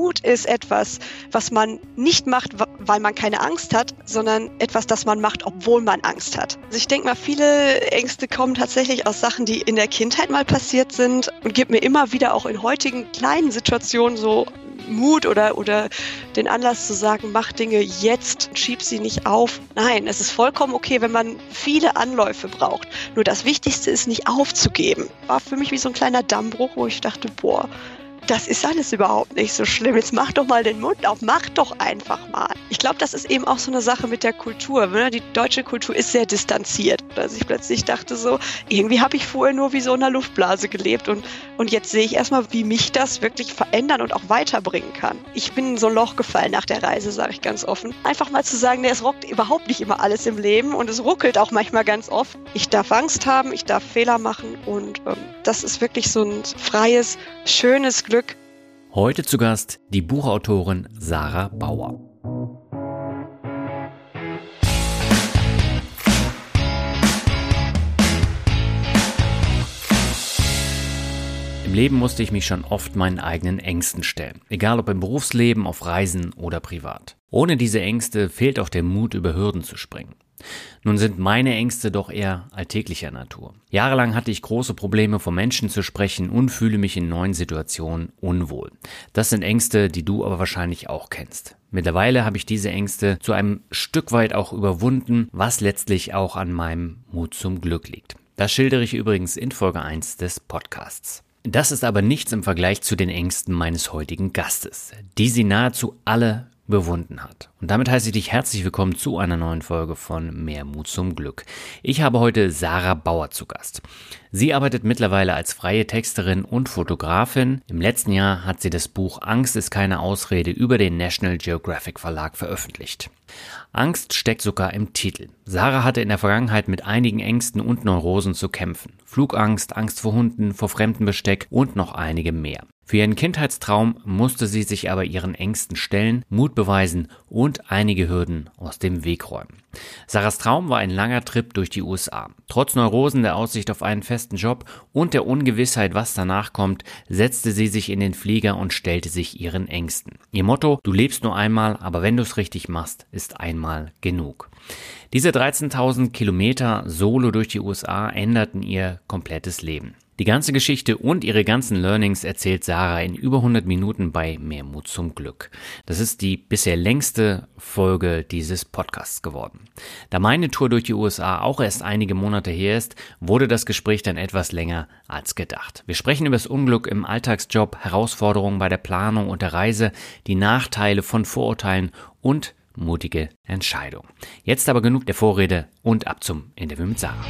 Mut ist etwas, was man nicht macht, weil man keine Angst hat, sondern etwas, das man macht, obwohl man Angst hat. Also ich denke mal, viele Ängste kommen tatsächlich aus Sachen, die in der Kindheit mal passiert sind und gibt mir immer wieder auch in heutigen kleinen Situationen so Mut oder, oder den Anlass zu sagen, mach Dinge jetzt, schieb sie nicht auf. Nein, es ist vollkommen okay, wenn man viele Anläufe braucht. Nur das Wichtigste ist nicht aufzugeben. War für mich wie so ein kleiner Dammbruch, wo ich dachte, boah, das ist alles überhaupt nicht so schlimm. Jetzt mach doch mal den Mund auf, mach doch einfach mal. Ich glaube, das ist eben auch so eine Sache mit der Kultur. Ne? Die deutsche Kultur ist sehr distanziert. Dass ich plötzlich dachte so, irgendwie habe ich vorher nur wie so in einer Luftblase gelebt und, und jetzt sehe ich erstmal, wie mich das wirklich verändern und auch weiterbringen kann. Ich bin in so ein Loch gefallen nach der Reise, sage ich ganz offen. Einfach mal zu sagen, nee, es rockt überhaupt nicht immer alles im Leben und es ruckelt auch manchmal ganz oft. Ich darf Angst haben, ich darf Fehler machen und ähm, das ist wirklich so ein freies, schönes Glück. Heute zu Gast die Buchautorin Sarah Bauer. Im Leben musste ich mich schon oft meinen eigenen Ängsten stellen, egal ob im Berufsleben, auf Reisen oder privat. Ohne diese Ängste fehlt auch der Mut, über Hürden zu springen. Nun sind meine Ängste doch eher alltäglicher Natur. Jahrelang hatte ich große Probleme, vor Menschen zu sprechen und fühle mich in neuen Situationen unwohl. Das sind Ängste, die du aber wahrscheinlich auch kennst. Mittlerweile habe ich diese Ängste zu einem Stück weit auch überwunden, was letztlich auch an meinem Mut zum Glück liegt. Das schildere ich übrigens in Folge 1 des Podcasts. Das ist aber nichts im Vergleich zu den Ängsten meines heutigen Gastes, die sie nahezu alle bewunden hat. Und damit heiße ich dich herzlich willkommen zu einer neuen Folge von Mehr Mut zum Glück. Ich habe heute Sarah Bauer zu Gast. Sie arbeitet mittlerweile als freie Texterin und Fotografin. Im letzten Jahr hat sie das Buch Angst ist keine Ausrede über den National Geographic Verlag veröffentlicht. Angst steckt sogar im Titel. Sarah hatte in der Vergangenheit mit einigen Ängsten und Neurosen zu kämpfen. Flugangst, Angst vor Hunden, vor fremdem Besteck und noch einige mehr. Für ihren Kindheitstraum musste sie sich aber ihren Ängsten stellen, Mut beweisen und einige Hürden aus dem Weg räumen. Sarahs Traum war ein langer Trip durch die USA. Trotz Neurosen, der Aussicht auf einen festen Job und der Ungewissheit, was danach kommt, setzte sie sich in den Flieger und stellte sich ihren Ängsten. Ihr Motto, du lebst nur einmal, aber wenn du es richtig machst, ist einmal genug. Diese 13.000 Kilometer solo durch die USA änderten ihr komplettes Leben. Die ganze Geschichte und ihre ganzen Learnings erzählt Sarah in über 100 Minuten bei Mehr Mut zum Glück. Das ist die bisher längste Folge dieses Podcasts geworden. Da meine Tour durch die USA auch erst einige Monate her ist, wurde das Gespräch dann etwas länger als gedacht. Wir sprechen über das Unglück im Alltagsjob, Herausforderungen bei der Planung und der Reise, die Nachteile von Vorurteilen und mutige Entscheidung. Jetzt aber genug der Vorrede und ab zum Interview mit Sarah.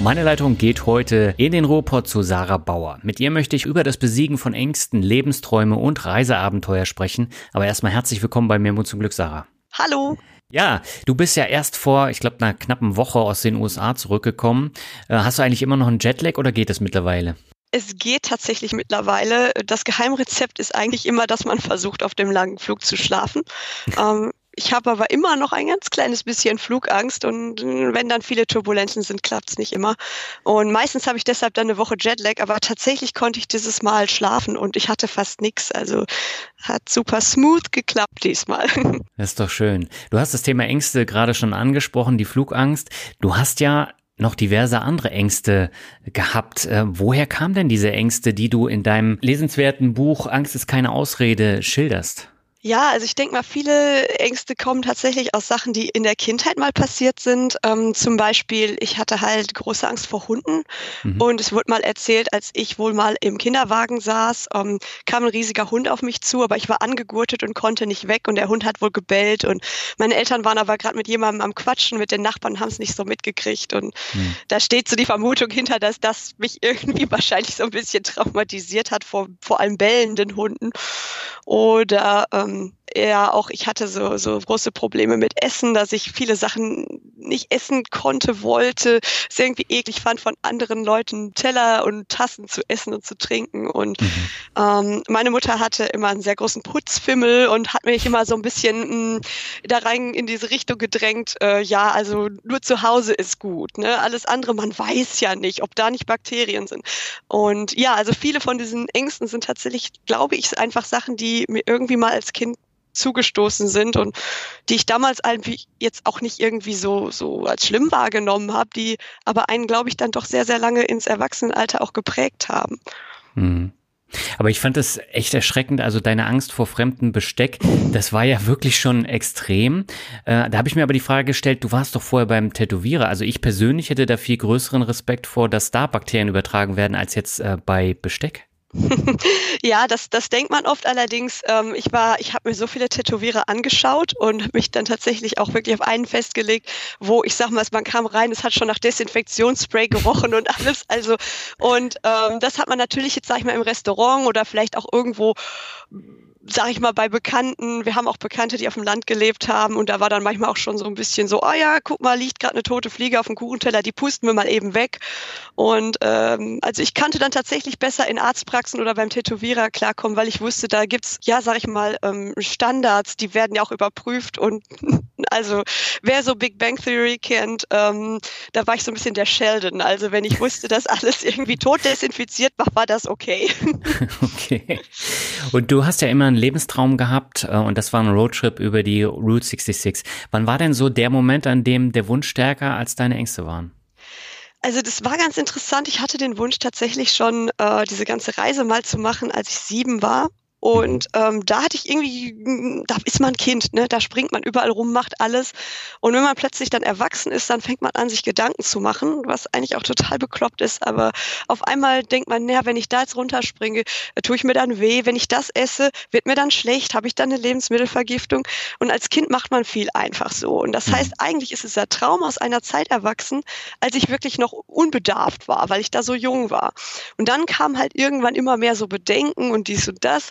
Meine Leitung geht heute in den Ruhrpott zu Sarah Bauer. Mit ihr möchte ich über das Besiegen von Ängsten, Lebensträume und Reiseabenteuer sprechen. Aber erstmal herzlich willkommen bei mir Mut zum Glück, Sarah. Hallo. Ja, du bist ja erst vor, ich glaube, einer knappen Woche aus den USA zurückgekommen. Äh, hast du eigentlich immer noch einen Jetlag oder geht es mittlerweile? Es geht tatsächlich mittlerweile. Das Geheimrezept ist eigentlich immer, dass man versucht, auf dem langen Flug zu schlafen. ähm, ich habe aber immer noch ein ganz kleines bisschen Flugangst und wenn dann viele Turbulenzen sind, klappt es nicht immer. Und meistens habe ich deshalb dann eine Woche Jetlag, aber tatsächlich konnte ich dieses Mal schlafen und ich hatte fast nichts. Also hat super smooth geklappt diesmal. Das ist doch schön. Du hast das Thema Ängste gerade schon angesprochen, die Flugangst. Du hast ja noch diverse andere Ängste gehabt. Äh, woher kamen denn diese Ängste, die du in deinem lesenswerten Buch Angst ist keine Ausrede schilderst? Ja, also ich denke mal, viele Ängste kommen tatsächlich aus Sachen, die in der Kindheit mal passiert sind. Ähm, zum Beispiel, ich hatte halt große Angst vor Hunden mhm. und es wurde mal erzählt, als ich wohl mal im Kinderwagen saß, ähm, kam ein riesiger Hund auf mich zu, aber ich war angegurtet und konnte nicht weg und der Hund hat wohl gebellt und meine Eltern waren aber gerade mit jemandem am Quatschen, mit den Nachbarn haben es nicht so mitgekriegt und mhm. da steht so die Vermutung hinter, dass das mich irgendwie wahrscheinlich so ein bisschen traumatisiert hat vor, vor allem bellenden Hunden oder ähm, um, eher auch, ich hatte so, so große Probleme mit Essen, dass ich viele Sachen nicht essen konnte, wollte, es irgendwie eklig fand, von anderen Leuten Teller und Tassen zu essen und zu trinken. Und mhm. ähm, meine Mutter hatte immer einen sehr großen Putzfimmel und hat mich immer so ein bisschen mh, mm, da rein in diese Richtung gedrängt, äh, ja, also nur zu Hause ist gut. Ne? Alles andere, man weiß ja nicht, ob da nicht Bakterien sind. Und ja, also viele von diesen Ängsten sind tatsächlich, glaube ich, einfach Sachen, die mir irgendwie mal als Kind zugestoßen sind und die ich damals jetzt auch nicht irgendwie so, so als schlimm wahrgenommen habe, die aber einen, glaube ich, dann doch sehr, sehr lange ins Erwachsenenalter auch geprägt haben. Mhm. Aber ich fand es echt erschreckend, also deine Angst vor fremdem Besteck, das war ja wirklich schon extrem. Äh, da habe ich mir aber die Frage gestellt, du warst doch vorher beim Tätowierer. Also ich persönlich hätte da viel größeren Respekt vor, dass da Bakterien übertragen werden, als jetzt äh, bei Besteck. Ja, das, das denkt man oft allerdings. Ähm, ich war, ich habe mir so viele Tätowierer angeschaut und mich dann tatsächlich auch wirklich auf einen festgelegt, wo ich sag mal, man kam rein, es hat schon nach Desinfektionsspray gerochen und alles. Also und ähm, das hat man natürlich jetzt sag ich mal im Restaurant oder vielleicht auch irgendwo sag ich mal, bei Bekannten, wir haben auch Bekannte, die auf dem Land gelebt haben und da war dann manchmal auch schon so ein bisschen so, oh ja, guck mal, liegt gerade eine tote Fliege auf dem Kuchenteller, die pusten wir mal eben weg. Und ähm, also ich kannte dann tatsächlich besser in Arztpraxen oder beim Tätowierer klarkommen, weil ich wusste, da gibt's ja, sag ich mal, ähm, Standards, die werden ja auch überprüft und also wer so Big Bang Theory kennt, ähm, da war ich so ein bisschen der Sheldon. Also wenn ich wusste, dass alles irgendwie tot desinfiziert war, war das okay. okay. Und du hast ja immer einen Lebenstraum gehabt äh, und das war ein Roadtrip über die Route 66. Wann war denn so der Moment, an dem der Wunsch stärker als deine Ängste waren? Also das war ganz interessant. Ich hatte den Wunsch tatsächlich schon, äh, diese ganze Reise mal zu machen, als ich sieben war. Und ähm, da hatte ich irgendwie, da ist man Kind, ne? da springt man überall rum, macht alles. Und wenn man plötzlich dann erwachsen ist, dann fängt man an, sich Gedanken zu machen, was eigentlich auch total bekloppt ist. Aber auf einmal denkt man, naja, wenn ich da jetzt runterspringe, äh, tue ich mir dann weh. Wenn ich das esse, wird mir dann schlecht, habe ich dann eine Lebensmittelvergiftung. Und als Kind macht man viel einfach so. Und das mhm. heißt, eigentlich ist es der Traum aus einer Zeit erwachsen, als ich wirklich noch unbedarft war, weil ich da so jung war. Und dann kam halt irgendwann immer mehr so Bedenken und dies und das.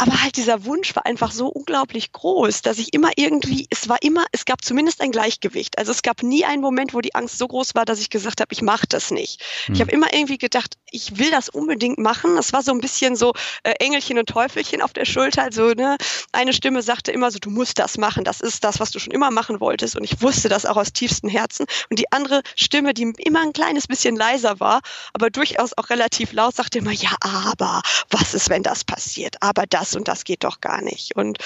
Aber halt dieser Wunsch war einfach so unglaublich groß, dass ich immer irgendwie, es war immer, es gab zumindest ein Gleichgewicht. Also es gab nie einen Moment, wo die Angst so groß war, dass ich gesagt habe, ich mache das nicht. Mhm. Ich habe immer irgendwie gedacht, ich will das unbedingt machen. Das war so ein bisschen so äh, Engelchen und Teufelchen auf der Schulter. Also ne, eine Stimme sagte immer so, du musst das machen. Das ist das, was du schon immer machen wolltest. Und ich wusste das auch aus tiefstem Herzen. Und die andere Stimme, die immer ein kleines bisschen leiser war, aber durchaus auch relativ laut, sagte immer, ja, aber was ist, wenn das passiert? Aber das das und das geht doch gar nicht. Und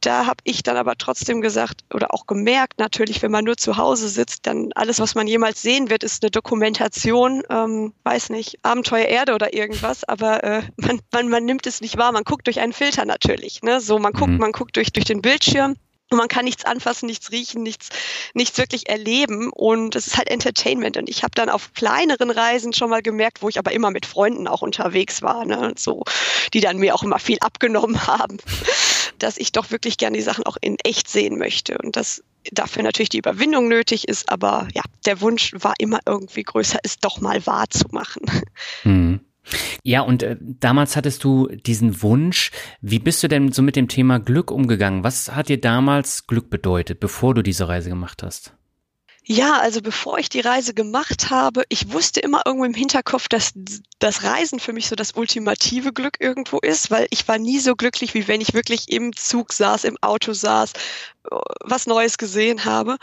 da habe ich dann aber trotzdem gesagt oder auch gemerkt, natürlich, wenn man nur zu Hause sitzt, dann alles, was man jemals sehen wird, ist eine Dokumentation, ähm, weiß nicht, Abenteuer Erde oder irgendwas, aber äh, man, man, man nimmt es nicht wahr, man guckt durch einen Filter natürlich. Ne? So, man guckt, mhm. man guckt durch, durch den Bildschirm und man kann nichts anfassen, nichts riechen, nichts, nichts wirklich erleben. Und es ist halt Entertainment. Und ich habe dann auf kleineren Reisen schon mal gemerkt, wo ich aber immer mit Freunden auch unterwegs war, ne? so, die dann mir auch immer viel abgenommen haben, dass ich doch wirklich gerne die Sachen auch in echt sehen möchte. Und dass dafür natürlich die Überwindung nötig ist, aber ja, der Wunsch war immer irgendwie größer, es doch mal wahr zu. Mhm. Ja, und äh, damals hattest du diesen Wunsch. Wie bist du denn so mit dem Thema Glück umgegangen? Was hat dir damals Glück bedeutet, bevor du diese Reise gemacht hast? Ja, also bevor ich die Reise gemacht habe, ich wusste immer irgendwo im Hinterkopf, dass das Reisen für mich so das ultimative Glück irgendwo ist, weil ich war nie so glücklich, wie wenn ich wirklich im Zug saß, im Auto saß, äh, was Neues gesehen habe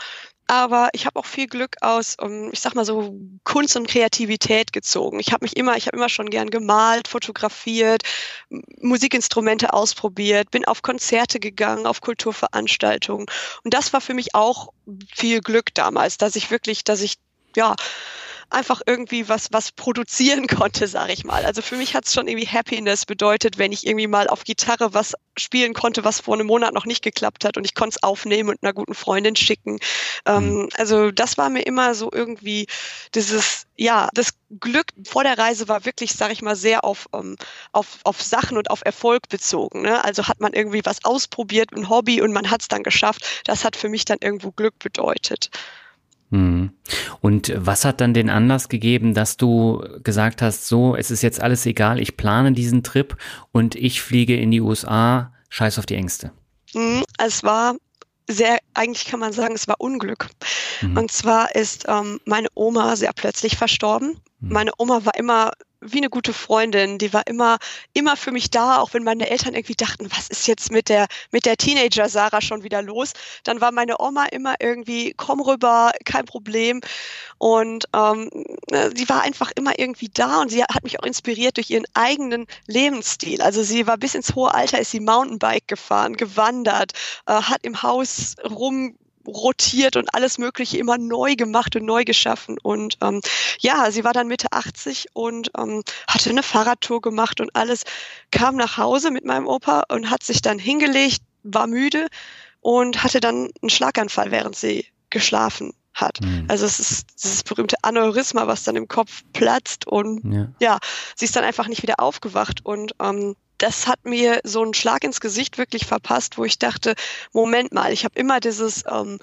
aber ich habe auch viel Glück aus, um, ich sag mal so Kunst und Kreativität gezogen. Ich habe mich immer, ich habe immer schon gern gemalt, fotografiert, Musikinstrumente ausprobiert, bin auf Konzerte gegangen, auf Kulturveranstaltungen und das war für mich auch viel Glück damals, dass ich wirklich, dass ich ja einfach irgendwie was, was produzieren konnte, sag ich mal. Also für mich hat es schon irgendwie Happiness bedeutet, wenn ich irgendwie mal auf Gitarre was spielen konnte, was vor einem Monat noch nicht geklappt hat und ich konnte es aufnehmen und einer guten Freundin schicken. Ähm, mhm. also das war mir immer so irgendwie dieses, ja, das Glück vor der Reise war wirklich, sag ich mal, sehr auf, um, ähm, auf, auf Sachen und auf Erfolg bezogen. Ne? Also hat man irgendwie was ausprobiert, ein Hobby und man hat es dann geschafft. Das hat für mich dann irgendwo Glück bedeutet. Hm. Und was hat dann den Anlass gegeben, dass du gesagt hast, so, es ist jetzt alles egal, ich plane diesen Trip und ich fliege in die USA, scheiß auf die Ängste? Mhm, es war sehr, eigentlich kann man sagen, es war Unglück. Mhm. Und zwar ist ähm, meine Oma sehr plötzlich verstorben. Mhm. Meine Oma war immer wie eine gute Freundin. Die war immer, immer für mich da, auch wenn meine Eltern irgendwie dachten, was ist jetzt mit der, mit der Teenager Sarah schon wieder los? Dann war meine Oma immer irgendwie, komm rüber, kein Problem. Und ähm, sie war einfach immer irgendwie da und sie hat mich auch inspiriert durch ihren eigenen Lebensstil. Also sie war bis ins hohe Alter, ist sie Mountainbike gefahren, gewandert, äh, hat im Haus rum rotiert und alles Mögliche immer neu gemacht und neu geschaffen. Und ähm, ja, sie war dann Mitte 80 und ähm, hatte eine Fahrradtour gemacht und alles, kam nach Hause mit meinem Opa und hat sich dann hingelegt, war müde und hatte dann einen Schlaganfall, während sie geschlafen hat. Mhm. Also es ist dieses berühmte Aneurysma, was dann im Kopf platzt und ja. ja, sie ist dann einfach nicht wieder aufgewacht und ähm, das hat mir so einen Schlag ins Gesicht wirklich verpasst, wo ich dachte, Moment mal, ich habe immer dieses ähm,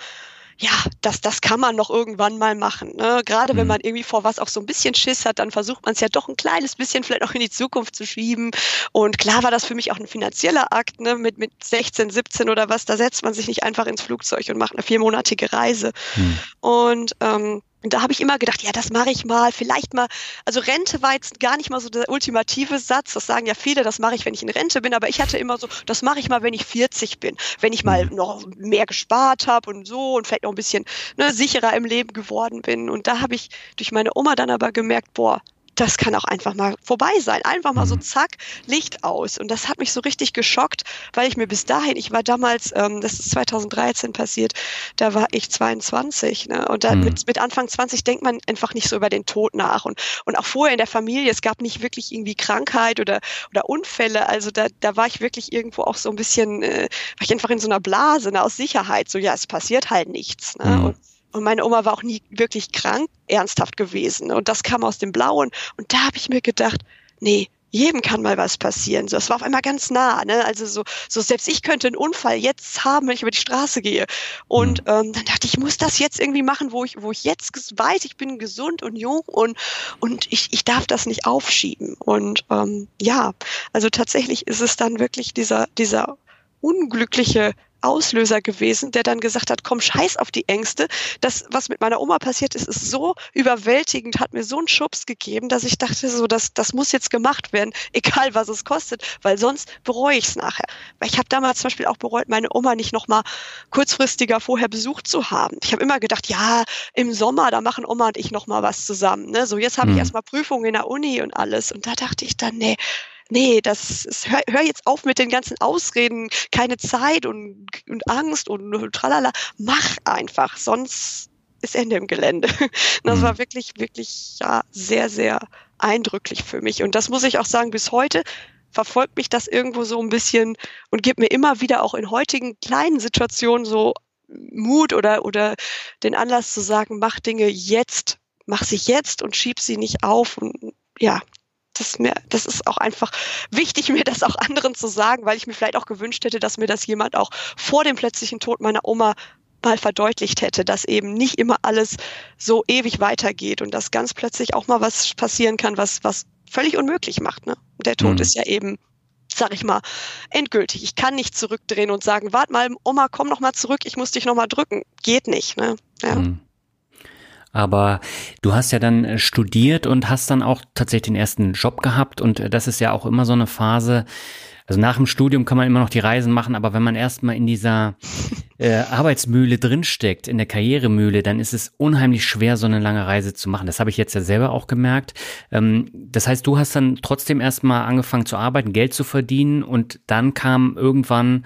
ja, das, das kann man noch irgendwann mal machen. Ne? Gerade wenn mhm. man irgendwie vor was auch so ein bisschen Schiss hat, dann versucht man es ja doch ein kleines bisschen vielleicht auch in die Zukunft zu schieben. Und klar war das für mich auch ein finanzieller Akt, ne? mit, mit 16, 17 oder was, da setzt man sich nicht einfach ins Flugzeug und macht eine viermonatige Reise. Mhm. Und ähm, und da habe ich immer gedacht, ja, das mache ich mal, vielleicht mal. Also Rente war jetzt gar nicht mal so der ultimative Satz. Das sagen ja viele, das mache ich, wenn ich in Rente bin. Aber ich hatte immer so, das mache ich mal, wenn ich 40 bin. Wenn ich mal mhm. noch mehr gespart habe und so und vielleicht noch ein bisschen ne, sicherer im Leben geworden bin. Und da habe ich durch meine Oma dann aber gemerkt, boah, das kann auch einfach mal vorbei sein. Einfach mal so mhm. zack, Licht aus. Und das hat mich so richtig geschockt, weil ich mir bis dahin, ich war damals, ähm, das ist 2013 passiert, da war ich 22. Ne? Und da, mhm. mit, mit Anfang 20 denkt man einfach nicht so über den Tod nach. Und, und auch vorher in der Familie, es gab nicht wirklich irgendwie Krankheit oder, oder Unfälle. Also da, da war ich wirklich irgendwo auch so ein bisschen, äh, war ich einfach in so einer Blase ne, aus Sicherheit. So, ja, es passiert halt nichts. Ne? Mhm. Und, und meine Oma war auch nie wirklich krank, ernsthaft gewesen. Und das kam aus dem Blauen. Und da habe ich mir gedacht, nee, jedem kann mal was passieren. So, das war auf einmal ganz nah. Ne? Also so, so selbst ich könnte einen Unfall jetzt haben, wenn ich über die Straße gehe. Und mhm. ähm, dann dachte ich, ich muss das jetzt irgendwie machen, wo ich, wo ich jetzt weiß, ich bin gesund und jung und und ich, ich darf das nicht aufschieben. Und ähm, ja, also tatsächlich ist es dann wirklich dieser dieser unglückliche Auslöser gewesen, der dann gesagt hat, komm, scheiß auf die Ängste. Das, was mit meiner Oma passiert ist, ist so überwältigend, hat mir so einen Schubs gegeben, dass ich dachte, so, das, das muss jetzt gemacht werden, egal was es kostet, weil sonst bereue ich es nachher. Weil ich habe damals zum Beispiel auch bereut, meine Oma nicht nochmal kurzfristiger vorher besucht zu haben. Ich habe immer gedacht, ja, im Sommer, da machen Oma und ich nochmal was zusammen. Ne? So, jetzt habe mhm. ich erstmal Prüfungen in der Uni und alles. Und da dachte ich dann, nee, nee, das ist, hör, hör jetzt auf mit den ganzen Ausreden, keine Zeit und, und Angst und tralala. Mach einfach, sonst ist Ende im Gelände. Das mhm. war wirklich, wirklich, ja, sehr, sehr eindrücklich für mich. Und das muss ich auch sagen, bis heute verfolgt mich das irgendwo so ein bisschen und gibt mir immer wieder auch in heutigen kleinen Situationen so Mut oder, oder den Anlass zu sagen, mach Dinge jetzt, mach sie jetzt und schieb sie nicht auf. Und ja, das mir, das ist auch einfach wichtig, mir das auch anderen zu sagen, weil ich mir vielleicht auch gewünscht hätte, dass mir das jemand auch vor dem plötzlichen Tod meiner Oma mal verdeutlicht hätte, dass eben nicht immer alles so ewig weitergeht und dass ganz plötzlich auch mal was passieren kann, was, was völlig unmöglich macht. Ne? Der Tod mhm. ist ja eben, sag ich mal, endgültig. Ich kann nicht zurückdrehen und sagen, warte mal, Oma, komm noch mal zurück, ich muss dich noch mal drücken. Geht nicht. Ne? Ja. Mhm. Aber du hast ja dann äh, studiert und hast dann auch tatsächlich den ersten Job gehabt und äh, das ist ja auch immer so eine Phase. Also nach dem Studium kann man immer noch die Reisen machen, aber wenn man erstmal in dieser äh, Arbeitsmühle drinsteckt, in der Karrieremühle, dann ist es unheimlich schwer, so eine lange Reise zu machen. Das habe ich jetzt ja selber auch gemerkt. Ähm, das heißt, du hast dann trotzdem erstmal angefangen zu arbeiten, Geld zu verdienen und dann kam irgendwann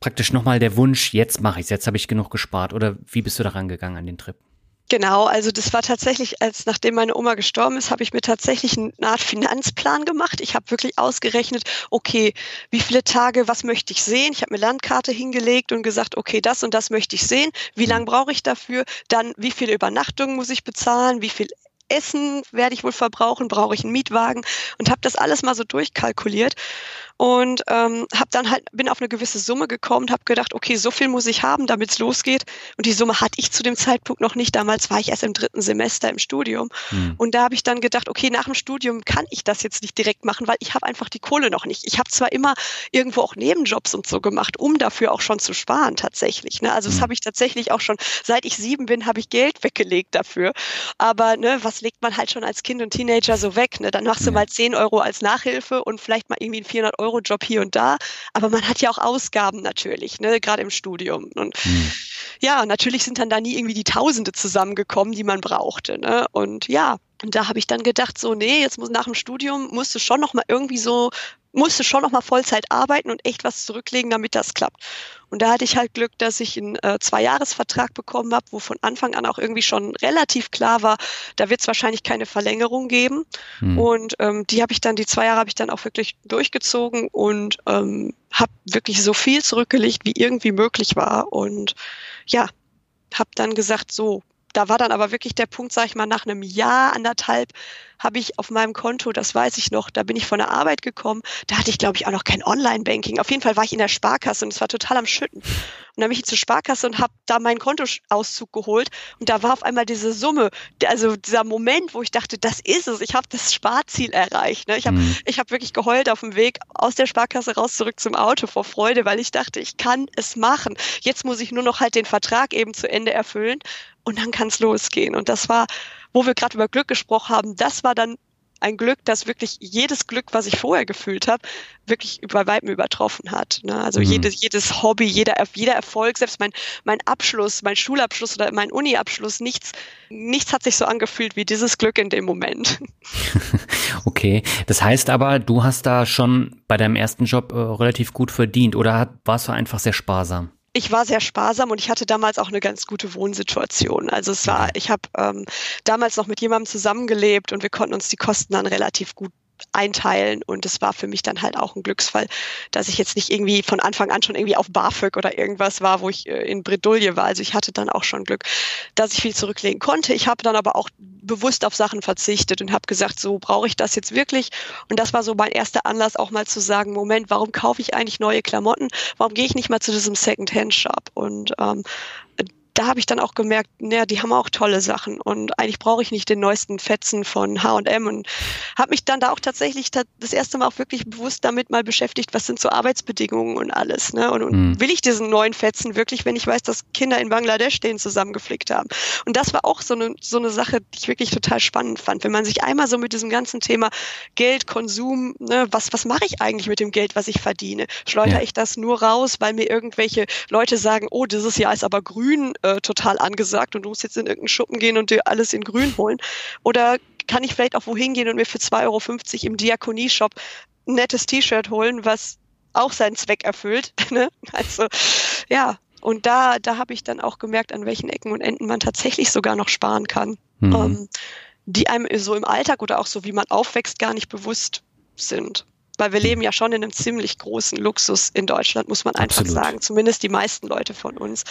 praktisch nochmal der Wunsch, jetzt mache ich jetzt habe ich genug gespart. Oder wie bist du daran gegangen an den Trip? Genau, also das war tatsächlich, als nachdem meine Oma gestorben ist, habe ich mir tatsächlich eine Art Finanzplan gemacht. Ich habe wirklich ausgerechnet, okay, wie viele Tage, was möchte ich sehen? Ich habe mir Landkarte hingelegt und gesagt, okay, das und das möchte ich sehen. Wie lange brauche ich dafür? Dann, wie viele Übernachtungen muss ich bezahlen? Wie viel Essen werde ich wohl verbrauchen? Brauche ich einen Mietwagen? Und habe das alles mal so durchkalkuliert. Und ähm, habe dann halt bin auf eine gewisse Summe gekommen, habe gedacht, okay, so viel muss ich haben, damit es losgeht. Und die Summe hatte ich zu dem Zeitpunkt noch nicht. Damals war ich erst im dritten Semester im Studium. Mhm. Und da habe ich dann gedacht, okay, nach dem Studium kann ich das jetzt nicht direkt machen, weil ich habe einfach die Kohle noch nicht. Ich habe zwar immer irgendwo auch Nebenjobs und so gemacht, um dafür auch schon zu sparen tatsächlich. Ne? Also das habe ich tatsächlich auch schon, seit ich sieben bin, habe ich Geld weggelegt dafür. Aber ne, was legt man halt schon als Kind und Teenager so weg? Ne? Dann machst du mal 10 Euro als Nachhilfe und vielleicht mal irgendwie einen 400-Euro-Job hier und da. Aber man hat ja auch Ausgaben natürlich, ne? gerade im Studium. Und mhm. ja, natürlich sind dann da nie irgendwie die Tausende zusammengekommen, die man brauchte. Ne? Und ja, und da habe ich dann gedacht, so, nee, jetzt muss nach dem Studium musst du schon noch mal irgendwie so musste schon noch mal Vollzeit arbeiten und echt was zurücklegen, damit das klappt. Und da hatte ich halt Glück, dass ich einen äh, Zweijahresvertrag bekommen habe, wo von Anfang an auch irgendwie schon relativ klar war, da wird es wahrscheinlich keine Verlängerung geben. Mhm. Und ähm, die habe ich dann, die zwei Jahre habe ich dann auch wirklich durchgezogen und ähm, habe wirklich so viel zurückgelegt, wie irgendwie möglich war. Und ja, habe dann gesagt, so, da war dann aber wirklich der Punkt, sag ich mal, nach einem Jahr, anderthalb, habe ich auf meinem Konto, das weiß ich noch, da bin ich von der Arbeit gekommen, da hatte ich, glaube ich, auch noch kein Online-Banking. Auf jeden Fall war ich in der Sparkasse und es war total am Schütten. Und dann bin ich zur Sparkasse und habe da meinen Kontoauszug geholt und da war auf einmal diese Summe, also dieser Moment, wo ich dachte, das ist es, ich habe das Sparziel erreicht. Ne? Ich habe mhm. ich hab wirklich geheult auf dem Weg aus der Sparkasse raus zurück zum Auto vor Freude, weil ich dachte, ich kann es machen. Jetzt muss ich nur noch halt den Vertrag eben zu Ende erfüllen und dann kann es losgehen. Und das war, wo wir gerade über Glück gesprochen haben, das war dann ein Glück, das wirklich jedes Glück, was ich vorher gefühlt habe, wirklich bei Weitem übertroffen hat. Ne? Also mhm. jedes, jedes Hobby, jeder, jeder Erfolg, selbst mein, mein Abschluss, mein Schulabschluss oder mein Uni-Abschluss, nichts, nichts hat sich so angefühlt wie dieses Glück in dem Moment. okay, das heißt aber, du hast da schon bei deinem ersten Job äh, relativ gut verdient oder warst du einfach sehr sparsam? Ich war sehr sparsam und ich hatte damals auch eine ganz gute Wohnsituation. Also es war, ich habe ähm, damals noch mit jemandem zusammengelebt und wir konnten uns die Kosten dann relativ gut einteilen und es war für mich dann halt auch ein Glücksfall, dass ich jetzt nicht irgendwie von Anfang an schon irgendwie auf BAföG oder irgendwas war, wo ich äh, in Bredouille war. Also ich hatte dann auch schon Glück, dass ich viel zurücklegen konnte. Ich habe dann aber auch bewusst auf Sachen verzichtet und habe gesagt, so brauche ich das jetzt wirklich. Und das war so mein erster Anlass, auch mal zu sagen, Moment, warum kaufe ich eigentlich neue Klamotten? Warum gehe ich nicht mal zu diesem Second-Hand-Shop? Und ähm, da habe ich dann auch gemerkt, naja, die haben auch tolle Sachen und eigentlich brauche ich nicht den neuesten Fetzen von H&M und habe mich dann da auch tatsächlich das erste Mal auch wirklich bewusst damit mal beschäftigt, was sind so Arbeitsbedingungen und alles. Ne? Und, und mhm. will ich diesen neuen Fetzen wirklich, wenn ich weiß, dass Kinder in Bangladesch den zusammengeflickt haben. Und das war auch so eine, so eine Sache, die ich wirklich total spannend fand. Wenn man sich einmal so mit diesem ganzen Thema Geld, Konsum, ne, was, was mache ich eigentlich mit dem Geld, was ich verdiene? Schleudere ja. ich das nur raus, weil mir irgendwelche Leute sagen, oh, dieses Jahr ist aber grün, äh, total angesagt und du musst jetzt in irgendeinen Schuppen gehen und dir alles in grün holen? Oder kann ich vielleicht auch wohin gehen und mir für 2,50 Euro im Diakonie-Shop ein nettes T-Shirt holen, was auch seinen Zweck erfüllt? Ne? Also ja, und da, da habe ich dann auch gemerkt, an welchen Ecken und Enden man tatsächlich sogar noch sparen kann, mhm. ähm, die einem so im Alltag oder auch so, wie man aufwächst, gar nicht bewusst sind weil wir leben ja schon in einem ziemlich großen Luxus in Deutschland, muss man einfach Absolut. sagen. Zumindest die meisten Leute von uns.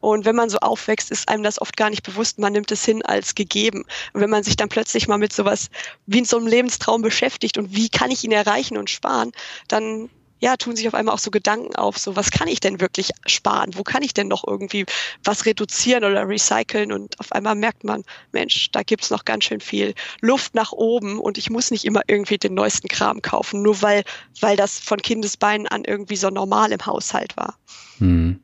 Und wenn man so aufwächst, ist einem das oft gar nicht bewusst. Man nimmt es hin als gegeben. Und wenn man sich dann plötzlich mal mit sowas wie in so einem Lebenstraum beschäftigt und wie kann ich ihn erreichen und sparen, dann ja, tun sich auf einmal auch so Gedanken auf, so was kann ich denn wirklich sparen? Wo kann ich denn noch irgendwie was reduzieren oder recyceln? Und auf einmal merkt man, Mensch, da gibt's noch ganz schön viel Luft nach oben und ich muss nicht immer irgendwie den neuesten Kram kaufen, nur weil, weil das von Kindesbeinen an irgendwie so normal im Haushalt war. Hm.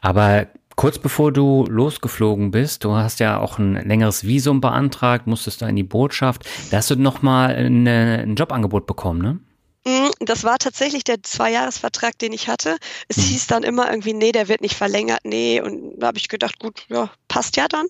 Aber Kurz bevor du losgeflogen bist, du hast ja auch ein längeres Visum beantragt, musstest da in die Botschaft, da hast du nochmal ein Jobangebot bekommen, ne? Mhm, das war tatsächlich der Zweijahresvertrag, den ich hatte. Es mhm. hieß dann immer irgendwie, nee, der wird nicht verlängert, nee. Und da habe ich gedacht, gut, ja, passt ja dann.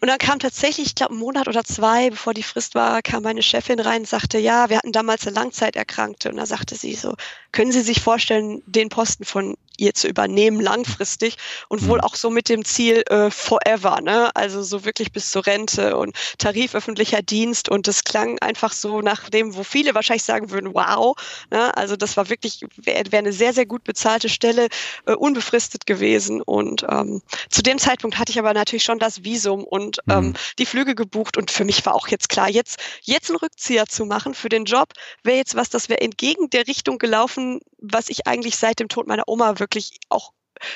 Und dann kam tatsächlich, ich glaube, einen Monat oder zwei, bevor die Frist war, kam meine Chefin rein und sagte, ja, wir hatten damals eine Langzeiterkrankte. Und da sagte sie so, können Sie sich vorstellen, den Posten von ihr zu übernehmen langfristig und wohl mhm. auch so mit dem Ziel äh, forever, ne? Also so wirklich bis zur Rente und tariföffentlicher Dienst und das klang einfach so nach dem, wo viele wahrscheinlich sagen würden, wow, ne? Also das war wirklich wäre wär eine sehr sehr gut bezahlte Stelle, äh, unbefristet gewesen und ähm, zu dem Zeitpunkt hatte ich aber natürlich schon das Visum und ähm, mhm. die Flüge gebucht und für mich war auch jetzt klar, jetzt jetzt einen Rückzieher zu machen für den Job wäre jetzt was, das wäre entgegen der Richtung gelaufen machen, was ich eigentlich seit dem Tod meiner Oma wirklich auch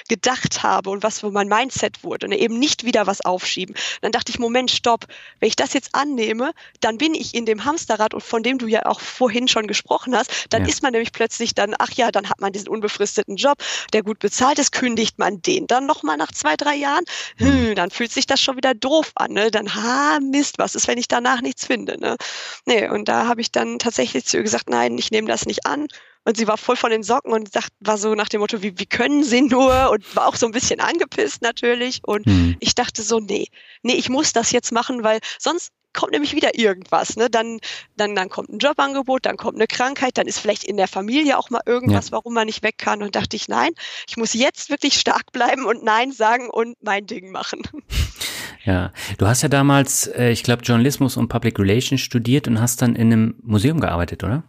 gedacht habe und was für mein Mindset wurde und eben nicht wieder was aufschieben. Dann dachte ich, Moment, stopp, wenn ich das jetzt annehme, dann bin ich in dem Hamsterrad und von dem du ja auch vorhin schon gesprochen hast, dann ja. ist man nämlich plötzlich dann, ach ja, dann hat man diesen unbefristeten Job, der gut bezahlt ist, kündigt man den dann nochmal nach zwei, drei Jahren, hm, dann fühlt sich das schon wieder doof an, ne? dann, ha, Mist, was ist, wenn ich danach nichts finde, ne? Nee, und da habe ich dann tatsächlich zu ihr gesagt, nein, ich nehme das nicht an und sie war voll von den Socken und sagt, war so nach dem Motto, wie, wie können sie nur? Und war auch so ein bisschen angepisst natürlich. Und mhm. ich dachte so, nee, nee, ich muss das jetzt machen, weil sonst kommt nämlich wieder irgendwas. Ne? Dann, dann, dann kommt ein Jobangebot, dann kommt eine Krankheit, dann ist vielleicht in der Familie auch mal irgendwas, ja. warum man nicht weg kann. Und dachte ich, nein, ich muss jetzt wirklich stark bleiben und Nein sagen und mein Ding machen. Ja, du hast ja damals, äh, ich glaube, Journalismus und Public Relations studiert und hast dann in einem Museum gearbeitet, oder?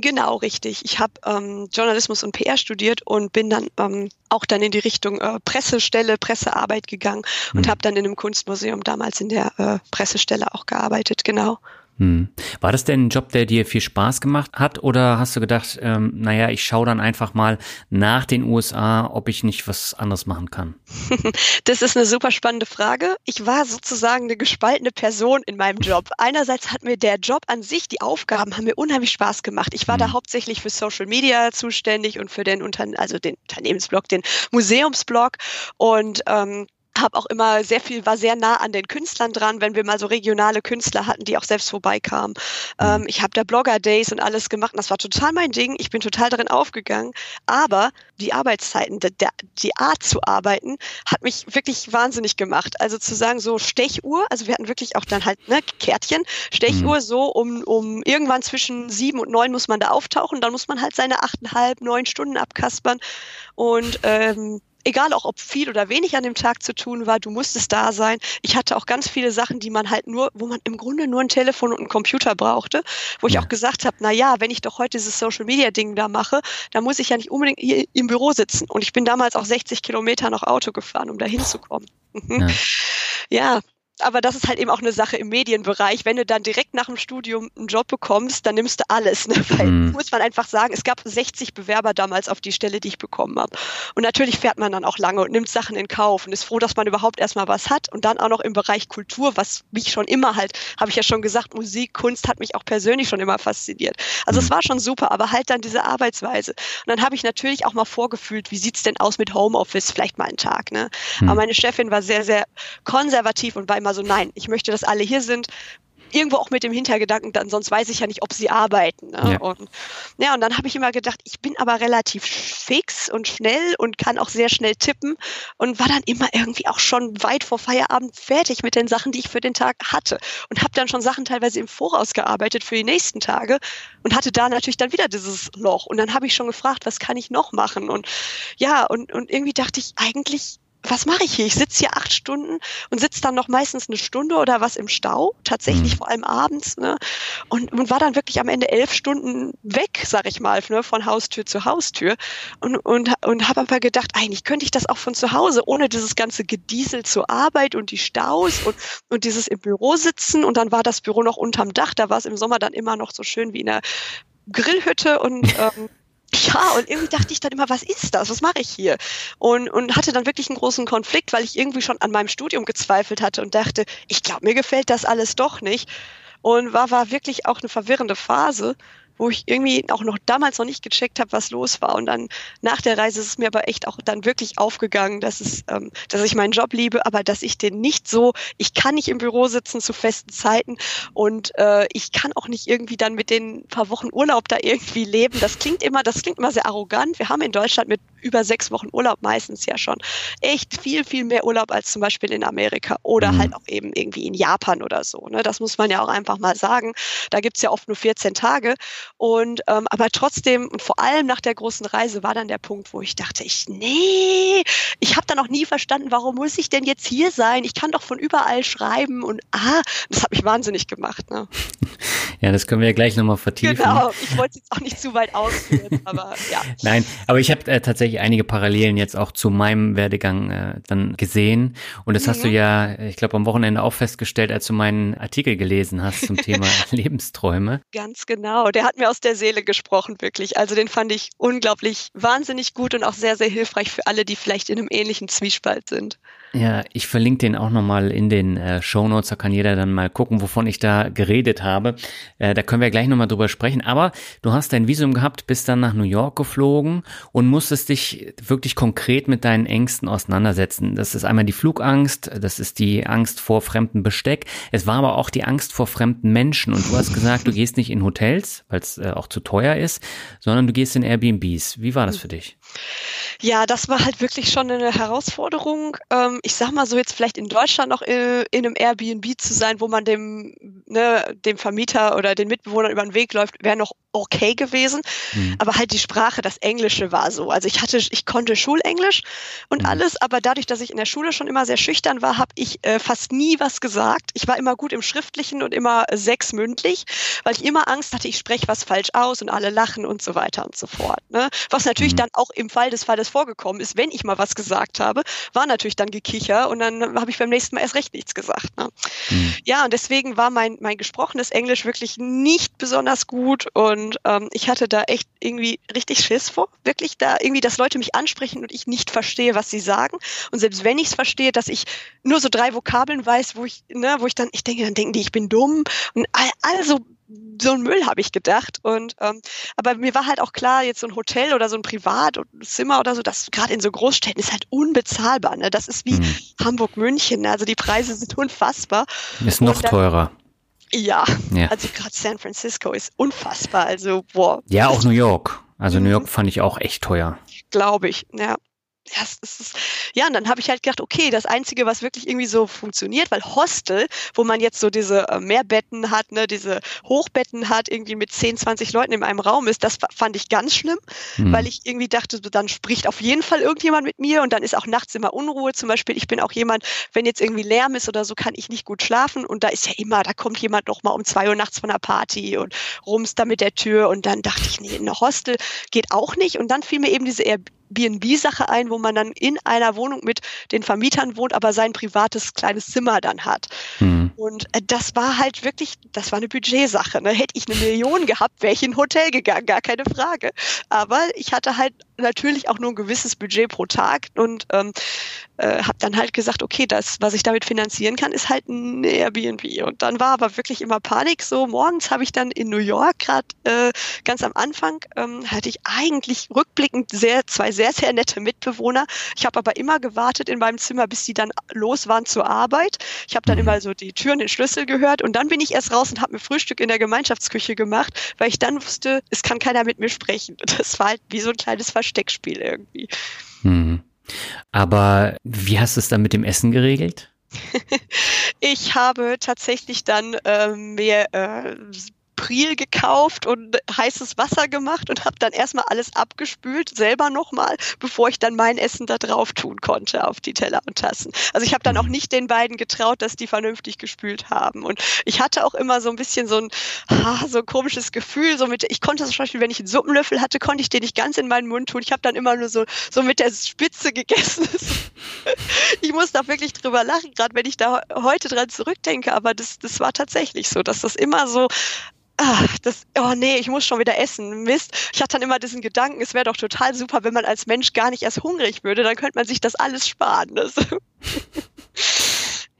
Genau, richtig. Ich habe ähm, Journalismus und PR studiert und bin dann ähm, auch dann in die Richtung äh, Pressestelle, Pressearbeit gegangen und mhm. habe dann in einem Kunstmuseum damals in der äh, Pressestelle auch gearbeitet, genau. Hm. War das denn ein Job, der dir viel Spaß gemacht hat oder hast du gedacht, ähm, naja, ich schaue dann einfach mal nach den USA, ob ich nicht was anderes machen kann? das ist eine super spannende Frage. Ich war sozusagen eine gespaltene Person in meinem Job. Einerseits hat mir der Job an sich, die Aufgaben haben mir unheimlich Spaß gemacht. Ich war hm. da hauptsächlich für Social Media zuständig und für den, Unter also den Unternehmensblog, den Museumsblog und ähm, habe auch immer sehr viel, war sehr nah an den Künstlern dran, wenn wir mal so regionale Künstler hatten, die auch selbst vorbeikamen. Mhm. Ähm, ich habe da Blogger-Days und alles gemacht und das war total mein Ding. Ich bin total darin aufgegangen. Aber die Arbeitszeiten, der, der, die Art zu arbeiten, hat mich wirklich wahnsinnig gemacht. Also zu sagen, so Stechuhr, also wir hatten wirklich auch dann halt ne, Kärtchen, Stechuhr mhm. so um, um irgendwann zwischen sieben und neun muss man da auftauchen, dann muss man halt seine achteinhalb, neun Stunden abkaspern und ähm, egal auch ob viel oder wenig an dem Tag zu tun war, du musstest da sein. Ich hatte auch ganz viele Sachen, die man halt nur, wo man im Grunde nur ein Telefon und einen Computer brauchte, wo ich auch gesagt habe, na ja, wenn ich doch heute dieses Social Media Ding da mache, dann muss ich ja nicht unbedingt hier im Büro sitzen. Und ich bin damals auch 60 Kilometer noch Auto gefahren, um da hinzukommen. Ja. ja, aber das ist halt eben auch eine Sache im Medienbereich. Wenn du dann direkt nach dem Studium einen Job bekommst, dann nimmst du alles. Ne? Weil, mm. muss man einfach sagen, es gab 60 Bewerber damals auf die Stelle, die ich bekommen habe. Und natürlich fährt man dann auch lange und nimmt Sachen in Kauf und ist froh, dass man überhaupt erstmal was hat. Und dann auch noch im Bereich Kultur, was mich schon immer halt, habe ich ja schon gesagt, Musik, Kunst hat mich auch persönlich schon immer fasziniert. Also mm. es war schon super, aber halt dann diese Arbeitsweise. Und dann habe ich natürlich auch mal vorgefühlt, wie sieht's denn aus mit Homeoffice, vielleicht mal einen Tag. Ne? Mm. Aber meine Chefin war sehr, sehr konservativ und war immer so, nein, ich möchte, dass alle hier sind. Irgendwo auch mit dem Hintergedanken, dann sonst weiß ich ja nicht, ob sie arbeiten. Ne? Ja. Und, ja, und dann habe ich immer gedacht, ich bin aber relativ fix und schnell und kann auch sehr schnell tippen und war dann immer irgendwie auch schon weit vor Feierabend fertig mit den Sachen, die ich für den Tag hatte. Und habe dann schon Sachen teilweise im Voraus gearbeitet für die nächsten Tage und hatte da natürlich dann wieder dieses Loch. Und dann habe ich schon gefragt, was kann ich noch machen? Und ja, und, und irgendwie dachte ich, eigentlich was mache ich hier? Ich sitze hier acht Stunden und sitze dann noch meistens eine Stunde oder was im Stau, tatsächlich mhm. vor allem abends, ne? Und, und war dann wirklich am Ende elf Stunden weg, sag ich mal, ne? von Haustür zu Haustür. Und, und, und habe aber gedacht, eigentlich könnte ich das auch von zu Hause, ohne dieses ganze Gediesel zur Arbeit und die Staus und, und dieses im Büro sitzen. Und dann war das Büro noch unterm Dach, da war es im Sommer dann immer noch so schön wie in einer Grillhütte und ähm, ja, und irgendwie dachte ich dann immer, was ist das? Was mache ich hier? Und, und hatte dann wirklich einen großen Konflikt, weil ich irgendwie schon an meinem Studium gezweifelt hatte und dachte, ich glaube, mir gefällt das alles doch nicht. Und war, war wirklich auch eine verwirrende Phase wo ich irgendwie auch noch damals noch nicht gecheckt habe, was los war. Und dann nach der Reise ist es mir aber echt auch dann wirklich aufgegangen, dass es, ähm, dass ich meinen Job liebe, aber dass ich den nicht so, ich kann nicht im Büro sitzen zu festen Zeiten und äh, ich kann auch nicht irgendwie dann mit den paar Wochen Urlaub da irgendwie leben. Das klingt immer, das klingt immer sehr arrogant. Wir haben in Deutschland mit über sechs Wochen Urlaub meistens ja schon echt viel, viel mehr Urlaub als zum Beispiel in Amerika oder mhm. halt auch eben irgendwie in Japan oder so. Ne? Das muss man ja auch einfach mal sagen. Da gibt's ja oft nur 14 Tage. Und ähm, aber trotzdem und vor allem nach der großen Reise war dann der Punkt, wo ich dachte, ich nee, ich habe dann auch nie verstanden, warum muss ich denn jetzt hier sein? Ich kann doch von überall schreiben und ah, das hat mich wahnsinnig gemacht. Ne? Ja, das können wir ja gleich nochmal vertiefen. Genau, ich wollte es jetzt auch nicht zu weit ausführen, aber ja. Nein, aber ich habe äh, tatsächlich einige Parallelen jetzt auch zu meinem Werdegang äh, dann gesehen. Und das mhm. hast du mhm. ja, ich glaube, am Wochenende auch festgestellt, als du meinen Artikel gelesen hast zum Thema Lebensträume. Ganz genau, der hat mir aus der Seele gesprochen, wirklich. Also den fand ich unglaublich wahnsinnig gut und auch sehr, sehr hilfreich für alle, die vielleicht in einem ähnlichen Zwiespalt sind. Ja, ich verlinke den auch nochmal in den äh, Show Notes, da kann jeder dann mal gucken, wovon ich da geredet habe. Äh, da können wir gleich nochmal drüber sprechen. Aber du hast dein Visum gehabt, bist dann nach New York geflogen und musstest dich wirklich konkret mit deinen Ängsten auseinandersetzen. Das ist einmal die Flugangst, das ist die Angst vor fremdem Besteck. Es war aber auch die Angst vor fremden Menschen. Und du hast gesagt, du gehst nicht in Hotels, weil es äh, auch zu teuer ist, sondern du gehst in Airbnbs. Wie war das für dich? Ja, das war halt wirklich schon eine Herausforderung. Ähm, ich sag mal so jetzt vielleicht in Deutschland noch in, in einem Airbnb zu sein, wo man dem, ne, dem Vermieter oder den Mitbewohnern über den Weg läuft, wäre noch okay gewesen. Mhm. Aber halt die Sprache, das Englische war so. Also ich hatte, ich konnte Schulenglisch und mhm. alles, aber dadurch, dass ich in der Schule schon immer sehr schüchtern war, habe ich äh, fast nie was gesagt. Ich war immer gut im Schriftlichen und immer äh, sechs mündlich, weil ich immer Angst hatte, ich spreche was falsch aus und alle lachen und so weiter und so fort. Ne? Was natürlich mhm. dann auch im Fall des Falles vorgekommen ist, wenn ich mal was gesagt habe, war natürlich dann Gekicher und dann habe ich beim nächsten Mal erst recht nichts gesagt. Ne? Mhm. Ja, und deswegen war mein, mein gesprochenes Englisch wirklich nicht besonders gut und und ähm, ich hatte da echt irgendwie richtig Schiss vor. Wirklich da irgendwie, dass Leute mich ansprechen und ich nicht verstehe, was sie sagen. Und selbst wenn ich es verstehe, dass ich nur so drei Vokabeln weiß, wo ich, ne, wo ich dann, ich denke, dann denken die, ich bin dumm. Und also so ein Müll habe ich gedacht. Und ähm, aber mir war halt auch klar, jetzt so ein Hotel oder so ein Privatzimmer oder so, das gerade in so Großstädten ist halt unbezahlbar. Ne? Das ist wie mhm. Hamburg, München. Ne? Also die Preise sind unfassbar. Ist noch dann, teurer. Ja, ja. also gerade San Francisco ist unfassbar. Also, boah. Ja, auch New York. Also New York fand ich auch echt teuer. Glaube ich, ja ja, es ist, ja, und dann habe ich halt gedacht, okay, das Einzige, was wirklich irgendwie so funktioniert, weil Hostel, wo man jetzt so diese äh, Mehrbetten hat, ne, diese Hochbetten hat, irgendwie mit 10, 20 Leuten in einem Raum ist, das fand ich ganz schlimm, mhm. weil ich irgendwie dachte, dann spricht auf jeden Fall irgendjemand mit mir und dann ist auch nachts immer Unruhe. Zum Beispiel, ich bin auch jemand, wenn jetzt irgendwie Lärm ist oder so, kann ich nicht gut schlafen und da ist ja immer, da kommt jemand noch mal um zwei Uhr nachts von der Party und rumst da mit der Tür und dann dachte ich, nee, eine Hostel geht auch nicht und dann fiel mir eben diese Airbnb-Sache ein, wo man dann in einer Wohnung mit den Vermietern wohnt, aber sein privates kleines Zimmer dann hat. Mhm. Und äh, das war halt wirklich, das war eine Budgetsache. Ne? Hätte ich eine Million gehabt, wäre ich in ein Hotel gegangen, gar keine Frage. Aber ich hatte halt natürlich auch nur ein gewisses Budget pro Tag und ähm, äh, habe dann halt gesagt, okay, das, was ich damit finanzieren kann, ist halt ein Airbnb. Und dann war aber wirklich immer Panik. So morgens habe ich dann in New York gerade äh, ganz am Anfang ähm, hatte ich eigentlich rückblickend sehr zwei sehr sehr nette Mitbewohner. Ich habe aber immer gewartet in meinem Zimmer, bis die dann los waren zur Arbeit. Ich habe dann mhm. immer so die Türen, den Schlüssel gehört und dann bin ich erst raus und habe mir Frühstück in der Gemeinschaftsküche gemacht, weil ich dann wusste, es kann keiner mit mir sprechen. Das war halt wie so ein kleines Versteckspiel irgendwie. Mhm. Aber wie hast du es dann mit dem Essen geregelt? ich habe tatsächlich dann äh, mir äh, Priel gekauft und heißes Wasser gemacht und habe dann erstmal alles abgespült, selber nochmal, bevor ich dann mein Essen da drauf tun konnte auf die Teller und Tassen. Also ich habe dann auch nicht den beiden getraut, dass die vernünftig gespült haben. Und ich hatte auch immer so ein bisschen so ein, so ein komisches Gefühl, so mit, ich konnte zum Beispiel, wenn ich einen Suppenlöffel hatte, konnte ich den nicht ganz in meinen Mund tun. Ich habe dann immer nur so, so mit der Spitze gegessen. ich muss da wirklich drüber lachen, gerade wenn ich da heute dran zurückdenke, aber das, das war tatsächlich so, dass das immer so ach, das, oh nee, ich muss schon wieder essen. Mist. Ich hatte dann immer diesen Gedanken, es wäre doch total super, wenn man als Mensch gar nicht erst hungrig würde, dann könnte man sich das alles sparen. Das.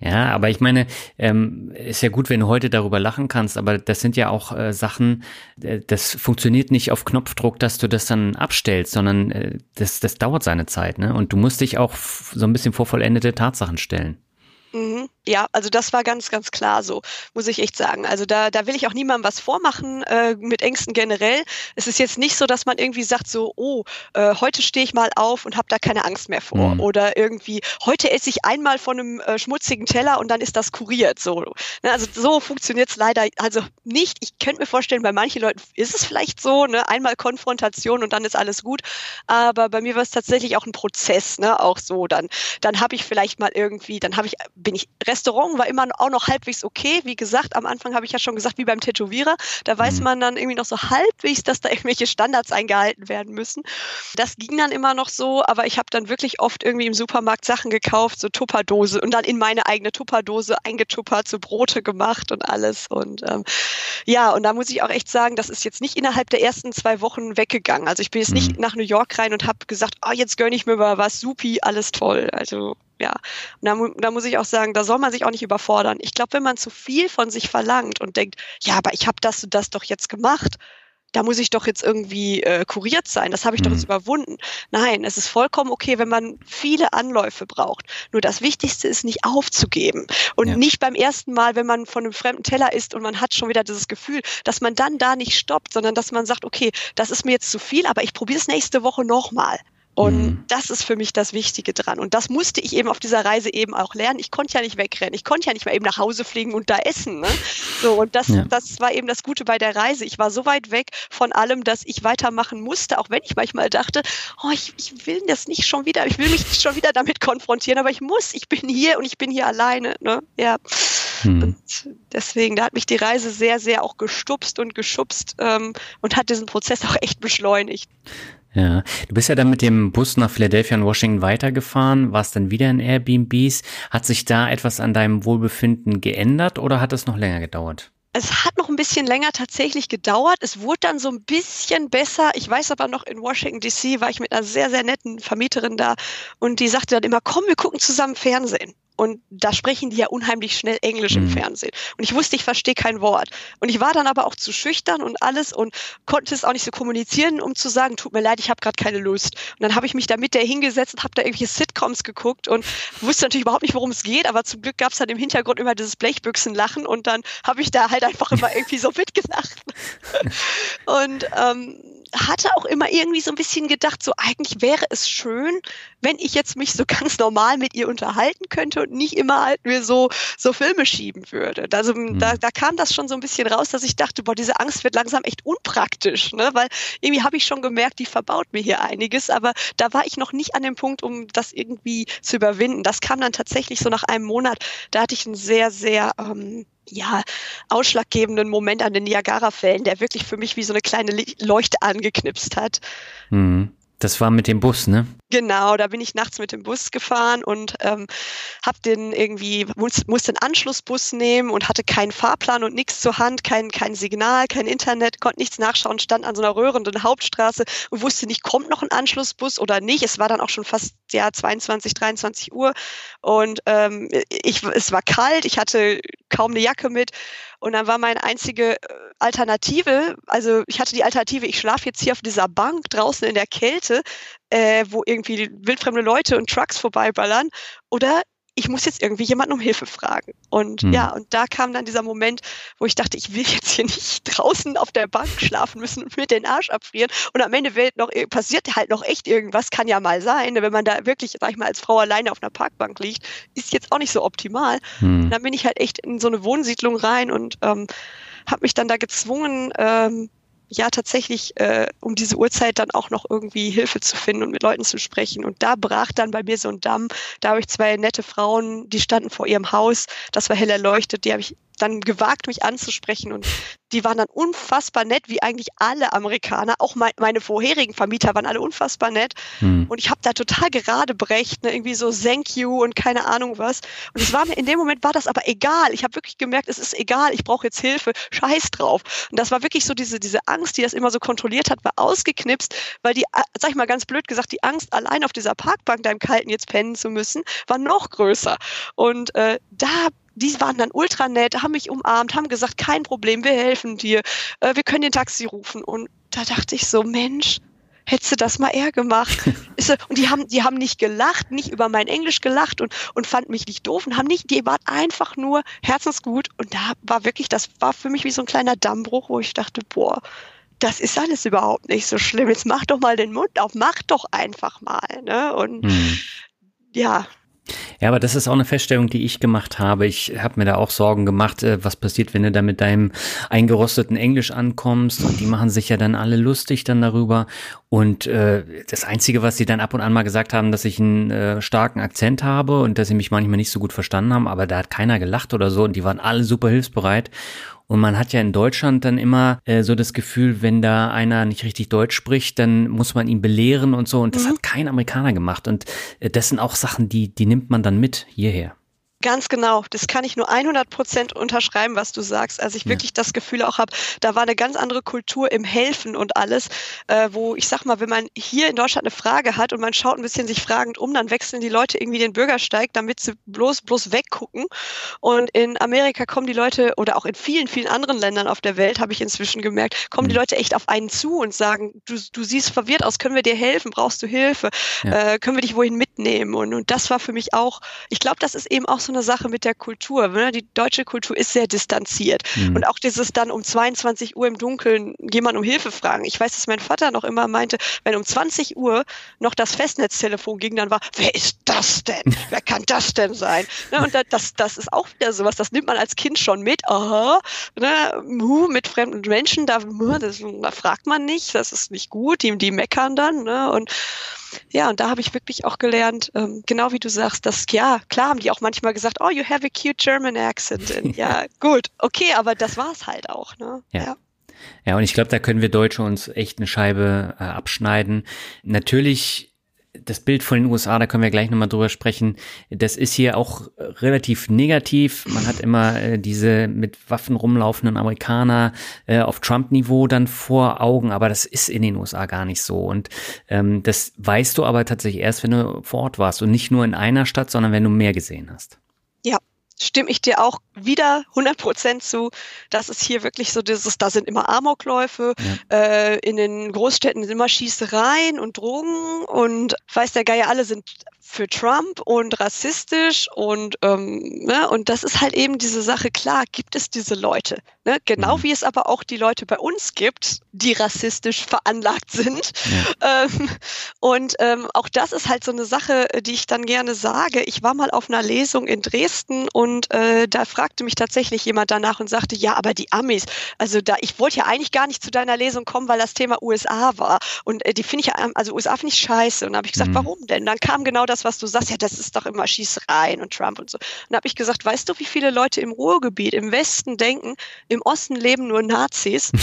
Ja, aber ich meine, ähm, ist ja gut, wenn du heute darüber lachen kannst, aber das sind ja auch äh, Sachen, äh, das funktioniert nicht auf Knopfdruck, dass du das dann abstellst, sondern äh, das, das dauert seine Zeit, ne? Und du musst dich auch so ein bisschen vor vollendete Tatsachen stellen. Mhm. Ja, also das war ganz, ganz klar so, muss ich echt sagen. Also da, da will ich auch niemandem was vormachen äh, mit Ängsten generell. Es ist jetzt nicht so, dass man irgendwie sagt so, oh, äh, heute stehe ich mal auf und habe da keine Angst mehr vor. Mhm. Oder irgendwie, heute esse ich einmal von einem äh, schmutzigen Teller und dann ist das kuriert. So. Ne, also so funktioniert es leider also nicht. Ich könnte mir vorstellen, bei manchen Leuten ist es vielleicht so, ne, einmal Konfrontation und dann ist alles gut. Aber bei mir war es tatsächlich auch ein Prozess, ne, auch so. Dann, dann habe ich vielleicht mal irgendwie, dann habe ich, bin ich Restaurant war immer auch noch halbwegs okay. Wie gesagt, am Anfang habe ich ja schon gesagt, wie beim Tätowierer, da weiß mhm. man dann irgendwie noch so halbwegs, dass da irgendwelche Standards eingehalten werden müssen. Das ging dann immer noch so, aber ich habe dann wirklich oft irgendwie im Supermarkt Sachen gekauft, so Tupperdose und dann in meine eigene Tupperdose eingetuppert, so Brote gemacht und alles. Und ähm, ja, und da muss ich auch echt sagen, das ist jetzt nicht innerhalb der ersten zwei Wochen weggegangen. Also ich bin jetzt mhm. nicht nach New York rein und habe gesagt, oh, jetzt gönne ich mir mal was, supi, alles toll. Also ja, und da, da muss ich auch sagen, da soll man sich auch nicht überfordern. Ich glaube, wenn man zu viel von sich verlangt und denkt, ja, aber ich habe das und das doch jetzt gemacht, da muss ich doch jetzt irgendwie äh, kuriert sein, das habe ich doch jetzt mhm. überwunden. Nein, es ist vollkommen okay, wenn man viele Anläufe braucht. Nur das Wichtigste ist nicht aufzugeben und ja. nicht beim ersten Mal, wenn man von einem fremden Teller isst und man hat schon wieder dieses Gefühl, dass man dann da nicht stoppt, sondern dass man sagt, okay, das ist mir jetzt zu viel, aber ich probiere es nächste Woche nochmal. Und mhm. das ist für mich das Wichtige dran. Und das musste ich eben auf dieser Reise eben auch lernen. Ich konnte ja nicht wegrennen. Ich konnte ja nicht mal eben nach Hause fliegen und da essen. Ne? So, und das, ja. das war eben das Gute bei der Reise. Ich war so weit weg von allem, dass ich weitermachen musste, auch wenn ich manchmal dachte, oh, ich, ich will das nicht schon wieder, ich will mich nicht schon wieder damit konfrontieren, aber ich muss, ich bin hier und ich bin hier alleine. Ne? Ja. Mhm. Und deswegen, da hat mich die Reise sehr, sehr auch gestupst und geschubst ähm, und hat diesen Prozess auch echt beschleunigt. Ja, du bist ja dann mit dem Bus nach Philadelphia und Washington weitergefahren, warst dann wieder in Airbnbs. Hat sich da etwas an deinem Wohlbefinden geändert oder hat es noch länger gedauert? Es hat noch ein bisschen länger tatsächlich gedauert. Es wurde dann so ein bisschen besser. Ich weiß aber noch, in Washington DC war ich mit einer sehr, sehr netten Vermieterin da und die sagte dann immer, komm, wir gucken zusammen Fernsehen. Und da sprechen die ja unheimlich schnell Englisch im mhm. Fernsehen. Und ich wusste, ich verstehe kein Wort. Und ich war dann aber auch zu schüchtern und alles und konnte es auch nicht so kommunizieren, um zu sagen, tut mir leid, ich habe gerade keine Lust. Und dann habe ich mich da mit der hingesetzt und habe da irgendwelche Sitcoms geguckt und wusste natürlich überhaupt nicht, worum es geht, aber zum Glück gab es dann im Hintergrund immer dieses Blechbüchsenlachen und dann habe ich da halt einfach immer irgendwie so mitgelacht. und ähm, hatte auch immer irgendwie so ein bisschen gedacht, so eigentlich wäre es schön, wenn ich jetzt mich so ganz normal mit ihr unterhalten könnte und nicht immer halt mir so, so Filme schieben würde. Also mhm. da, da kam das schon so ein bisschen raus, dass ich dachte, boah, diese Angst wird langsam echt unpraktisch, ne? weil irgendwie habe ich schon gemerkt, die verbaut mir hier einiges, aber da war ich noch nicht an dem Punkt, um das irgendwie zu überwinden. Das kam dann tatsächlich so nach einem Monat, da hatte ich einen sehr, sehr ähm, ja, ausschlaggebenden Moment an den Niagara-Fällen, der wirklich für mich wie so eine kleine Leuchte angeknipst hat. Mhm. Das war mit dem Bus, ne? Genau, da bin ich nachts mit dem Bus gefahren und ähm, habe den irgendwie muss, musste einen Anschlussbus nehmen und hatte keinen Fahrplan und nichts zur Hand, kein kein Signal, kein Internet, konnte nichts nachschauen, stand an so einer röhrenden Hauptstraße und wusste nicht, kommt noch ein Anschlussbus oder nicht. Es war dann auch schon fast ja 22, 23 Uhr und ähm, ich es war kalt, ich hatte kaum eine Jacke mit und dann war meine einzige äh, Alternative, also ich hatte die Alternative, ich schlafe jetzt hier auf dieser Bank draußen in der Kälte, äh, wo irgendwie wildfremde Leute und Trucks vorbeiballern. Oder ich muss jetzt irgendwie jemanden um Hilfe fragen. Und hm. ja, und da kam dann dieser Moment, wo ich dachte, ich will jetzt hier nicht draußen auf der Bank schlafen müssen und mir den Arsch abfrieren. Und am Ende wird noch, passiert halt noch echt irgendwas, kann ja mal sein. Wenn man da wirklich, sag ich mal, als Frau alleine auf einer Parkbank liegt, ist jetzt auch nicht so optimal. Hm. Dann bin ich halt echt in so eine Wohnsiedlung rein und ähm, habe mich dann da gezwungen, ähm, ja tatsächlich äh, um diese Uhrzeit dann auch noch irgendwie Hilfe zu finden und mit Leuten zu sprechen. Und da brach dann bei mir so ein Damm. Da habe ich zwei nette Frauen, die standen vor ihrem Haus. Das war hell erleuchtet. Die habe ich dann gewagt, mich anzusprechen. Und die waren dann unfassbar nett, wie eigentlich alle Amerikaner. Auch mein, meine vorherigen Vermieter waren alle unfassbar nett. Hm. Und ich habe da total gerade brecht, ne, irgendwie so thank you und keine Ahnung was. Und es war mir in dem Moment war das aber egal. Ich habe wirklich gemerkt, es ist egal, ich brauche jetzt Hilfe, scheiß drauf. Und das war wirklich so diese, diese Angst, die das immer so kontrolliert hat, war ausgeknipst, weil die, sag ich mal ganz blöd gesagt, die Angst, allein auf dieser Parkbank da im Kalten jetzt pennen zu müssen, war noch größer. Und äh, da die waren dann ultra nett, haben mich umarmt, haben gesagt, kein Problem, wir helfen dir, äh, wir können den Taxi rufen. Und da dachte ich so, Mensch, hättest du das mal eher gemacht. und die haben, die haben nicht gelacht, nicht über mein Englisch gelacht und, und fanden mich nicht doof und haben nicht, die waren einfach nur herzensgut. Und da war wirklich, das war für mich wie so ein kleiner Dammbruch, wo ich dachte, boah, das ist alles überhaupt nicht so schlimm. Jetzt mach doch mal den Mund auf, mach doch einfach mal. Ne? Und hm. ja, Ja, aber das ist auch eine Feststellung, die ich gemacht habe. Ich habe mir da auch Sorgen gemacht, äh, was passiert, wenn du da mit deinem eingerosteten Englisch ankommst. Und die machen sich ja dann alle lustig dann darüber. Und äh, das Einzige, was sie dann ab und an mal gesagt haben, dass ich einen äh, starken Akzent habe und dass sie mich manchmal nicht so gut verstanden haben, aber da hat keiner gelacht oder so und die waren alle super hilfsbereit. Und man hat ja in Deutschland dann immer äh, so das Gefühl, wenn da einer nicht richtig Deutsch spricht, dann muss man ihn belehren und so. Und das mhm. hat kein Amerikaner gemacht. Und äh, das sind auch Sachen, die, die nimmt man dann mit hierher. Ganz genau. Das kann ich nur 100 Prozent unterschreiben, was du sagst. Also ich wirklich das Gefühl auch habe, da war eine ganz andere Kultur im Helfen und alles, äh, wo ich sag mal, wenn man hier in Deutschland eine Frage hat und man schaut ein bisschen sich fragend um, dann wechseln die Leute irgendwie den Bürgersteig, damit sie bloß, bloß weggucken. Und in Amerika kommen die Leute oder auch in vielen, vielen anderen Ländern auf der Welt, habe ich inzwischen gemerkt, kommen die mhm. Leute echt auf einen zu und sagen, du, du siehst verwirrt aus, können wir dir helfen? Brauchst du Hilfe? Ja. Äh, können wir dich wohin mitnehmen? Und, und das war für mich auch, ich glaube, das ist eben auch so eine Sache mit der Kultur. Ne? Die deutsche Kultur ist sehr distanziert. Mhm. Und auch dieses dann um 22 Uhr im Dunkeln jemand um Hilfe fragen. Ich weiß, dass mein Vater noch immer meinte, wenn um 20 Uhr noch das Festnetztelefon ging, dann war, wer ist das denn? wer kann das denn sein? Ne? Und das, das ist auch wieder sowas, das nimmt man als Kind schon mit. Aha, ne? mit fremden Menschen, da, das, da fragt man nicht, das ist nicht gut, die, die meckern dann. Ne? Und ja, und da habe ich wirklich auch gelernt, ähm, genau wie du sagst, dass, ja, klar haben die auch manchmal gesagt, oh, you have a cute German accent. Und, ja, gut, okay, aber das war es halt auch. Ne? ja. ja. Ja, und ich glaube, da können wir Deutsche uns echt eine Scheibe äh, abschneiden. Natürlich das Bild von den USA, da können wir gleich nochmal drüber sprechen, das ist hier auch relativ negativ. Man hat immer äh, diese mit Waffen rumlaufenden Amerikaner äh, auf Trump-Niveau dann vor Augen, aber das ist in den USA gar nicht so. Und ähm, das weißt du aber tatsächlich erst, wenn du vor Ort warst und nicht nur in einer Stadt, sondern wenn du mehr gesehen hast. Ja, stimme ich dir auch wieder 100 Prozent zu. Das ist hier wirklich so dieses, da sind immer Amokläufe, ja. äh, in den Großstädten sind immer Schießereien und Drogen und weiß der Geier, alle sind für Trump und rassistisch und ähm, ne, und das ist halt eben diese Sache. Klar, gibt es diese Leute, ne? genau mhm. wie es aber auch die Leute bei uns gibt, die rassistisch veranlagt sind. Ja. Ähm, und ähm, auch das ist halt so eine Sache, die ich dann gerne sage. Ich war mal auf einer Lesung in Dresden und äh, da fragte mich tatsächlich jemand danach und sagte, ja, aber die Amis, also da, ich wollte ja eigentlich gar nicht zu deiner Lesung kommen, weil das Thema USA war und äh, die finde ich ja, also USA finde ich scheiße und da habe ich gesagt, mhm. warum denn? Dann kam genau das das, was du sagst, ja, das ist doch immer Schießereien und Trump und so. Und da habe ich gesagt, weißt du, wie viele Leute im Ruhrgebiet, im Westen denken, im Osten leben nur Nazis?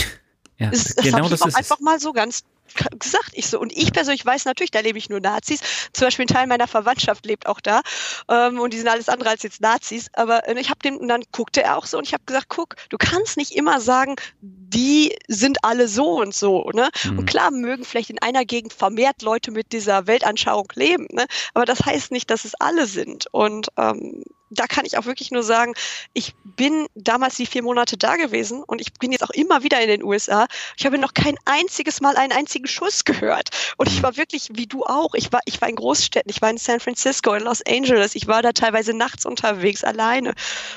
Ja, das, das genau habe ich auch einfach mal so ganz gesagt. Ich so, und ich persönlich weiß natürlich, da lebe ich nur Nazis. Zum Beispiel ein Teil meiner Verwandtschaft lebt auch da. Ähm, und die sind alles andere als jetzt Nazis. Aber äh, ich habe den, und dann guckte er auch so und ich habe gesagt, guck, du kannst nicht immer sagen, die sind alle so und so. Ne? Mhm. Und klar mögen vielleicht in einer Gegend vermehrt Leute mit dieser Weltanschauung leben. Ne? Aber das heißt nicht, dass es alle sind. Und ähm, da kann ich auch wirklich nur sagen, ich bin damals die vier Monate da gewesen und ich bin jetzt auch immer wieder in den USA. Ich habe noch kein einziges Mal einen einzigen Schuss gehört. Und ich war wirklich, wie du auch, ich war, ich war in Großstädten, ich war in San Francisco, in Los Angeles, ich war da teilweise nachts unterwegs, alleine.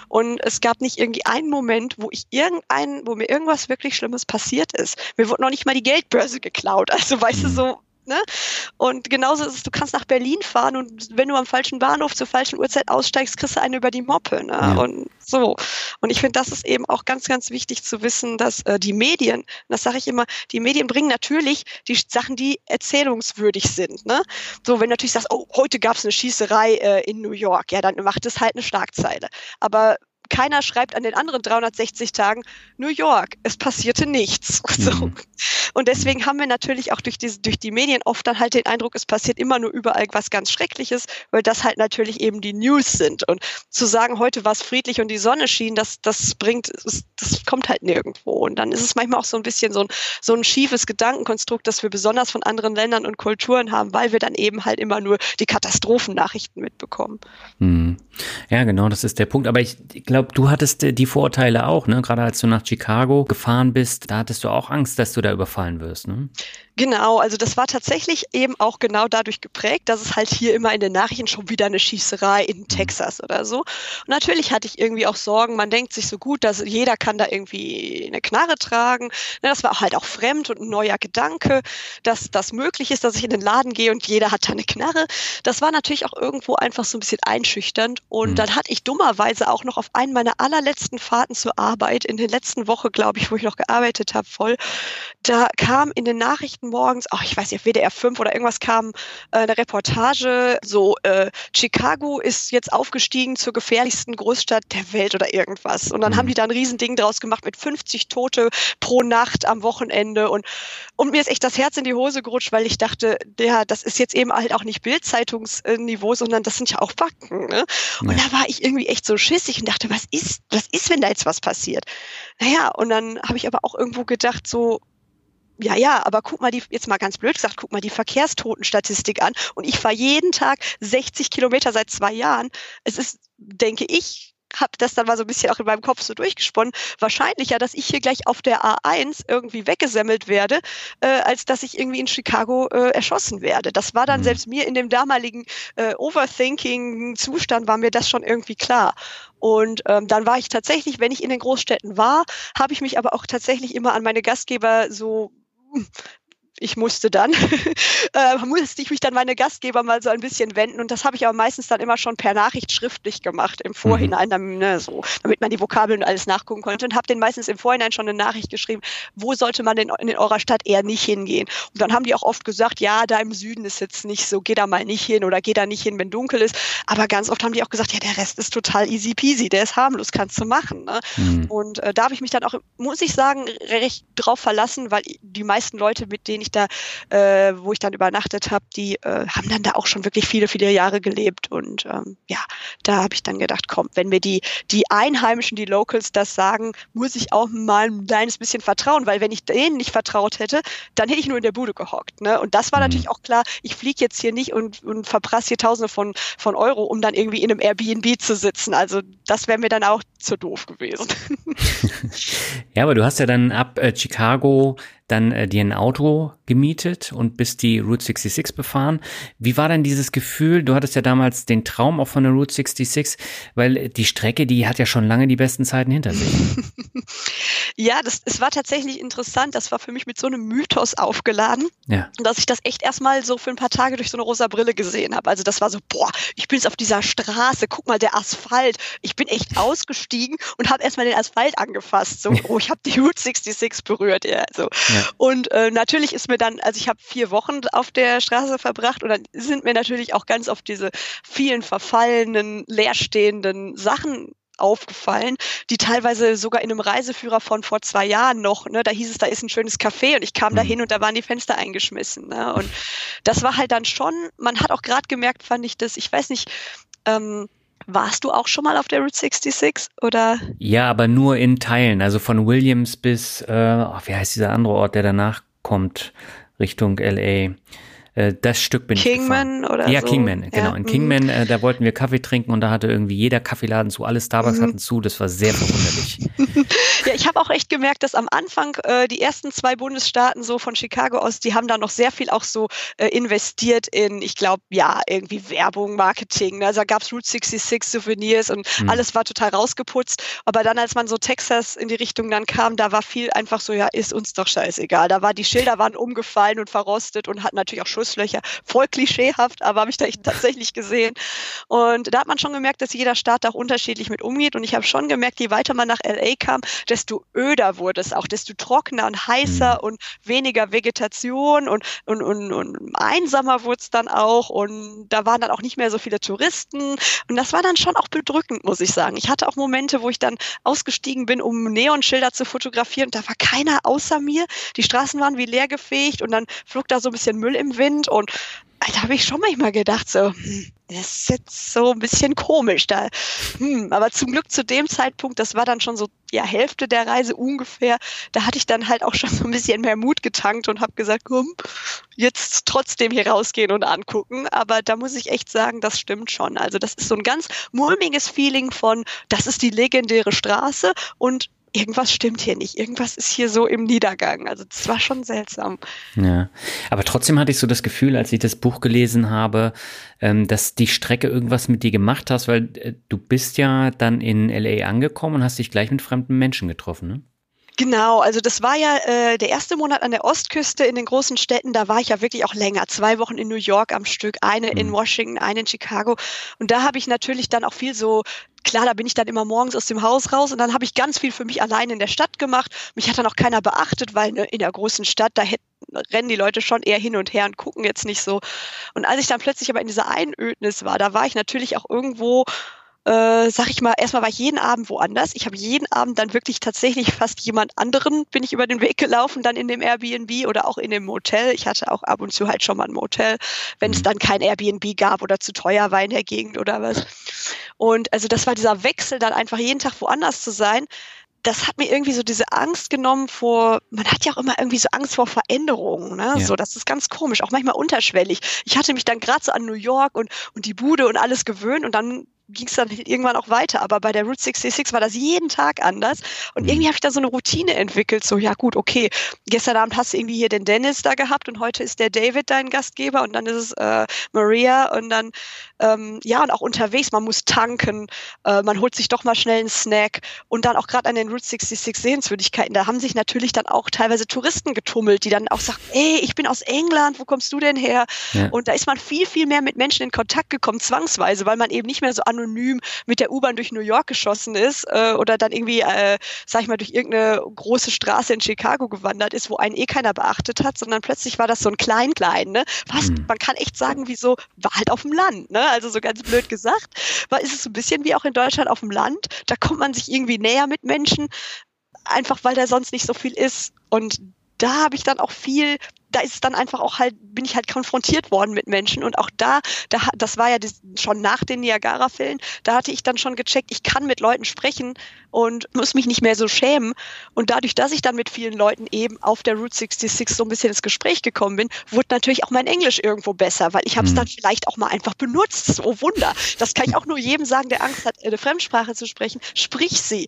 Und es gab nicht irgendwie einen Moment, wo ich irgendeinen, wo mir irgendwas wirklich Schlimmes passiert ist. Mir wurde noch nicht mal die Geldbörse geklaut. Also weißt du, so Ne? Und genauso ist es, du kannst nach Berlin fahren und wenn du am falschen Bahnhof zur falschen Uhrzeit aussteigst, kriegst du eine über die Moppe. Ne? Ja. Und so. Und ich finde, das ist eben auch ganz, ganz wichtig zu wissen, dass äh, die Medien, das sage ich immer, die Medien bringen natürlich die Sachen, die erzählungswürdig sind. Ne? So, wenn du natürlich sagst, oh, heute gab es eine Schießerei äh, in New York, ja, dann macht es halt eine Schlagzeile. Aber keiner schreibt an den anderen 360 Tagen New York, es passierte nichts. So. Mhm. Und deswegen haben wir natürlich auch durch, diese, durch die Medien oft dann halt den Eindruck, es passiert immer nur überall was ganz Schreckliches, weil das halt natürlich eben die News sind. Und zu sagen, heute war es friedlich und die Sonne schien, das, das bringt, das kommt halt nirgendwo. Und dann ist es manchmal auch so ein bisschen so ein, so ein schiefes Gedankenkonstrukt, das wir besonders von anderen Ländern und Kulturen haben, weil wir dann eben halt immer nur die Katastrophennachrichten mitbekommen. Mhm. Ja, genau, das ist der Punkt. Aber ich glaube, glaube, du hattest äh, die Vorteile auch, ne? Gerade als du nach Chicago gefahren bist, da hattest du auch Angst, dass du da überfallen wirst, ne? Genau, also das war tatsächlich eben auch genau dadurch geprägt, dass es halt hier immer in den Nachrichten schon wieder eine Schießerei in mhm. Texas oder so. Und natürlich hatte ich irgendwie auch Sorgen, man denkt sich so gut, dass jeder kann da irgendwie eine Knarre tragen. Ne, das war halt auch fremd und ein neuer Gedanke, dass das möglich ist, dass ich in den Laden gehe und jeder hat da eine Knarre. Das war natürlich auch irgendwo einfach so ein bisschen einschüchternd. Und mhm. dann hatte ich dummerweise auch noch auf einen meiner allerletzten Fahrten zur Arbeit, in der letzten Woche, glaube ich, wo ich noch gearbeitet habe, voll, da kam in den Nachrichten morgens, ach, ich weiß nicht, WDR 5 oder irgendwas kam äh, eine Reportage, so äh, Chicago ist jetzt aufgestiegen zur gefährlichsten Großstadt der Welt oder irgendwas. Und dann mhm. haben die da ein Riesending draus gemacht mit 50 Tote pro Nacht am Wochenende. Und, und mir ist echt das Herz in die Hose gerutscht, weil ich dachte, ja, das ist jetzt eben halt auch nicht Bildzeitungsniveau, sondern das sind ja auch Fakten. Ne? Und ja. da war ich irgendwie echt so schissig und dachte, was ist, was ist, wenn da jetzt was passiert? Naja, und dann habe ich aber auch irgendwo gedacht, so, ja, ja, aber guck mal die, jetzt mal ganz blöd gesagt, guck mal die Verkehrstotenstatistik an und ich fahre jeden Tag 60 Kilometer seit zwei Jahren. Es ist, denke ich, habe das dann mal so ein bisschen auch in meinem Kopf so durchgesponnen, wahrscheinlicher, dass ich hier gleich auf der A1 irgendwie weggesemmelt werde, äh, als dass ich irgendwie in Chicago äh, erschossen werde. Das war dann mhm. selbst mir in dem damaligen äh, Overthinking-Zustand, war mir das schon irgendwie klar. Und ähm, dann war ich tatsächlich, wenn ich in den Großstädten war, habe ich mich aber auch tatsächlich immer an meine Gastgeber so ich musste dann, äh, musste ich mich dann meine Gastgeber mal so ein bisschen wenden und das habe ich aber meistens dann immer schon per Nachricht schriftlich gemacht im Vorhinein, mhm. dann, ne, so, damit man die Vokabeln und alles nachgucken konnte und habe den meistens im Vorhinein schon eine Nachricht geschrieben, wo sollte man denn in, in eurer Stadt eher nicht hingehen. Und dann haben die auch oft gesagt, ja, da im Süden ist jetzt nicht so, geh da mal nicht hin oder geh da nicht hin, wenn dunkel ist. Aber ganz oft haben die auch gesagt, ja, der Rest ist total easy peasy, der ist harmlos, kannst du machen. Ne? Mhm. Und äh, da habe ich mich dann auch, muss ich sagen, recht drauf verlassen, weil die meisten Leute, mit denen ich da, äh, wo ich dann übernachtet habe, die äh, haben dann da auch schon wirklich viele, viele Jahre gelebt. Und ähm, ja, da habe ich dann gedacht, komm, wenn mir die, die Einheimischen, die Locals das sagen, muss ich auch mal ein kleines bisschen vertrauen, weil wenn ich denen nicht vertraut hätte, dann hätte ich nur in der Bude gehockt. Ne? Und das war mhm. natürlich auch klar, ich fliege jetzt hier nicht und, und verprasse hier Tausende von, von Euro, um dann irgendwie in einem Airbnb zu sitzen. Also das wäre mir dann auch zu doof gewesen. ja, aber du hast ja dann ab äh, Chicago dann äh, dir ein Auto gemietet und bist die Route 66 befahren. Wie war denn dieses Gefühl? Du hattest ja damals den Traum auch von der Route 66, weil die Strecke, die hat ja schon lange die besten Zeiten hinter sich. ja, das, es war tatsächlich interessant. Das war für mich mit so einem Mythos aufgeladen, ja. dass ich das echt erstmal so für ein paar Tage durch so eine rosa Brille gesehen habe. Also das war so, boah, ich bin jetzt auf dieser Straße, guck mal, der Asphalt. Ich bin echt ausgestiegen und habe erstmal den Asphalt angefasst. So, oh, ich habe die Route 66 berührt. Ja, so. Und äh, natürlich ist mir dann, also ich habe vier Wochen auf der Straße verbracht und dann sind mir natürlich auch ganz oft diese vielen verfallenen, leerstehenden Sachen aufgefallen, die teilweise sogar in einem Reiseführer von vor zwei Jahren noch, ne, da hieß es, da ist ein schönes Café und ich kam mhm. da hin und da waren die Fenster eingeschmissen. Ne, und das war halt dann schon, man hat auch gerade gemerkt, fand ich das, ich weiß nicht, ähm, warst du auch schon mal auf der Route 66 oder? Ja, aber nur in Teilen, also von Williams bis, äh, oh, wie heißt dieser andere Ort, der danach kommt, Richtung LA. Äh, das Stück bin Kingman ich oder Ja, so. Kingman, genau. In mhm. Kingman, äh, da wollten wir Kaffee trinken und da hatte irgendwie jeder Kaffeeladen zu, alle Starbucks mhm. hatten zu. Das war sehr verwunderlich. ich habe auch echt gemerkt, dass am Anfang äh, die ersten zwei Bundesstaaten so von Chicago aus, die haben da noch sehr viel auch so äh, investiert in, ich glaube, ja, irgendwie Werbung, Marketing. Ne? Also da gab es Route 66 Souvenirs und mhm. alles war total rausgeputzt. Aber dann, als man so Texas in die Richtung dann kam, da war viel einfach so, ja, ist uns doch scheißegal. Da war die Schilder waren umgefallen und verrostet und hatten natürlich auch Schuss Schusslöcher. Voll klischeehaft, aber habe ich da tatsächlich gesehen. Und da hat man schon gemerkt, dass jeder Staat auch unterschiedlich mit umgeht. Und ich habe schon gemerkt, je weiter man nach LA kam, desto öder wurde es auch, desto trockener und heißer mhm. und weniger Vegetation und, und, und, und einsamer wurde es dann auch. Und da waren dann auch nicht mehr so viele Touristen. Und das war dann schon auch bedrückend, muss ich sagen. Ich hatte auch Momente, wo ich dann ausgestiegen bin, um Neonschilder zu fotografieren. Und da war keiner außer mir. Die Straßen waren wie leer gefegt und dann flog da so ein bisschen Müll im Wind und da habe ich schon manchmal gedacht, so, hm, das ist jetzt so ein bisschen komisch da. Hm, aber zum Glück zu dem Zeitpunkt, das war dann schon so ja Hälfte der Reise ungefähr, da hatte ich dann halt auch schon so ein bisschen mehr Mut getankt und habe gesagt, komm, jetzt trotzdem hier rausgehen und angucken. Aber da muss ich echt sagen, das stimmt schon. Also das ist so ein ganz mulmiges Feeling von, das ist die legendäre Straße und irgendwas stimmt hier nicht, irgendwas ist hier so im Niedergang. Also das war schon seltsam. Ja, aber trotzdem hatte ich so das Gefühl, als ich das Buch gelesen habe, ähm, dass die Strecke irgendwas mit dir gemacht hast, weil äh, du bist ja dann in LA angekommen und hast dich gleich mit fremden Menschen getroffen, ne? Genau, also das war ja äh, der erste Monat an der Ostküste in den großen Städten. Da war ich ja wirklich auch länger. Zwei Wochen in New York am Stück, eine in mhm. Washington, eine in Chicago. Und da habe ich natürlich dann auch viel so klar, da bin ich dann immer morgens aus dem Haus raus und dann habe ich ganz viel für mich allein in der Stadt gemacht. Mich hat dann auch keiner beachtet, weil ne, in der großen Stadt, da hätten, rennen die Leute schon eher hin und her und gucken jetzt nicht so. Und als ich dann plötzlich aber in dieser Einödnis war, da war ich natürlich auch irgendwo äh, sag ich mal, erstmal war ich jeden Abend woanders. Ich habe jeden Abend dann wirklich tatsächlich fast jemand anderen bin ich über den Weg gelaufen, dann in dem Airbnb oder auch in dem Motel. Ich hatte auch ab und zu halt schon mal ein Motel, wenn es mhm. dann kein Airbnb gab oder zu teuer war in der Gegend oder was. Und also das war dieser Wechsel, dann einfach jeden Tag woanders zu sein das hat mir irgendwie so diese Angst genommen vor, man hat ja auch immer irgendwie so Angst vor Veränderungen, ne? Ja. So, das ist ganz komisch, auch manchmal unterschwellig. Ich hatte mich dann gerade so an New York und, und die Bude und alles gewöhnt und dann ging es dann irgendwann auch weiter. Aber bei der Route 66 war das jeden Tag anders. Und mhm. irgendwie habe ich da so eine Routine entwickelt. So, ja gut, okay, gestern Abend hast du irgendwie hier den Dennis da gehabt und heute ist der David dein Gastgeber und dann ist es äh, Maria und dann, ähm, ja, und auch unterwegs, man muss tanken, äh, man holt sich doch mal schnell einen Snack und dann auch gerade an den Route 66 Sehenswürdigkeiten, da haben sich natürlich dann auch teilweise Touristen getummelt, die dann auch sagen, ey, ich bin aus England, wo kommst du denn her? Ja. Und da ist man viel, viel mehr mit Menschen in Kontakt gekommen, zwangsweise, weil man eben nicht mehr so an anonym mit der U-Bahn durch New York geschossen ist äh, oder dann irgendwie, äh, sag ich mal, durch irgendeine große Straße in Chicago gewandert ist, wo einen eh keiner beachtet hat, sondern plötzlich war das so ein Klein-Klein, ne? Was, mhm. man kann echt sagen, wie so, war halt auf dem Land, ne? Also so ganz blöd gesagt, war, ist es so ein bisschen wie auch in Deutschland auf dem Land. Da kommt man sich irgendwie näher mit Menschen, einfach weil da sonst nicht so viel ist. Und da habe ich dann auch viel da ist es dann einfach auch halt, bin ich halt konfrontiert worden mit Menschen und auch da, da das war ja schon nach den Niagara-Fällen, da hatte ich dann schon gecheckt, ich kann mit Leuten sprechen und muss mich nicht mehr so schämen und dadurch, dass ich dann mit vielen Leuten eben auf der Route 66 so ein bisschen ins Gespräch gekommen bin, wurde natürlich auch mein Englisch irgendwo besser, weil ich habe es mhm. dann vielleicht auch mal einfach benutzt. Oh Wunder, das kann ich auch nur jedem sagen, der Angst hat, eine Fremdsprache zu sprechen, sprich sie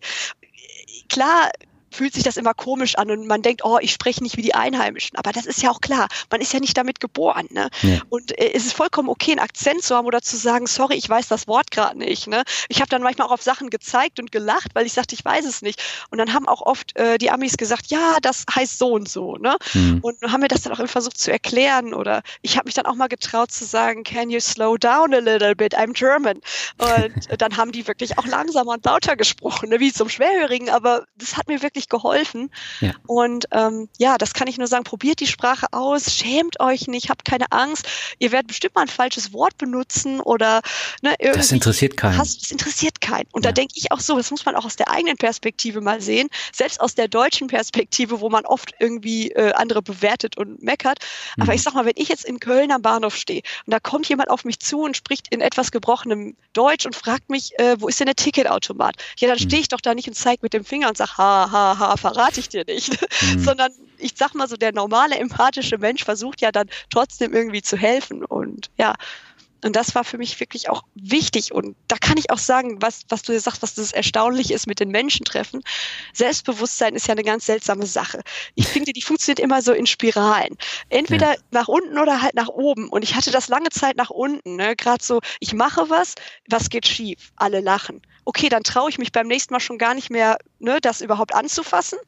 klar fühlt sich das immer komisch an und man denkt, oh, ich spreche nicht wie die Einheimischen. Aber das ist ja auch klar. Man ist ja nicht damit geboren. Ne? Ja. Und äh, es ist vollkommen okay, einen Akzent zu haben oder zu sagen, sorry, ich weiß das Wort gerade nicht. Ne? Ich habe dann manchmal auch auf Sachen gezeigt und gelacht, weil ich sagte, ich weiß es nicht. Und dann haben auch oft äh, die Amis gesagt, ja, das heißt so und so. Ne? Mhm. Und haben mir das dann auch versucht zu erklären. Oder ich habe mich dann auch mal getraut zu sagen, can you slow down a little bit? I'm German. Und dann haben die wirklich auch langsamer und lauter gesprochen, ne? wie zum Schwerhörigen. Aber das hat mir wirklich wirklich geholfen. Ja. Und ähm, ja, das kann ich nur sagen, probiert die Sprache aus, schämt euch nicht, habt keine Angst. Ihr werdet bestimmt mal ein falsches Wort benutzen oder ne, irgendwie. Das interessiert keinen. Hast, das interessiert keinen. Und ja. da denke ich auch so, das muss man auch aus der eigenen Perspektive mal sehen, selbst aus der deutschen Perspektive, wo man oft irgendwie äh, andere bewertet und meckert. Mhm. Aber ich sag mal, wenn ich jetzt in Köln am Bahnhof stehe und da kommt jemand auf mich zu und spricht in etwas gebrochenem Deutsch und fragt mich, äh, wo ist denn der Ticketautomat? Ja, dann mhm. stehe ich doch da nicht und zeige mit dem Finger und sage, ha, ha, haha, verrate ich dir nicht. Mhm. Sondern ich sag mal so, der normale empathische Mensch versucht ja dann trotzdem irgendwie zu helfen. Und ja, und das war für mich wirklich auch wichtig. Und da kann ich auch sagen, was, was du sagst, was das erstaunlich ist mit den Menschen treffen. Selbstbewusstsein ist ja eine ganz seltsame Sache. Ich finde, die funktioniert immer so in Spiralen. Entweder ja. nach unten oder halt nach oben. Und ich hatte das lange Zeit nach unten. Ne? Gerade so, ich mache was, was geht schief? Alle lachen. Okay, dann traue ich mich beim nächsten Mal schon gar nicht mehr, ne, das überhaupt anzufassen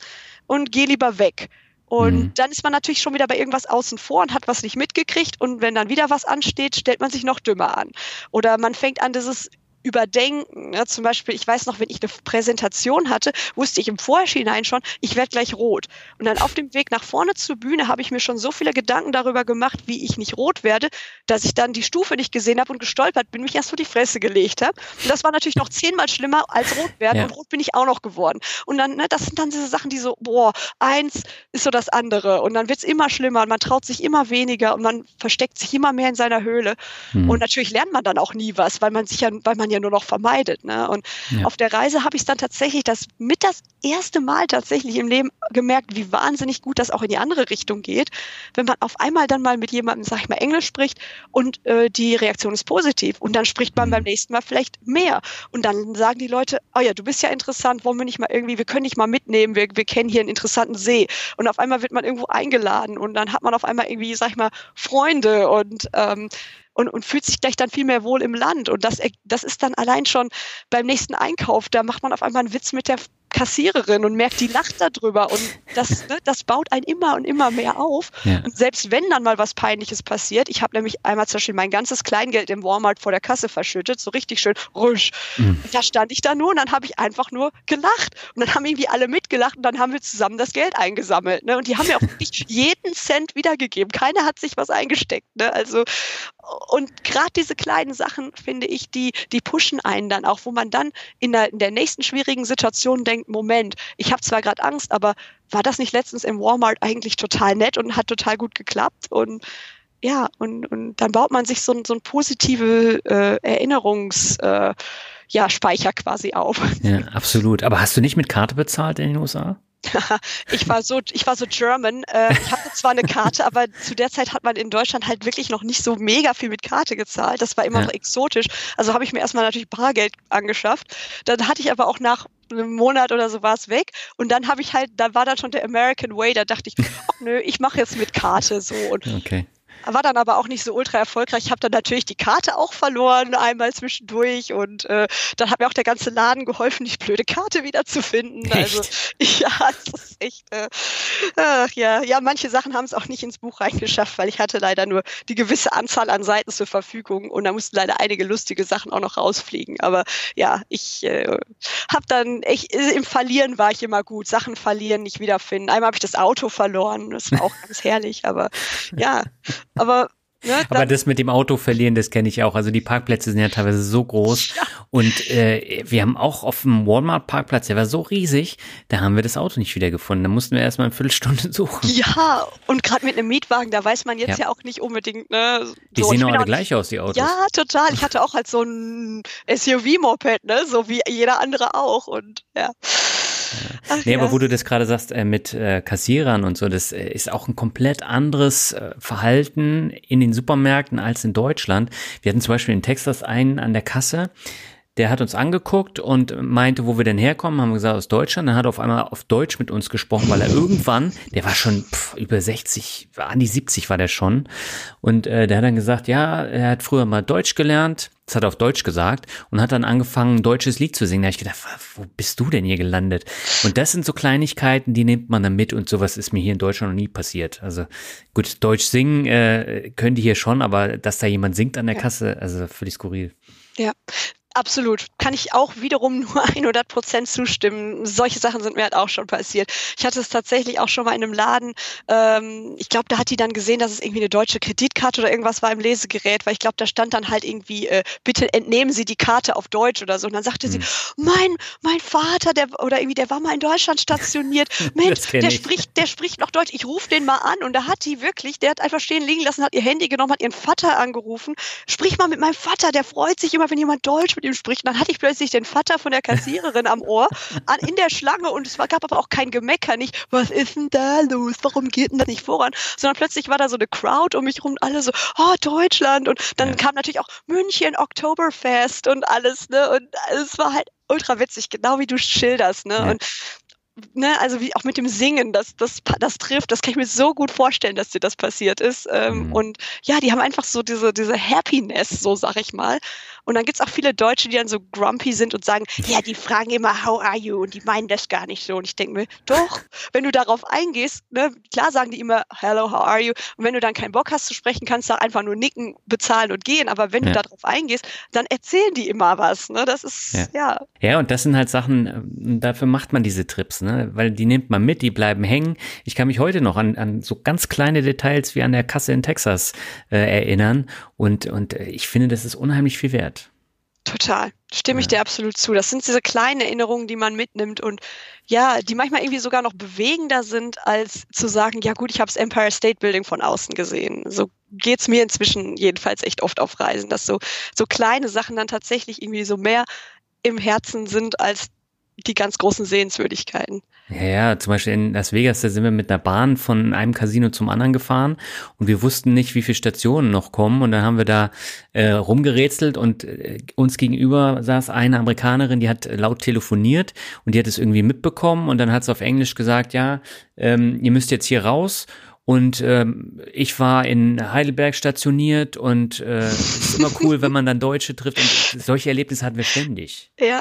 und gehe lieber weg. Und mhm. dann ist man natürlich schon wieder bei irgendwas außen vor und hat was nicht mitgekriegt. Und wenn dann wieder was ansteht, stellt man sich noch dümmer an. Oder man fängt an, dieses überdenken. Ne? Zum Beispiel, ich weiß noch, wenn ich eine Präsentation hatte, wusste ich im Vorhinein schon, ich werde gleich rot. Und dann auf dem Weg nach vorne zur Bühne habe ich mir schon so viele Gedanken darüber gemacht, wie ich nicht rot werde, dass ich dann die Stufe nicht gesehen habe und gestolpert bin, mich erst vor die Fresse gelegt habe. Und das war natürlich noch zehnmal schlimmer als rot werden. Ja. Und rot bin ich auch noch geworden. Und dann, ne, das sind dann diese Sachen, die so, boah, eins ist so das andere. Und dann wird es immer schlimmer und man traut sich immer weniger und man versteckt sich immer mehr in seiner Höhle. Mhm. Und natürlich lernt man dann auch nie was, weil man sich ja, weil man man ja nur noch vermeidet. Ne? Und ja. auf der Reise habe ich es dann tatsächlich das mit das erste Mal tatsächlich im Leben gemerkt, wie wahnsinnig gut das auch in die andere Richtung geht, wenn man auf einmal dann mal mit jemandem, sag ich mal, Englisch spricht und äh, die Reaktion ist positiv und dann spricht man mhm. beim nächsten Mal vielleicht mehr und dann sagen die Leute, oh ja, du bist ja interessant, wollen wir nicht mal irgendwie, wir können dich mal mitnehmen, wir, wir kennen hier einen interessanten See und auf einmal wird man irgendwo eingeladen und dann hat man auf einmal irgendwie, sag ich mal, Freunde und ähm, und, und fühlt sich gleich dann viel mehr wohl im Land. Und das, das ist dann allein schon beim nächsten Einkauf, da macht man auf einmal einen Witz mit der Kassiererin und merkt, die lacht darüber und das, ne, das baut einen immer und immer mehr auf. Ja. Und selbst wenn dann mal was Peinliches passiert, ich habe nämlich einmal zum Beispiel mein ganzes Kleingeld im Walmart vor der Kasse verschüttet, so richtig schön rusch. Mhm. Da stand ich da nur und dann habe ich einfach nur gelacht. Und dann haben irgendwie alle mitgelacht und dann haben wir zusammen das Geld eingesammelt. Ne? Und die haben mir auch wirklich jeden Cent wiedergegeben. Keiner hat sich was eingesteckt. Ne? Also, und gerade diese kleinen Sachen, finde ich, die, die pushen einen dann auch, wo man dann in der, in der nächsten schwierigen Situation denkt, Moment, ich habe zwar gerade Angst, aber war das nicht letztens im Walmart eigentlich total nett und hat total gut geklappt? Und ja, und, und dann baut man sich so, so ein positive äh, Erinnerungs äh, ja, Speicher quasi auf. Ja, absolut. Aber hast du nicht mit Karte bezahlt in den USA? ich war so, ich war so German. Äh, ich hatte zwar eine Karte, aber zu der Zeit hat man in Deutschland halt wirklich noch nicht so mega viel mit Karte gezahlt. Das war immer ja. noch exotisch. Also habe ich mir erstmal natürlich Bargeld angeschafft. Dann hatte ich aber auch nach einem Monat oder so war es weg. Und dann habe ich halt, da war dann schon der American Way, da dachte ich, ach nö, ich mache jetzt mit Karte so. Und okay war dann aber auch nicht so ultra erfolgreich. Ich habe dann natürlich die Karte auch verloren, einmal zwischendurch. Und äh, dann hat mir auch der ganze Laden geholfen, die blöde Karte wiederzufinden. Also ja, das ist echt. Äh, ach, ja, ja, manche Sachen haben es auch nicht ins Buch reingeschafft, weil ich hatte leider nur die gewisse Anzahl an Seiten zur Verfügung und da mussten leider einige lustige Sachen auch noch rausfliegen. Aber ja, ich äh, habe dann echt im Verlieren war ich immer gut. Sachen verlieren, nicht wiederfinden. Einmal habe ich das Auto verloren, das war auch ganz herrlich. Aber ja, aber Ne, Aber das mit dem Auto verlieren, das kenne ich auch. Also die Parkplätze sind ja teilweise so groß. Ja. Und äh, wir haben auch auf dem Walmart-Parkplatz, der war so riesig, da haben wir das Auto nicht wieder gefunden. Da mussten wir erstmal eine Viertelstunde suchen. Ja, und gerade mit einem Mietwagen, da weiß man jetzt ja, ja auch nicht unbedingt, ne? So, die sehen auch alle gleich aus, die Autos. Ja, total. Ich hatte auch halt so ein SUV-Moped, ne? So wie jeder andere auch. Und ja. Ach, nee, ja. aber wo du das gerade sagst, äh, mit äh, Kassierern und so, das äh, ist auch ein komplett anderes äh, Verhalten in den Supermärkten als in Deutschland. Wir hatten zum Beispiel in Texas einen an der Kasse, der hat uns angeguckt und meinte, wo wir denn herkommen, haben wir gesagt, aus Deutschland. Dann hat er auf einmal auf Deutsch mit uns gesprochen, weil er irgendwann, der war schon pff, über 60, an die 70 war der schon. Und äh, der hat dann gesagt, ja, er hat früher mal Deutsch gelernt, das hat er auf Deutsch gesagt und hat dann angefangen, ein deutsches Lied zu singen. Da habe ich gedacht, wo bist du denn hier gelandet? Und das sind so Kleinigkeiten, die nimmt man dann mit und sowas ist mir hier in Deutschland noch nie passiert. Also gut, Deutsch singen äh, können die hier schon, aber dass da jemand singt an der ja. Kasse, also völlig skurril. Ja, Absolut. Kann ich auch wiederum nur 100 Prozent zustimmen. Solche Sachen sind mir halt auch schon passiert. Ich hatte es tatsächlich auch schon mal in einem Laden. Ähm, ich glaube, da hat die dann gesehen, dass es irgendwie eine deutsche Kreditkarte oder irgendwas war im Lesegerät, weil ich glaube, da stand dann halt irgendwie, äh, bitte entnehmen Sie die Karte auf Deutsch oder so. Und dann sagte hm. sie, mein, mein Vater, der, oder irgendwie, der war mal in Deutschland stationiert. Mensch, der ich. spricht, der spricht noch Deutsch. Ich rufe den mal an. Und da hat die wirklich, der hat einfach stehen liegen lassen, hat ihr Handy genommen, hat ihren Vater angerufen. Sprich mal mit meinem Vater, der freut sich immer, wenn jemand Deutsch mit ihm spricht. Und dann hatte ich plötzlich den Vater von der Kassiererin am Ohr an, in der Schlange und es war, gab aber auch kein Gemecker, nicht, was ist denn da los? Warum geht denn das nicht voran? Sondern plötzlich war da so eine Crowd um mich rum, alle so, oh, Deutschland. Und dann ja. kam natürlich auch München, Oktoberfest und alles, ne? Und es war halt ultra witzig, genau wie du schilderst, ne? Ja. Und ne, also wie auch mit dem Singen, das, das, das trifft, das kann ich mir so gut vorstellen, dass dir das passiert ist. Ähm, mhm. Und ja, die haben einfach so diese, diese Happiness, so sag ich mal. Und dann gibt's auch viele Deutsche, die dann so grumpy sind und sagen, ja, die fragen immer, how are you? Und die meinen das gar nicht so. Und ich denke mir, doch, wenn du darauf eingehst, ne, klar sagen die immer, hello, how are you? Und wenn du dann keinen Bock hast zu sprechen, kannst du einfach nur nicken, bezahlen und gehen. Aber wenn ja. du darauf eingehst, dann erzählen die immer was. Ne? Das ist, ja. ja. Ja, und das sind halt Sachen, ähm, dafür macht man diese Trips, ne? Weil die nimmt man mit, die bleiben hängen. Ich kann mich heute noch an, an so ganz kleine Details wie an der Kasse in Texas äh, erinnern. Und, und äh, ich finde, das ist unheimlich viel wert. Total. Stimme ich dir absolut zu. Das sind diese kleinen Erinnerungen, die man mitnimmt und ja, die manchmal irgendwie sogar noch bewegender sind, als zu sagen, ja gut, ich habe das Empire State Building von außen gesehen. So geht's mir inzwischen jedenfalls echt oft auf Reisen, dass so, so kleine Sachen dann tatsächlich irgendwie so mehr im Herzen sind als die ganz großen Sehenswürdigkeiten. Ja, ja, zum Beispiel in Las Vegas, da sind wir mit einer Bahn von einem Casino zum anderen gefahren und wir wussten nicht, wie viele Stationen noch kommen und dann haben wir da äh, rumgerätselt und äh, uns gegenüber saß eine Amerikanerin, die hat laut telefoniert und die hat es irgendwie mitbekommen und dann hat sie auf Englisch gesagt, ja, ähm, ihr müsst jetzt hier raus und ähm, ich war in Heidelberg stationiert und äh, es ist immer cool, wenn man dann Deutsche trifft und solche Erlebnisse hatten wir ständig. Ja,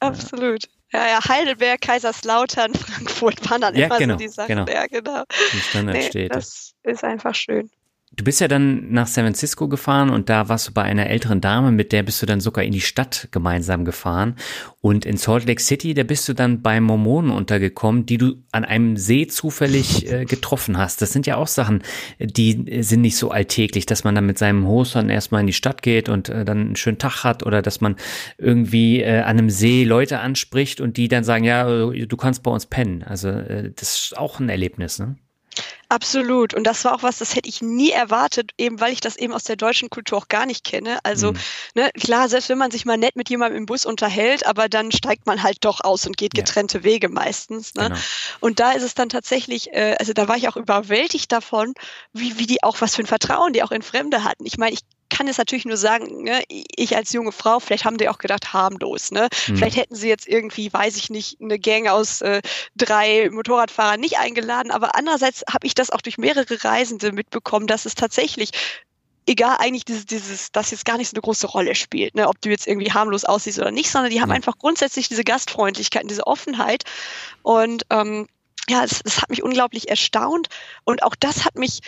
absolut. Ja, ja, Heidelberg, Kaiserslautern, Frankfurt waren dann ja, immer genau, so die Sachen. Genau. Ja, genau. Die Standardstädte. Nee, das ist einfach schön. Du bist ja dann nach San Francisco gefahren und da warst du bei einer älteren Dame, mit der bist du dann sogar in die Stadt gemeinsam gefahren. Und in Salt Lake City, da bist du dann bei Mormonen untergekommen, die du an einem See zufällig äh, getroffen hast. Das sind ja auch Sachen, die sind nicht so alltäglich, dass man dann mit seinem Host dann erstmal in die Stadt geht und äh, dann einen schönen Tag hat oder dass man irgendwie äh, an einem See Leute anspricht und die dann sagen, ja, du kannst bei uns pennen. Also äh, das ist auch ein Erlebnis, ne? Absolut. Und das war auch was, das hätte ich nie erwartet, eben weil ich das eben aus der deutschen Kultur auch gar nicht kenne. Also, mhm. ne, klar, selbst wenn man sich mal nett mit jemandem im Bus unterhält, aber dann steigt man halt doch aus und geht getrennte ja. Wege meistens. Ne? Genau. Und da ist es dann tatsächlich, äh, also da war ich auch überwältigt davon, wie, wie die auch, was für ein Vertrauen die auch in Fremde hatten. Ich meine, ich kann es natürlich nur sagen, ne, ich als junge Frau, vielleicht haben die auch gedacht, harmlos. Ne? Mhm. Vielleicht hätten sie jetzt irgendwie, weiß ich nicht, eine Gang aus äh, drei Motorradfahrern nicht eingeladen, aber andererseits habe ich das auch durch mehrere Reisende mitbekommen, dass es tatsächlich egal eigentlich dieses, dieses, das jetzt gar nicht so eine große Rolle spielt, ne, ob du jetzt irgendwie harmlos aussiehst oder nicht, sondern die haben ja. einfach grundsätzlich diese Gastfreundlichkeit, diese Offenheit und ähm, ja, es, es hat mich unglaublich erstaunt und auch das hat mich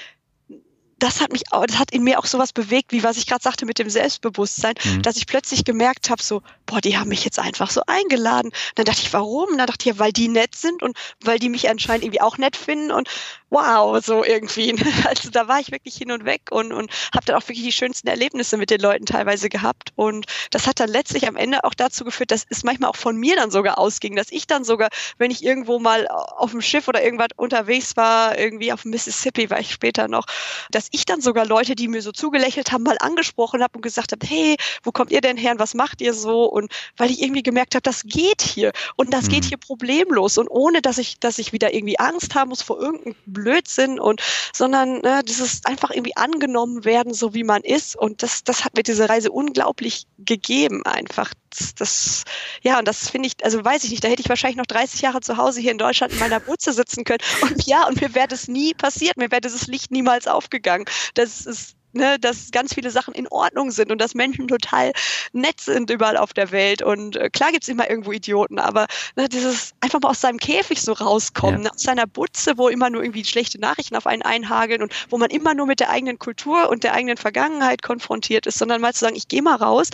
das hat mich, das hat in mir auch sowas bewegt, wie was ich gerade sagte mit dem Selbstbewusstsein, mhm. dass ich plötzlich gemerkt habe, so, boah, die haben mich jetzt einfach so eingeladen. dann dachte ich, warum? Und dann dachte ich, ja, weil die nett sind und weil die mich anscheinend irgendwie auch nett finden und wow, so irgendwie. Also da war ich wirklich hin und weg und, und habe dann auch wirklich die schönsten Erlebnisse mit den Leuten teilweise gehabt. Und das hat dann letztlich am Ende auch dazu geführt, dass es manchmal auch von mir dann sogar ausging, dass ich dann sogar, wenn ich irgendwo mal auf dem Schiff oder irgendwas unterwegs war, irgendwie auf Mississippi war ich später noch, dass ich dann sogar Leute, die mir so zugelächelt haben, mal angesprochen habe und gesagt habe, hey, wo kommt ihr denn her und was macht ihr so? Und weil ich irgendwie gemerkt habe, das geht hier und das mhm. geht hier problemlos und ohne, dass ich, dass ich wieder irgendwie Angst haben muss vor irgendeinem Blödsinn und, sondern ne, dieses einfach irgendwie angenommen werden, so wie man ist und das, das hat mir diese Reise unglaublich gegeben einfach. Das, das ja, und das finde ich, also weiß ich nicht, da hätte ich wahrscheinlich noch 30 Jahre zu Hause hier in Deutschland in meiner Butze sitzen können und ja, und mir wäre das nie passiert, mir wäre dieses Licht niemals aufgegangen. Das ist ne, dass ganz viele Sachen in Ordnung sind und dass Menschen total nett sind überall auf der Welt. Und äh, klar gibt's immer irgendwo Idioten, aber ne, dieses einfach mal aus seinem Käfig so rauskommen, ja. ne, aus seiner Butze, wo immer nur irgendwie schlechte Nachrichten auf einen einhageln und wo man immer nur mit der eigenen Kultur und der eigenen Vergangenheit konfrontiert ist, sondern mal zu sagen, ich gehe mal raus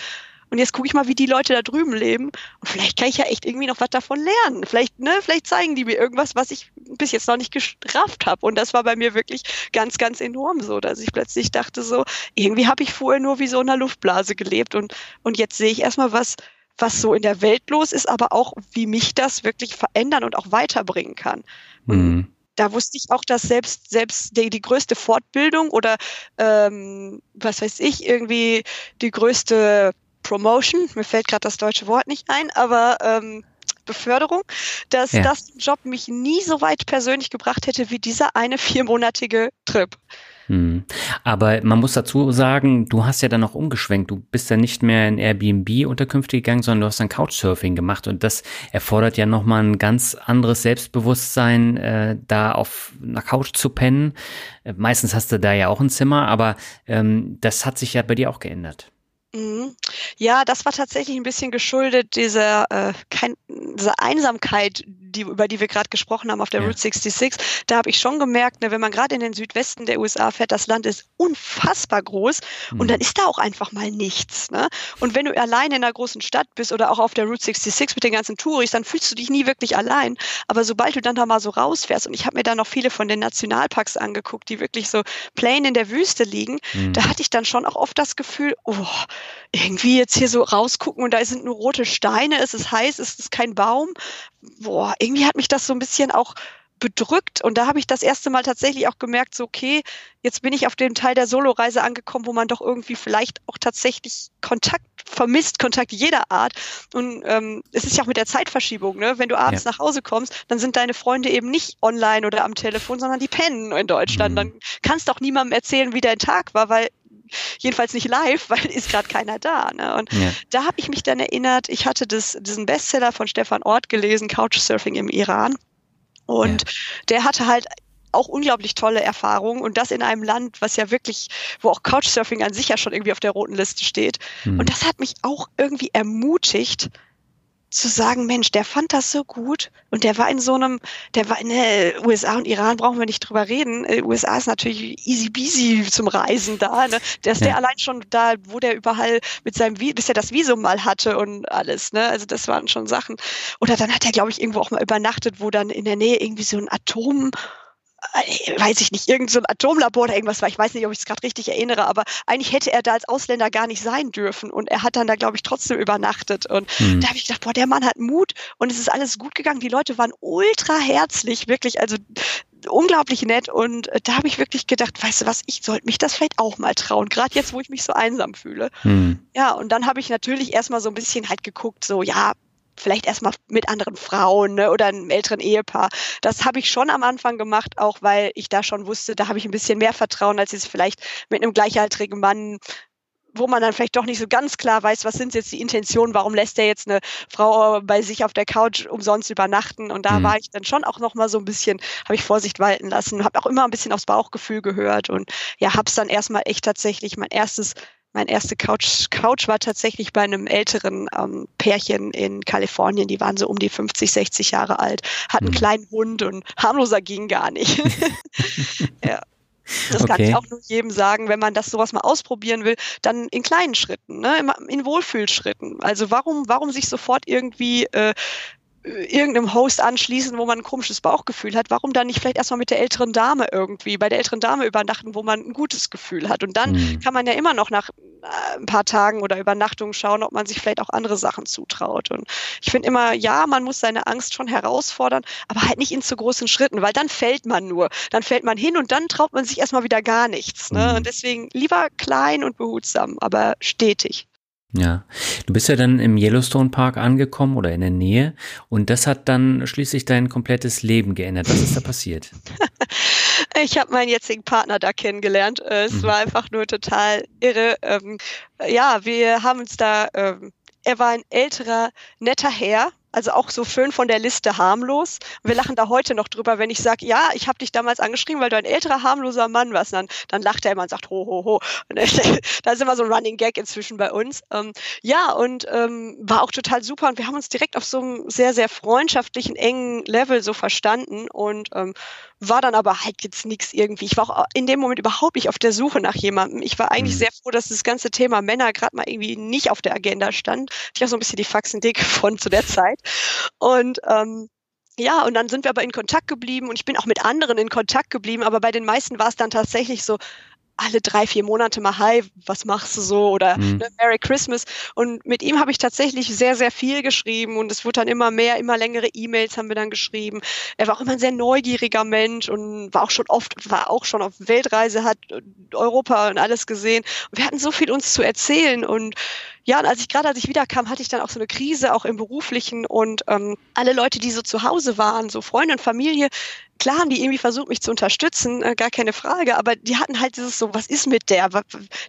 und jetzt gucke ich mal, wie die Leute da drüben leben. Und vielleicht kann ich ja echt irgendwie noch was davon lernen. Vielleicht, ne, vielleicht zeigen die mir irgendwas, was ich bis jetzt noch nicht gestrafft habe. Und das war bei mir wirklich ganz, ganz enorm so, dass ich plötzlich dachte so, irgendwie habe ich vorher nur wie so in einer Luftblase gelebt. Und, und jetzt sehe ich erstmal, was, was so in der Welt los ist, aber auch, wie mich das wirklich verändern und auch weiterbringen kann. Mhm. Da wusste ich auch, dass selbst, selbst die, die größte Fortbildung oder ähm, was weiß ich, irgendwie die größte Promotion, mir fällt gerade das deutsche Wort nicht ein, aber ähm, Beförderung, dass ja. das Job mich nie so weit persönlich gebracht hätte wie dieser eine viermonatige Trip. Hm. Aber man muss dazu sagen, du hast ja dann noch umgeschwenkt. Du bist ja nicht mehr in Airbnb-Unterkünfte gegangen, sondern du hast dann Couchsurfing gemacht. Und das erfordert ja nochmal ein ganz anderes Selbstbewusstsein, äh, da auf einer Couch zu pennen. Äh, meistens hast du da ja auch ein Zimmer, aber ähm, das hat sich ja bei dir auch geändert. Mhm. Ja, das war tatsächlich ein bisschen geschuldet dieser, äh, kein, dieser Einsamkeit, die, über die wir gerade gesprochen haben auf der ja. Route 66. Da habe ich schon gemerkt, ne, wenn man gerade in den Südwesten der USA fährt, das Land ist unfassbar groß mhm. und dann ist da auch einfach mal nichts. Ne? Und wenn du allein in einer großen Stadt bist oder auch auf der Route 66 mit den ganzen Touris, dann fühlst du dich nie wirklich allein. Aber sobald du dann da mal so rausfährst, und ich habe mir da noch viele von den Nationalparks angeguckt, die wirklich so plain in der Wüste liegen, mhm. da hatte ich dann schon auch oft das Gefühl, oh, irgendwie jetzt hier so rausgucken und da sind nur rote Steine, es ist heiß, es ist kein Baum. Boah, irgendwie hat mich das so ein bisschen auch bedrückt und da habe ich das erste Mal tatsächlich auch gemerkt, so okay, jetzt bin ich auf dem Teil der Soloreise angekommen, wo man doch irgendwie vielleicht auch tatsächlich Kontakt vermisst, Kontakt jeder Art und ähm, es ist ja auch mit der Zeitverschiebung, ne? wenn du abends ja. nach Hause kommst, dann sind deine Freunde eben nicht online oder am Telefon, sondern die pennen in Deutschland, mhm. dann kannst du auch niemandem erzählen, wie dein Tag war, weil jedenfalls nicht live, weil ist gerade keiner da. Ne? Und ja. da habe ich mich dann erinnert, ich hatte das, diesen Bestseller von Stefan Ort gelesen, Couchsurfing im Iran. Und ja. der hatte halt auch unglaublich tolle Erfahrungen und das in einem Land, was ja wirklich, wo auch Couchsurfing an sich ja schon irgendwie auf der roten Liste steht. Mhm. Und das hat mich auch irgendwie ermutigt, zu sagen, Mensch, der fand das so gut und der war in so einem, der war in ne, USA und Iran brauchen wir nicht drüber reden. Äh, USA ist natürlich easy peasy zum Reisen da, ne? Der ist ja. der allein schon da, wo der überall mit seinem, bis er das Visum mal hatte und alles, ne? Also das waren schon Sachen. Oder dann hat er, glaube ich, irgendwo auch mal übernachtet, wo dann in der Nähe irgendwie so ein Atom äh, weiß ich nicht, irgendein so Atomlabor oder irgendwas war. Ich weiß nicht, ob ich es gerade richtig erinnere, aber eigentlich hätte er da als Ausländer gar nicht sein dürfen. Und er hat dann da, glaube ich, trotzdem übernachtet. Und mhm. da habe ich gedacht, boah, der Mann hat Mut und es ist alles gut gegangen. Die Leute waren ultra herzlich, wirklich, also unglaublich nett. Und äh, da habe ich wirklich gedacht, weißt du was, ich sollte mich das vielleicht auch mal trauen, gerade jetzt, wo ich mich so einsam fühle. Mhm. Ja, und dann habe ich natürlich erstmal so ein bisschen halt geguckt, so, ja, vielleicht erstmal mit anderen Frauen ne, oder einem älteren Ehepaar. Das habe ich schon am Anfang gemacht, auch weil ich da schon wusste, da habe ich ein bisschen mehr Vertrauen, als jetzt vielleicht mit einem gleichaltrigen Mann wo man dann vielleicht doch nicht so ganz klar weiß, was sind jetzt die Intentionen, warum lässt er jetzt eine Frau bei sich auf der Couch umsonst übernachten und da mhm. war ich dann schon auch noch mal so ein bisschen, habe ich Vorsicht walten lassen, habe auch immer ein bisschen aufs Bauchgefühl gehört und ja, habe es dann erstmal echt tatsächlich mein erstes mein erste Couch, Couch war tatsächlich bei einem älteren ähm, Pärchen in Kalifornien. Die waren so um die 50, 60 Jahre alt, hatten einen mhm. kleinen Hund und harmloser ging gar nicht. ja. Das okay. kann ich auch nur jedem sagen, wenn man das sowas mal ausprobieren will, dann in kleinen Schritten, ne? in Wohlfühlschritten. Also warum, warum sich sofort irgendwie äh, irgendeinem Host anschließen, wo man ein komisches Bauchgefühl hat, warum dann nicht vielleicht erstmal mit der älteren Dame irgendwie, bei der älteren Dame übernachten, wo man ein gutes Gefühl hat. Und dann mhm. kann man ja immer noch nach äh, ein paar Tagen oder Übernachtungen schauen, ob man sich vielleicht auch andere Sachen zutraut. Und ich finde immer, ja, man muss seine Angst schon herausfordern, aber halt nicht in zu großen Schritten, weil dann fällt man nur. Dann fällt man hin und dann traut man sich erstmal wieder gar nichts. Ne? Mhm. Und deswegen lieber klein und behutsam, aber stetig. Ja, du bist ja dann im Yellowstone Park angekommen oder in der Nähe und das hat dann schließlich dein komplettes Leben geändert. Was ist da passiert? ich habe meinen jetzigen Partner da kennengelernt. Es mhm. war einfach nur total irre. Ähm, ja, wir haben uns da, ähm, er war ein älterer, netter Herr, also auch so schön von der Liste harmlos. Wir lachen da heute noch drüber, wenn ich sage, ja, ich habe dich damals angeschrieben, weil du ein älterer, harmloser Mann warst. Dann, dann lacht er immer und sagt, ho, ho, ho. Da ist immer so ein Running Gag inzwischen bei uns. Ähm, ja, und ähm, war auch total super. Und wir haben uns direkt auf so einem sehr, sehr freundschaftlichen, engen Level so verstanden. Und ähm, war dann aber halt jetzt nichts irgendwie. Ich war auch in dem Moment überhaupt nicht auf der Suche nach jemandem. Ich war eigentlich mhm. sehr froh, dass das ganze Thema Männer gerade mal irgendwie nicht auf der Agenda stand. Ich habe so ein bisschen die Faxen dick von zu der Zeit. Und ähm, ja, und dann sind wir aber in Kontakt geblieben und ich bin auch mit anderen in Kontakt geblieben, aber bei den meisten war es dann tatsächlich so, alle drei, vier Monate mal, hi, was machst du so? Oder mhm. ne, Merry Christmas. Und mit ihm habe ich tatsächlich sehr, sehr viel geschrieben und es wurde dann immer mehr, immer längere E-Mails haben wir dann geschrieben. Er war auch immer ein sehr neugieriger Mensch und war auch schon oft, war auch schon auf Weltreise, hat Europa und alles gesehen. Und wir hatten so viel uns zu erzählen und ja, und als ich gerade, als ich wiederkam, hatte ich dann auch so eine Krise, auch im beruflichen und ähm, alle Leute, die so zu Hause waren, so Freunde und Familie, klar haben die irgendwie versucht, mich zu unterstützen, äh, gar keine Frage, aber die hatten halt dieses so, was ist mit der?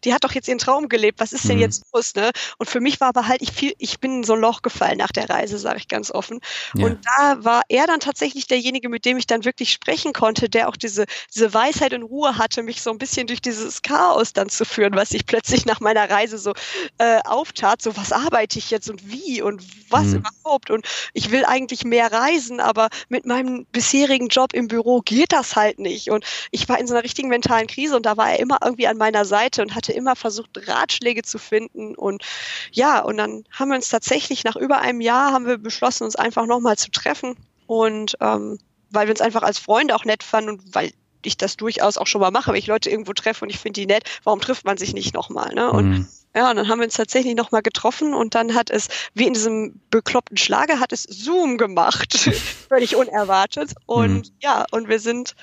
Die hat doch jetzt ihren Traum gelebt, was ist denn mhm. jetzt los? Ne? Und für mich war aber halt, ich, viel, ich bin in so ein Loch gefallen nach der Reise, sage ich ganz offen. Ja. Und da war er dann tatsächlich derjenige, mit dem ich dann wirklich sprechen konnte, der auch diese, diese Weisheit und Ruhe hatte, mich so ein bisschen durch dieses Chaos dann zu führen, was ich plötzlich nach meiner Reise so äh, auftat. So, was arbeite ich jetzt und wie und was mhm. überhaupt? Und ich will eigentlich mehr reisen, aber mit meinem bisherigen Job im Büro geht das halt nicht. Und ich war in so einer richtigen mentalen Krise und da war er immer irgendwie an meiner Seite und hatte immer versucht, Ratschläge zu finden. Und ja, und dann haben wir uns tatsächlich nach über einem Jahr haben wir beschlossen, uns einfach nochmal zu treffen. Und ähm, weil wir uns einfach als Freunde auch nett fanden und weil ich das durchaus auch schon mal mache, wenn ich Leute irgendwo treffe und ich finde die nett, warum trifft man sich nicht nochmal? Ne? Und mhm. Ja, und dann haben wir uns tatsächlich nochmal getroffen und dann hat es, wie in diesem bekloppten Schlager, hat es Zoom gemacht. Völlig unerwartet. Und mhm. ja, und wir sind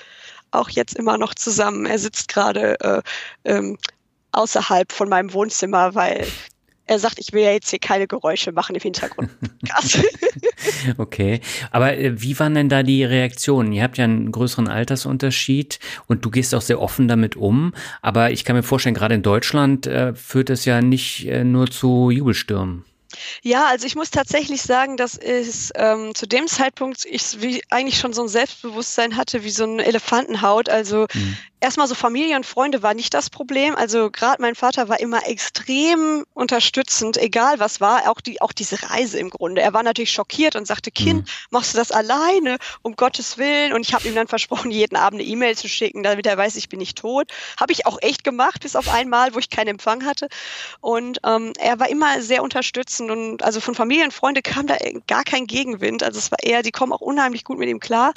auch jetzt immer noch zusammen. Er sitzt gerade äh, ähm, außerhalb von meinem Wohnzimmer, weil er sagt, ich will ja jetzt hier keine Geräusche machen im Hintergrund. okay, aber äh, wie waren denn da die Reaktionen? Ihr habt ja einen größeren Altersunterschied und du gehst auch sehr offen damit um. Aber ich kann mir vorstellen, gerade in Deutschland äh, führt es ja nicht äh, nur zu Jubelstürmen. Ja, also ich muss tatsächlich sagen, dass es ähm, zu dem Zeitpunkt ich wie eigentlich schon so ein Selbstbewusstsein hatte wie so eine Elefantenhaut. Also mhm erstmal so Familie und Freunde war nicht das Problem. Also gerade mein Vater war immer extrem unterstützend, egal was war, auch die auch diese Reise im Grunde. Er war natürlich schockiert und sagte, Kind, mhm. machst du das alleine, um Gottes Willen? Und ich habe ihm dann versprochen, jeden Abend eine E-Mail zu schicken, damit er weiß, ich bin nicht tot. Habe ich auch echt gemacht, bis auf einmal, wo ich keinen Empfang hatte. Und ähm, er war immer sehr unterstützend und also von Familie und Freunde kam da gar kein Gegenwind. Also es war eher, die kommen auch unheimlich gut mit ihm klar.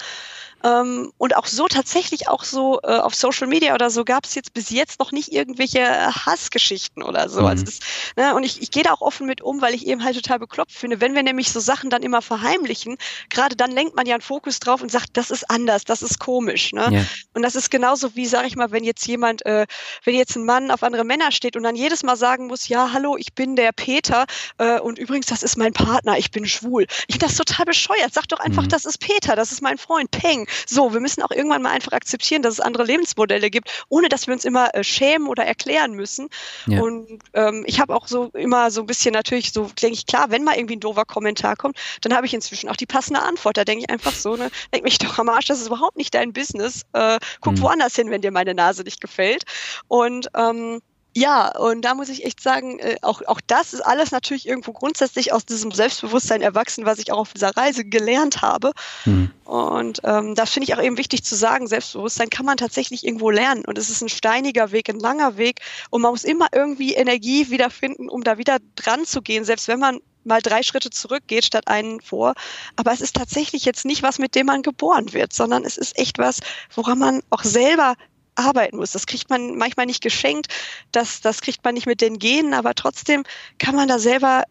Ähm, und auch so tatsächlich auch so äh, auf Social Media oder so gab es jetzt bis jetzt noch nicht irgendwelche äh, Hassgeschichten oder so. Also mhm. Also das, ne, und ich, ich gehe da auch offen mit um, weil ich eben halt total bekloppt finde. Wenn wir nämlich so Sachen dann immer verheimlichen, gerade dann lenkt man ja einen Fokus drauf und sagt, das ist anders, das ist komisch. Ne? Ja. Und das ist genauso wie, sag ich mal, wenn jetzt jemand, äh, wenn jetzt ein Mann auf andere Männer steht und dann jedes Mal sagen muss, ja, hallo, ich bin der Peter äh, und übrigens, das ist mein Partner, ich bin schwul. Ich finde das total bescheuert. Sag doch einfach, mhm. das ist Peter, das ist mein Freund, Peng. So, wir müssen auch irgendwann mal einfach akzeptieren, dass es andere Lebensmodelle gibt, ohne dass wir uns immer äh, schämen oder erklären müssen. Ja. Und ähm, ich habe auch so immer so ein bisschen natürlich so, denke ich, klar, wenn mal irgendwie ein doofer Kommentar kommt, dann habe ich inzwischen auch die passende Antwort. Da denke ich einfach so, ne, denk mich doch am Arsch, das ist überhaupt nicht dein Business. Äh, guck mhm. woanders hin, wenn dir meine Nase nicht gefällt. Und ähm, ja, und da muss ich echt sagen, äh, auch, auch das ist alles natürlich irgendwo grundsätzlich aus diesem Selbstbewusstsein erwachsen, was ich auch auf dieser Reise gelernt habe. Mhm. Und ähm, das finde ich auch eben wichtig zu sagen, Selbstbewusstsein kann man tatsächlich irgendwo lernen. Und es ist ein steiniger Weg, ein langer Weg. Und man muss immer irgendwie Energie wiederfinden, um da wieder dran zu gehen, selbst wenn man mal drei Schritte zurückgeht statt einen vor. Aber es ist tatsächlich jetzt nicht was, mit dem man geboren wird, sondern es ist echt was, woran man auch selber arbeiten muss. Das kriegt man manchmal nicht geschenkt, das, das kriegt man nicht mit den Genen, aber trotzdem kann man da selber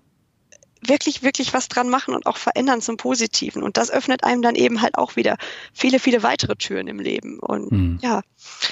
wirklich, wirklich was dran machen und auch verändern zum Positiven. Und das öffnet einem dann eben halt auch wieder viele, viele weitere Türen im Leben. Und hm. ja.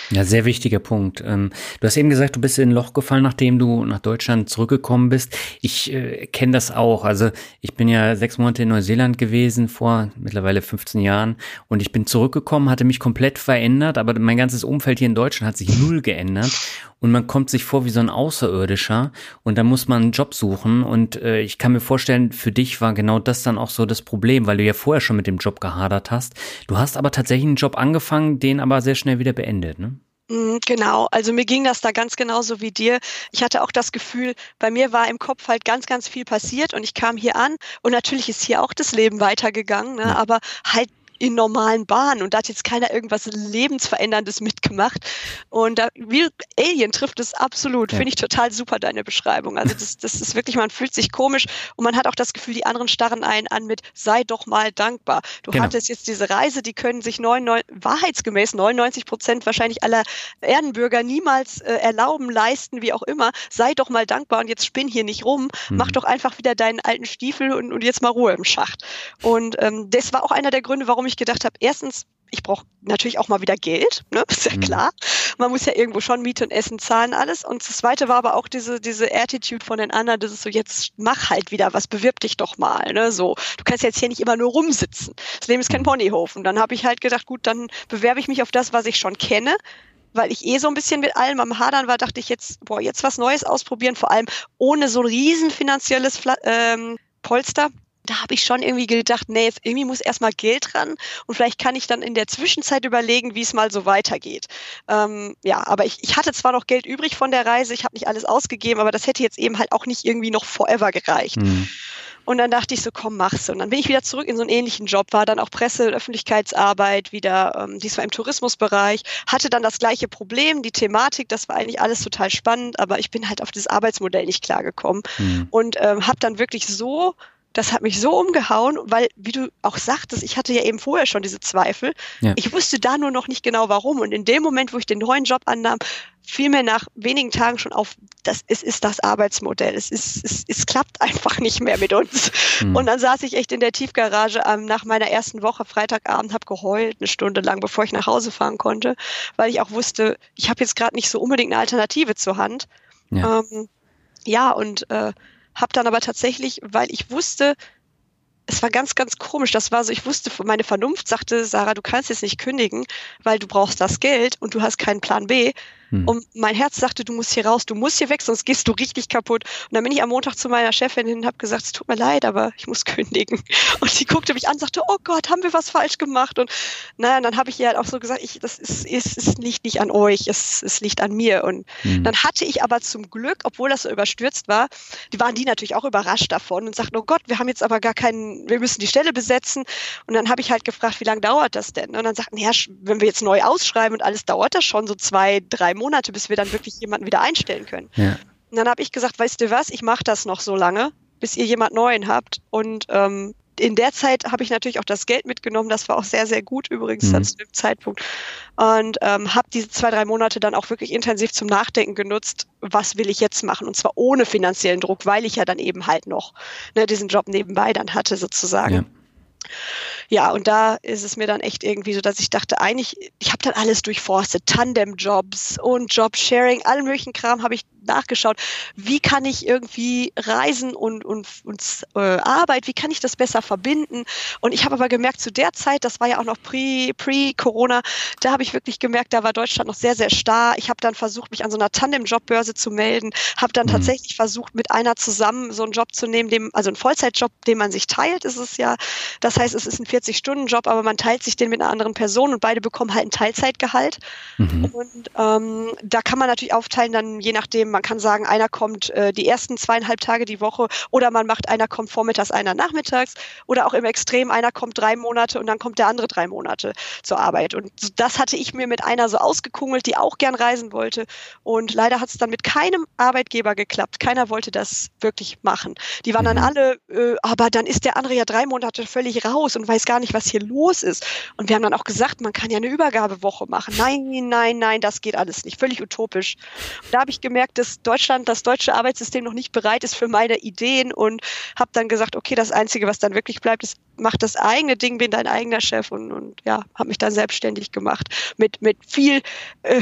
Ja, sehr wichtiger Punkt. Ähm, du hast eben gesagt, du bist in ein Loch gefallen, nachdem du nach Deutschland zurückgekommen bist. Ich äh, kenne das auch. Also ich bin ja sechs Monate in Neuseeland gewesen vor mittlerweile 15 Jahren und ich bin zurückgekommen, hatte mich komplett verändert, aber mein ganzes Umfeld hier in Deutschland hat sich null geändert und man kommt sich vor wie so ein Außerirdischer und da muss man einen Job suchen und äh, ich kann mir vorstellen, für dich war genau das dann auch so das Problem, weil du ja vorher schon mit dem Job gehadert hast. Du hast aber tatsächlich einen Job angefangen, den aber sehr schnell wieder beendet, ne? Mm, genau, also mir ging das da ganz genauso wie dir. Ich hatte auch das Gefühl, bei mir war im Kopf halt ganz, ganz viel passiert und ich kam hier an und natürlich ist hier auch das Leben weitergegangen, ne? Aber halt in normalen Bahnen und da hat jetzt keiner irgendwas lebensveränderndes mitgemacht. Und da, wie Alien trifft es absolut. Ja. Finde ich total super, deine Beschreibung. Also das, das ist wirklich, man fühlt sich komisch und man hat auch das Gefühl, die anderen starren einen an mit, sei doch mal dankbar. Du genau. hattest jetzt diese Reise, die können sich 99, wahrheitsgemäß 99 Prozent wahrscheinlich aller Erdenbürger niemals äh, erlauben, leisten, wie auch immer. Sei doch mal dankbar und jetzt spinn hier nicht rum. Mhm. Mach doch einfach wieder deinen alten Stiefel und, und jetzt mal Ruhe im Schacht. Und ähm, das war auch einer der Gründe, warum ich gedacht habe, erstens ich brauche natürlich auch mal wieder Geld, ne? ist ja mhm. klar. Man muss ja irgendwo schon Miete und Essen zahlen, alles. Und das zweite war aber auch diese, diese Attitude von den anderen, das ist so, jetzt mach halt wieder was, bewirb dich doch mal, ne? So, du kannst jetzt hier nicht immer nur rumsitzen. Das Leben ist kein mhm. Ponyhof. Und dann habe ich halt gedacht, gut, dann bewerbe ich mich auf das, was ich schon kenne, weil ich eh so ein bisschen mit allem am Hadern war, dachte ich jetzt, boah, jetzt was Neues ausprobieren, vor allem ohne so ein riesen finanzielles ähm, Polster da habe ich schon irgendwie gedacht, nee, jetzt irgendwie muss erstmal Geld ran und vielleicht kann ich dann in der Zwischenzeit überlegen, wie es mal so weitergeht. Ähm, ja, aber ich, ich hatte zwar noch Geld übrig von der Reise, ich habe nicht alles ausgegeben, aber das hätte jetzt eben halt auch nicht irgendwie noch forever gereicht. Mhm. Und dann dachte ich so, komm, mach's. Und dann bin ich wieder zurück in so einen ähnlichen Job, war dann auch Presse- und Öffentlichkeitsarbeit, wieder ähm, diesmal im Tourismusbereich, hatte dann das gleiche Problem, die Thematik, das war eigentlich alles total spannend, aber ich bin halt auf dieses Arbeitsmodell nicht klargekommen. Mhm. Und ähm, habe dann wirklich so das hat mich so umgehauen, weil, wie du auch sagtest, ich hatte ja eben vorher schon diese Zweifel. Ja. Ich wusste da nur noch nicht genau warum. Und in dem Moment, wo ich den neuen Job annahm, fiel mir nach wenigen Tagen schon auf, das es ist das Arbeitsmodell. Es ist, es, es klappt einfach nicht mehr mit uns. Mhm. Und dann saß ich echt in der Tiefgarage ähm, nach meiner ersten Woche Freitagabend, habe geheult eine Stunde lang, bevor ich nach Hause fahren konnte, weil ich auch wusste, ich habe jetzt gerade nicht so unbedingt eine Alternative zur Hand. Ja, ähm, ja und äh, habe dann aber tatsächlich, weil ich wusste, es war ganz, ganz komisch. Das war so, ich wusste, meine Vernunft sagte, Sarah, du kannst jetzt nicht kündigen, weil du brauchst das Geld und du hast keinen Plan B. Hm. Und mein Herz sagte, du musst hier raus, du musst hier weg, sonst gehst du richtig kaputt. Und dann bin ich am Montag zu meiner Chefin hin und habe gesagt, es tut mir leid, aber ich muss kündigen. Und sie guckte mich an und sagte, oh Gott, haben wir was falsch gemacht? Und naja, dann habe ich ihr halt auch so gesagt, ich, das ist, ist, es liegt nicht an euch, es, es liegt an mir. Und hm. dann hatte ich aber zum Glück, obwohl das so überstürzt war, die waren die natürlich auch überrascht davon und sagten, oh Gott, wir haben jetzt aber gar keinen, wir müssen die Stelle besetzen. Und dann habe ich halt gefragt, wie lange dauert das denn? Und dann sagten, ja, wenn wir jetzt neu ausschreiben und alles, dauert das schon so zwei, drei Monate, bis wir dann wirklich jemanden wieder einstellen können. Ja. Und dann habe ich gesagt, weißt du was, ich mache das noch so lange, bis ihr jemand Neuen habt. Und ähm, in der Zeit habe ich natürlich auch das Geld mitgenommen. Das war auch sehr, sehr gut übrigens mhm. zu dem Zeitpunkt. Und ähm, habe diese zwei, drei Monate dann auch wirklich intensiv zum Nachdenken genutzt, was will ich jetzt machen? Und zwar ohne finanziellen Druck, weil ich ja dann eben halt noch ne, diesen Job nebenbei dann hatte sozusagen. Ja. Ja, und da ist es mir dann echt irgendwie so, dass ich dachte, eigentlich, ich habe dann alles durchforstet, Tandem-Jobs und Job-Sharing, allen möglichen Kram habe ich nachgeschaut, wie kann ich irgendwie Reisen und, und, und äh, Arbeit, wie kann ich das besser verbinden? Und ich habe aber gemerkt, zu der Zeit, das war ja auch noch pre-Corona, pre da habe ich wirklich gemerkt, da war Deutschland noch sehr, sehr starr. Ich habe dann versucht, mich an so einer Tandem-Jobbörse zu melden, habe dann mhm. tatsächlich versucht, mit einer zusammen so einen Job zu nehmen, dem, also einen Vollzeitjob, den man sich teilt, ist es ja. Das heißt, es ist ein 40-Stunden-Job, aber man teilt sich den mit einer anderen Person und beide bekommen halt ein Teilzeitgehalt. Mhm. Und ähm, da kann man natürlich aufteilen, dann je nachdem, man kann sagen, einer kommt äh, die ersten zweieinhalb Tage die Woche oder man macht, einer kommt vormittags, einer nachmittags oder auch im Extrem, einer kommt drei Monate und dann kommt der andere drei Monate zur Arbeit. Und das hatte ich mir mit einer so ausgekungelt, die auch gern reisen wollte. Und leider hat es dann mit keinem Arbeitgeber geklappt. Keiner wollte das wirklich machen. Die waren dann mhm. alle, äh, aber dann ist der andere ja drei Monate völlig raus und weiß gar nicht, was hier los ist. Und wir haben dann auch gesagt, man kann ja eine Übergabewoche machen. Nein, nein, nein, das geht alles nicht. Völlig utopisch. Und da habe ich gemerkt, dass Deutschland, das deutsche Arbeitssystem noch nicht bereit ist für meine Ideen und habe dann gesagt, okay, das Einzige, was dann wirklich bleibt, ist, mach das eigene Ding, bin dein eigener Chef und, und ja, habe mich dann selbstständig gemacht mit, mit viel, äh,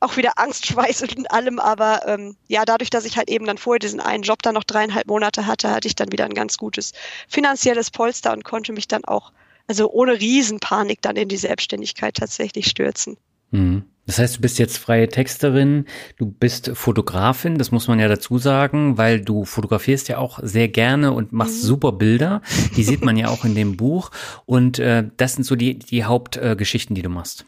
auch wieder Angst, Schweiß und allem, aber ähm, ja, dadurch, dass ich halt eben dann vorher diesen einen Job dann noch dreieinhalb Monate hatte, hatte ich dann wieder ein ganz gutes finanzielles Polster und konnte mich dann auch, also ohne Riesenpanik dann in die Selbstständigkeit tatsächlich stürzen. Mhm. Das heißt, du bist jetzt freie Texterin, du bist Fotografin, das muss man ja dazu sagen, weil du fotografierst ja auch sehr gerne und machst mhm. super Bilder. Die sieht man ja auch in dem Buch. Und äh, das sind so die, die Hauptgeschichten, äh, die du machst.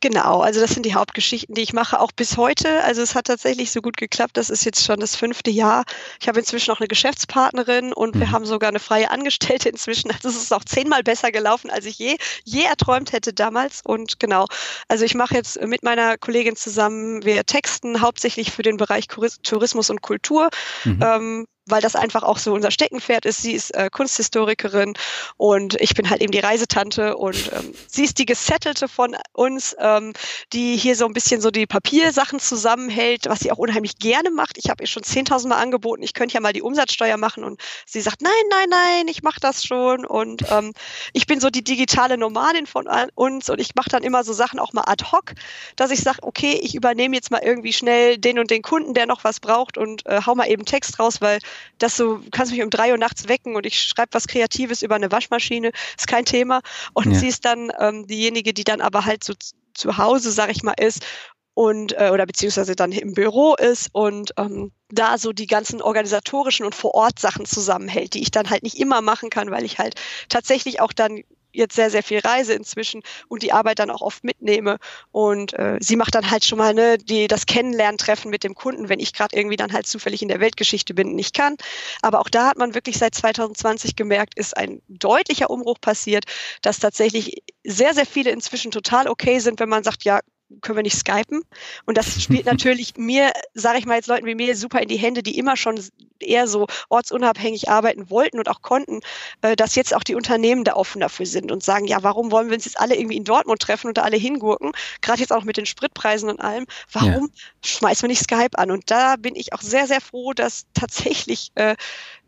Genau, also das sind die Hauptgeschichten, die ich mache, auch bis heute. Also es hat tatsächlich so gut geklappt. Das ist jetzt schon das fünfte Jahr. Ich habe inzwischen noch eine Geschäftspartnerin und mhm. wir haben sogar eine freie Angestellte inzwischen. Also es ist auch zehnmal besser gelaufen, als ich je, je erträumt hätte damals. Und genau, also ich mache jetzt mit meiner Kollegin zusammen, wir texten hauptsächlich für den Bereich Tourismus und Kultur. Mhm. Ähm, weil das einfach auch so unser Steckenpferd ist. Sie ist äh, Kunsthistorikerin und ich bin halt eben die Reisetante und ähm, sie ist die Gesettelte von uns, ähm, die hier so ein bisschen so die Papiersachen zusammenhält, was sie auch unheimlich gerne macht. Ich habe ihr schon 10.000 Mal angeboten, ich könnte ja mal die Umsatzsteuer machen und sie sagt, nein, nein, nein, ich mache das schon und ähm, ich bin so die digitale Nomadin von uns und ich mache dann immer so Sachen auch mal ad hoc, dass ich sage, okay, ich übernehme jetzt mal irgendwie schnell den und den Kunden, der noch was braucht und äh, hau mal eben Text raus, weil das so, kannst mich um drei Uhr nachts wecken und ich schreibe was Kreatives über eine Waschmaschine, ist kein Thema. Und ja. sie ist dann ähm, diejenige, die dann aber halt so zu Hause, sag ich mal, ist und äh, oder beziehungsweise dann im Büro ist und ähm, da so die ganzen organisatorischen und vor Ort Sachen zusammenhält, die ich dann halt nicht immer machen kann, weil ich halt tatsächlich auch dann jetzt sehr, sehr viel reise inzwischen und die Arbeit dann auch oft mitnehme. Und äh, sie macht dann halt schon mal ne, die, das Kennenlerntreffen mit dem Kunden, wenn ich gerade irgendwie dann halt zufällig in der Weltgeschichte bin und nicht kann. Aber auch da hat man wirklich seit 2020 gemerkt, ist ein deutlicher Umbruch passiert, dass tatsächlich sehr, sehr viele inzwischen total okay sind, wenn man sagt, ja, können wir nicht skypen? Und das spielt natürlich mir, sage ich mal jetzt Leuten wie mir, super in die Hände, die immer schon eher so ortsunabhängig arbeiten wollten und auch konnten, äh, dass jetzt auch die Unternehmen da offen dafür sind und sagen, ja, warum wollen wir uns jetzt alle irgendwie in Dortmund treffen und da alle hingurken? Gerade jetzt auch mit den Spritpreisen und allem. Warum ja. schmeißen wir nicht Skype an? Und da bin ich auch sehr, sehr froh, dass tatsächlich äh,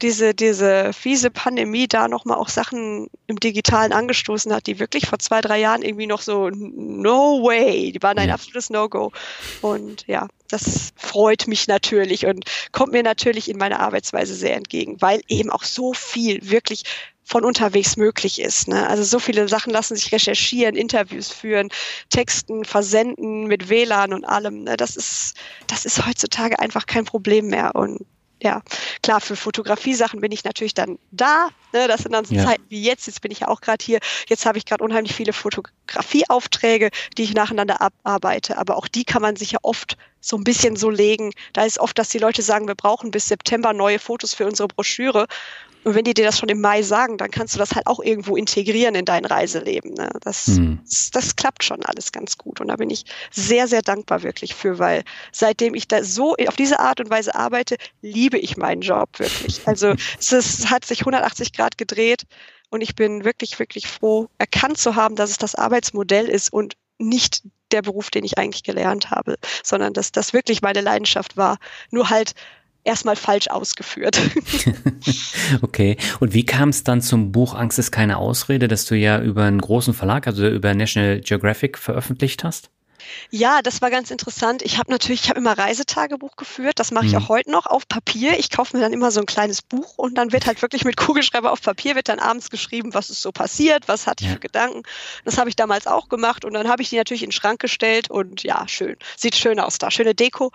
diese, diese fiese Pandemie da nochmal auch Sachen im Digitalen angestoßen hat, die wirklich vor zwei, drei Jahren irgendwie noch so, no way, die waren ein absolutes No-Go. Und ja, das freut mich natürlich und kommt mir natürlich in meiner Arbeitsweise sehr entgegen, weil eben auch so viel wirklich von unterwegs möglich ist. Ne? Also so viele Sachen lassen sich recherchieren, Interviews führen, Texten versenden mit WLAN und allem. Ne? Das ist, das ist heutzutage einfach kein Problem mehr. Und ja, klar, für Fotografie-Sachen bin ich natürlich dann da. Ne? Das sind dann so ja. Zeiten wie jetzt. Jetzt bin ich ja auch gerade hier. Jetzt habe ich gerade unheimlich viele Fotografieaufträge, die ich nacheinander abarbeite. Aber auch die kann man sich ja oft so ein bisschen so legen. Da ist oft, dass die Leute sagen, wir brauchen bis September neue Fotos für unsere Broschüre. Und wenn die dir das schon im Mai sagen, dann kannst du das halt auch irgendwo integrieren in dein Reiseleben. Ne? Das, mhm. das, das, klappt schon alles ganz gut. Und da bin ich sehr, sehr dankbar wirklich für, weil seitdem ich da so auf diese Art und Weise arbeite, liebe ich meinen Job wirklich. Also es ist, hat sich 180 Grad gedreht und ich bin wirklich, wirklich froh, erkannt zu haben, dass es das Arbeitsmodell ist und nicht der Beruf, den ich eigentlich gelernt habe, sondern dass das wirklich meine Leidenschaft war. Nur halt erstmal falsch ausgeführt. okay. Und wie kam es dann zum Buch Angst ist keine Ausrede, das du ja über einen großen Verlag, also über National Geographic veröffentlicht hast? Ja, das war ganz interessant. Ich habe natürlich, ich habe immer Reisetagebuch geführt. Das mache ich mhm. auch heute noch auf Papier. Ich kaufe mir dann immer so ein kleines Buch und dann wird halt wirklich mit Kugelschreiber auf Papier wird dann abends geschrieben, was ist so passiert, was hatte ich für Gedanken. Das habe ich damals auch gemacht und dann habe ich die natürlich in den Schrank gestellt und ja, schön. Sieht schön aus da. Schöne Deko.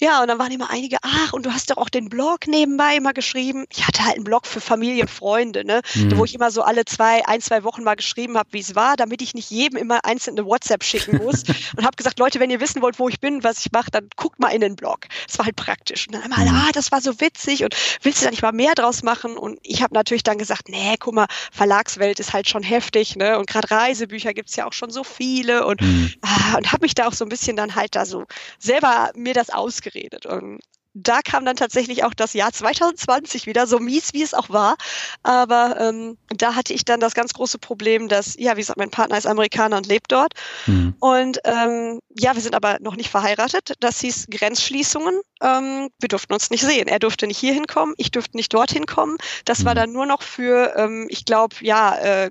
Ja, und dann waren immer einige, ach, und du hast doch auch den Blog nebenbei immer geschrieben. Ich hatte halt einen Blog für Familie und Freunde, ne? Mhm. Wo ich immer so alle zwei, ein, zwei Wochen mal geschrieben habe, wie es war, damit ich nicht jedem immer einzelne WhatsApp schicken muss. und habe gesagt, Leute, wenn ihr wissen wollt, wo ich bin, was ich mache, dann guckt mal in den Blog. Das war halt praktisch. Und dann immer, mhm. ah, das war so witzig und willst du da nicht mal mehr draus machen? Und ich habe natürlich dann gesagt, nee, guck mal, Verlagswelt ist halt schon heftig, ne? Und gerade Reisebücher gibt's ja auch schon so viele und, mhm. ah, und habe mich da auch so ein bisschen dann halt da so selber mir das ausgedacht geredet. Und da kam dann tatsächlich auch das Jahr 2020 wieder, so mies wie es auch war. Aber ähm, da hatte ich dann das ganz große Problem, dass, ja, wie gesagt, mein Partner ist Amerikaner und lebt dort. Mhm. Und ähm, ja, wir sind aber noch nicht verheiratet. Das hieß Grenzschließungen. Ähm, wir durften uns nicht sehen. Er durfte nicht hier hinkommen, ich durfte nicht dorthin kommen. Das war mhm. dann nur noch für, ähm, ich glaube, ja, äh,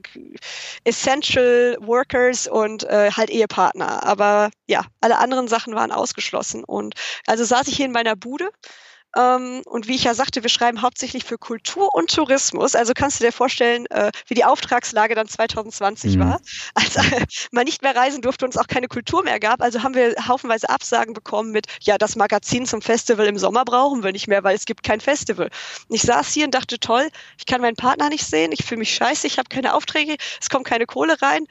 Essential Workers und äh, halt Ehepartner. Aber ja, alle anderen Sachen waren ausgeschlossen. Und also saß ich hier in meiner Bude ähm, und wie ich ja sagte, wir schreiben hauptsächlich für Kultur und Tourismus. Also kannst du dir vorstellen, äh, wie die Auftragslage dann 2020 mhm. war. Als äh, man nicht mehr reisen durfte und es auch keine Kultur mehr gab. Also haben wir haufenweise Absagen bekommen mit, ja, das Magazin zum Festival im Sommer brauchen wir nicht mehr, weil es gibt kein Festival. Ich saß hier und dachte, toll, ich kann meinen Partner nicht sehen, ich fühle mich scheiße, ich habe keine Aufträge, es kommt keine Kohle rein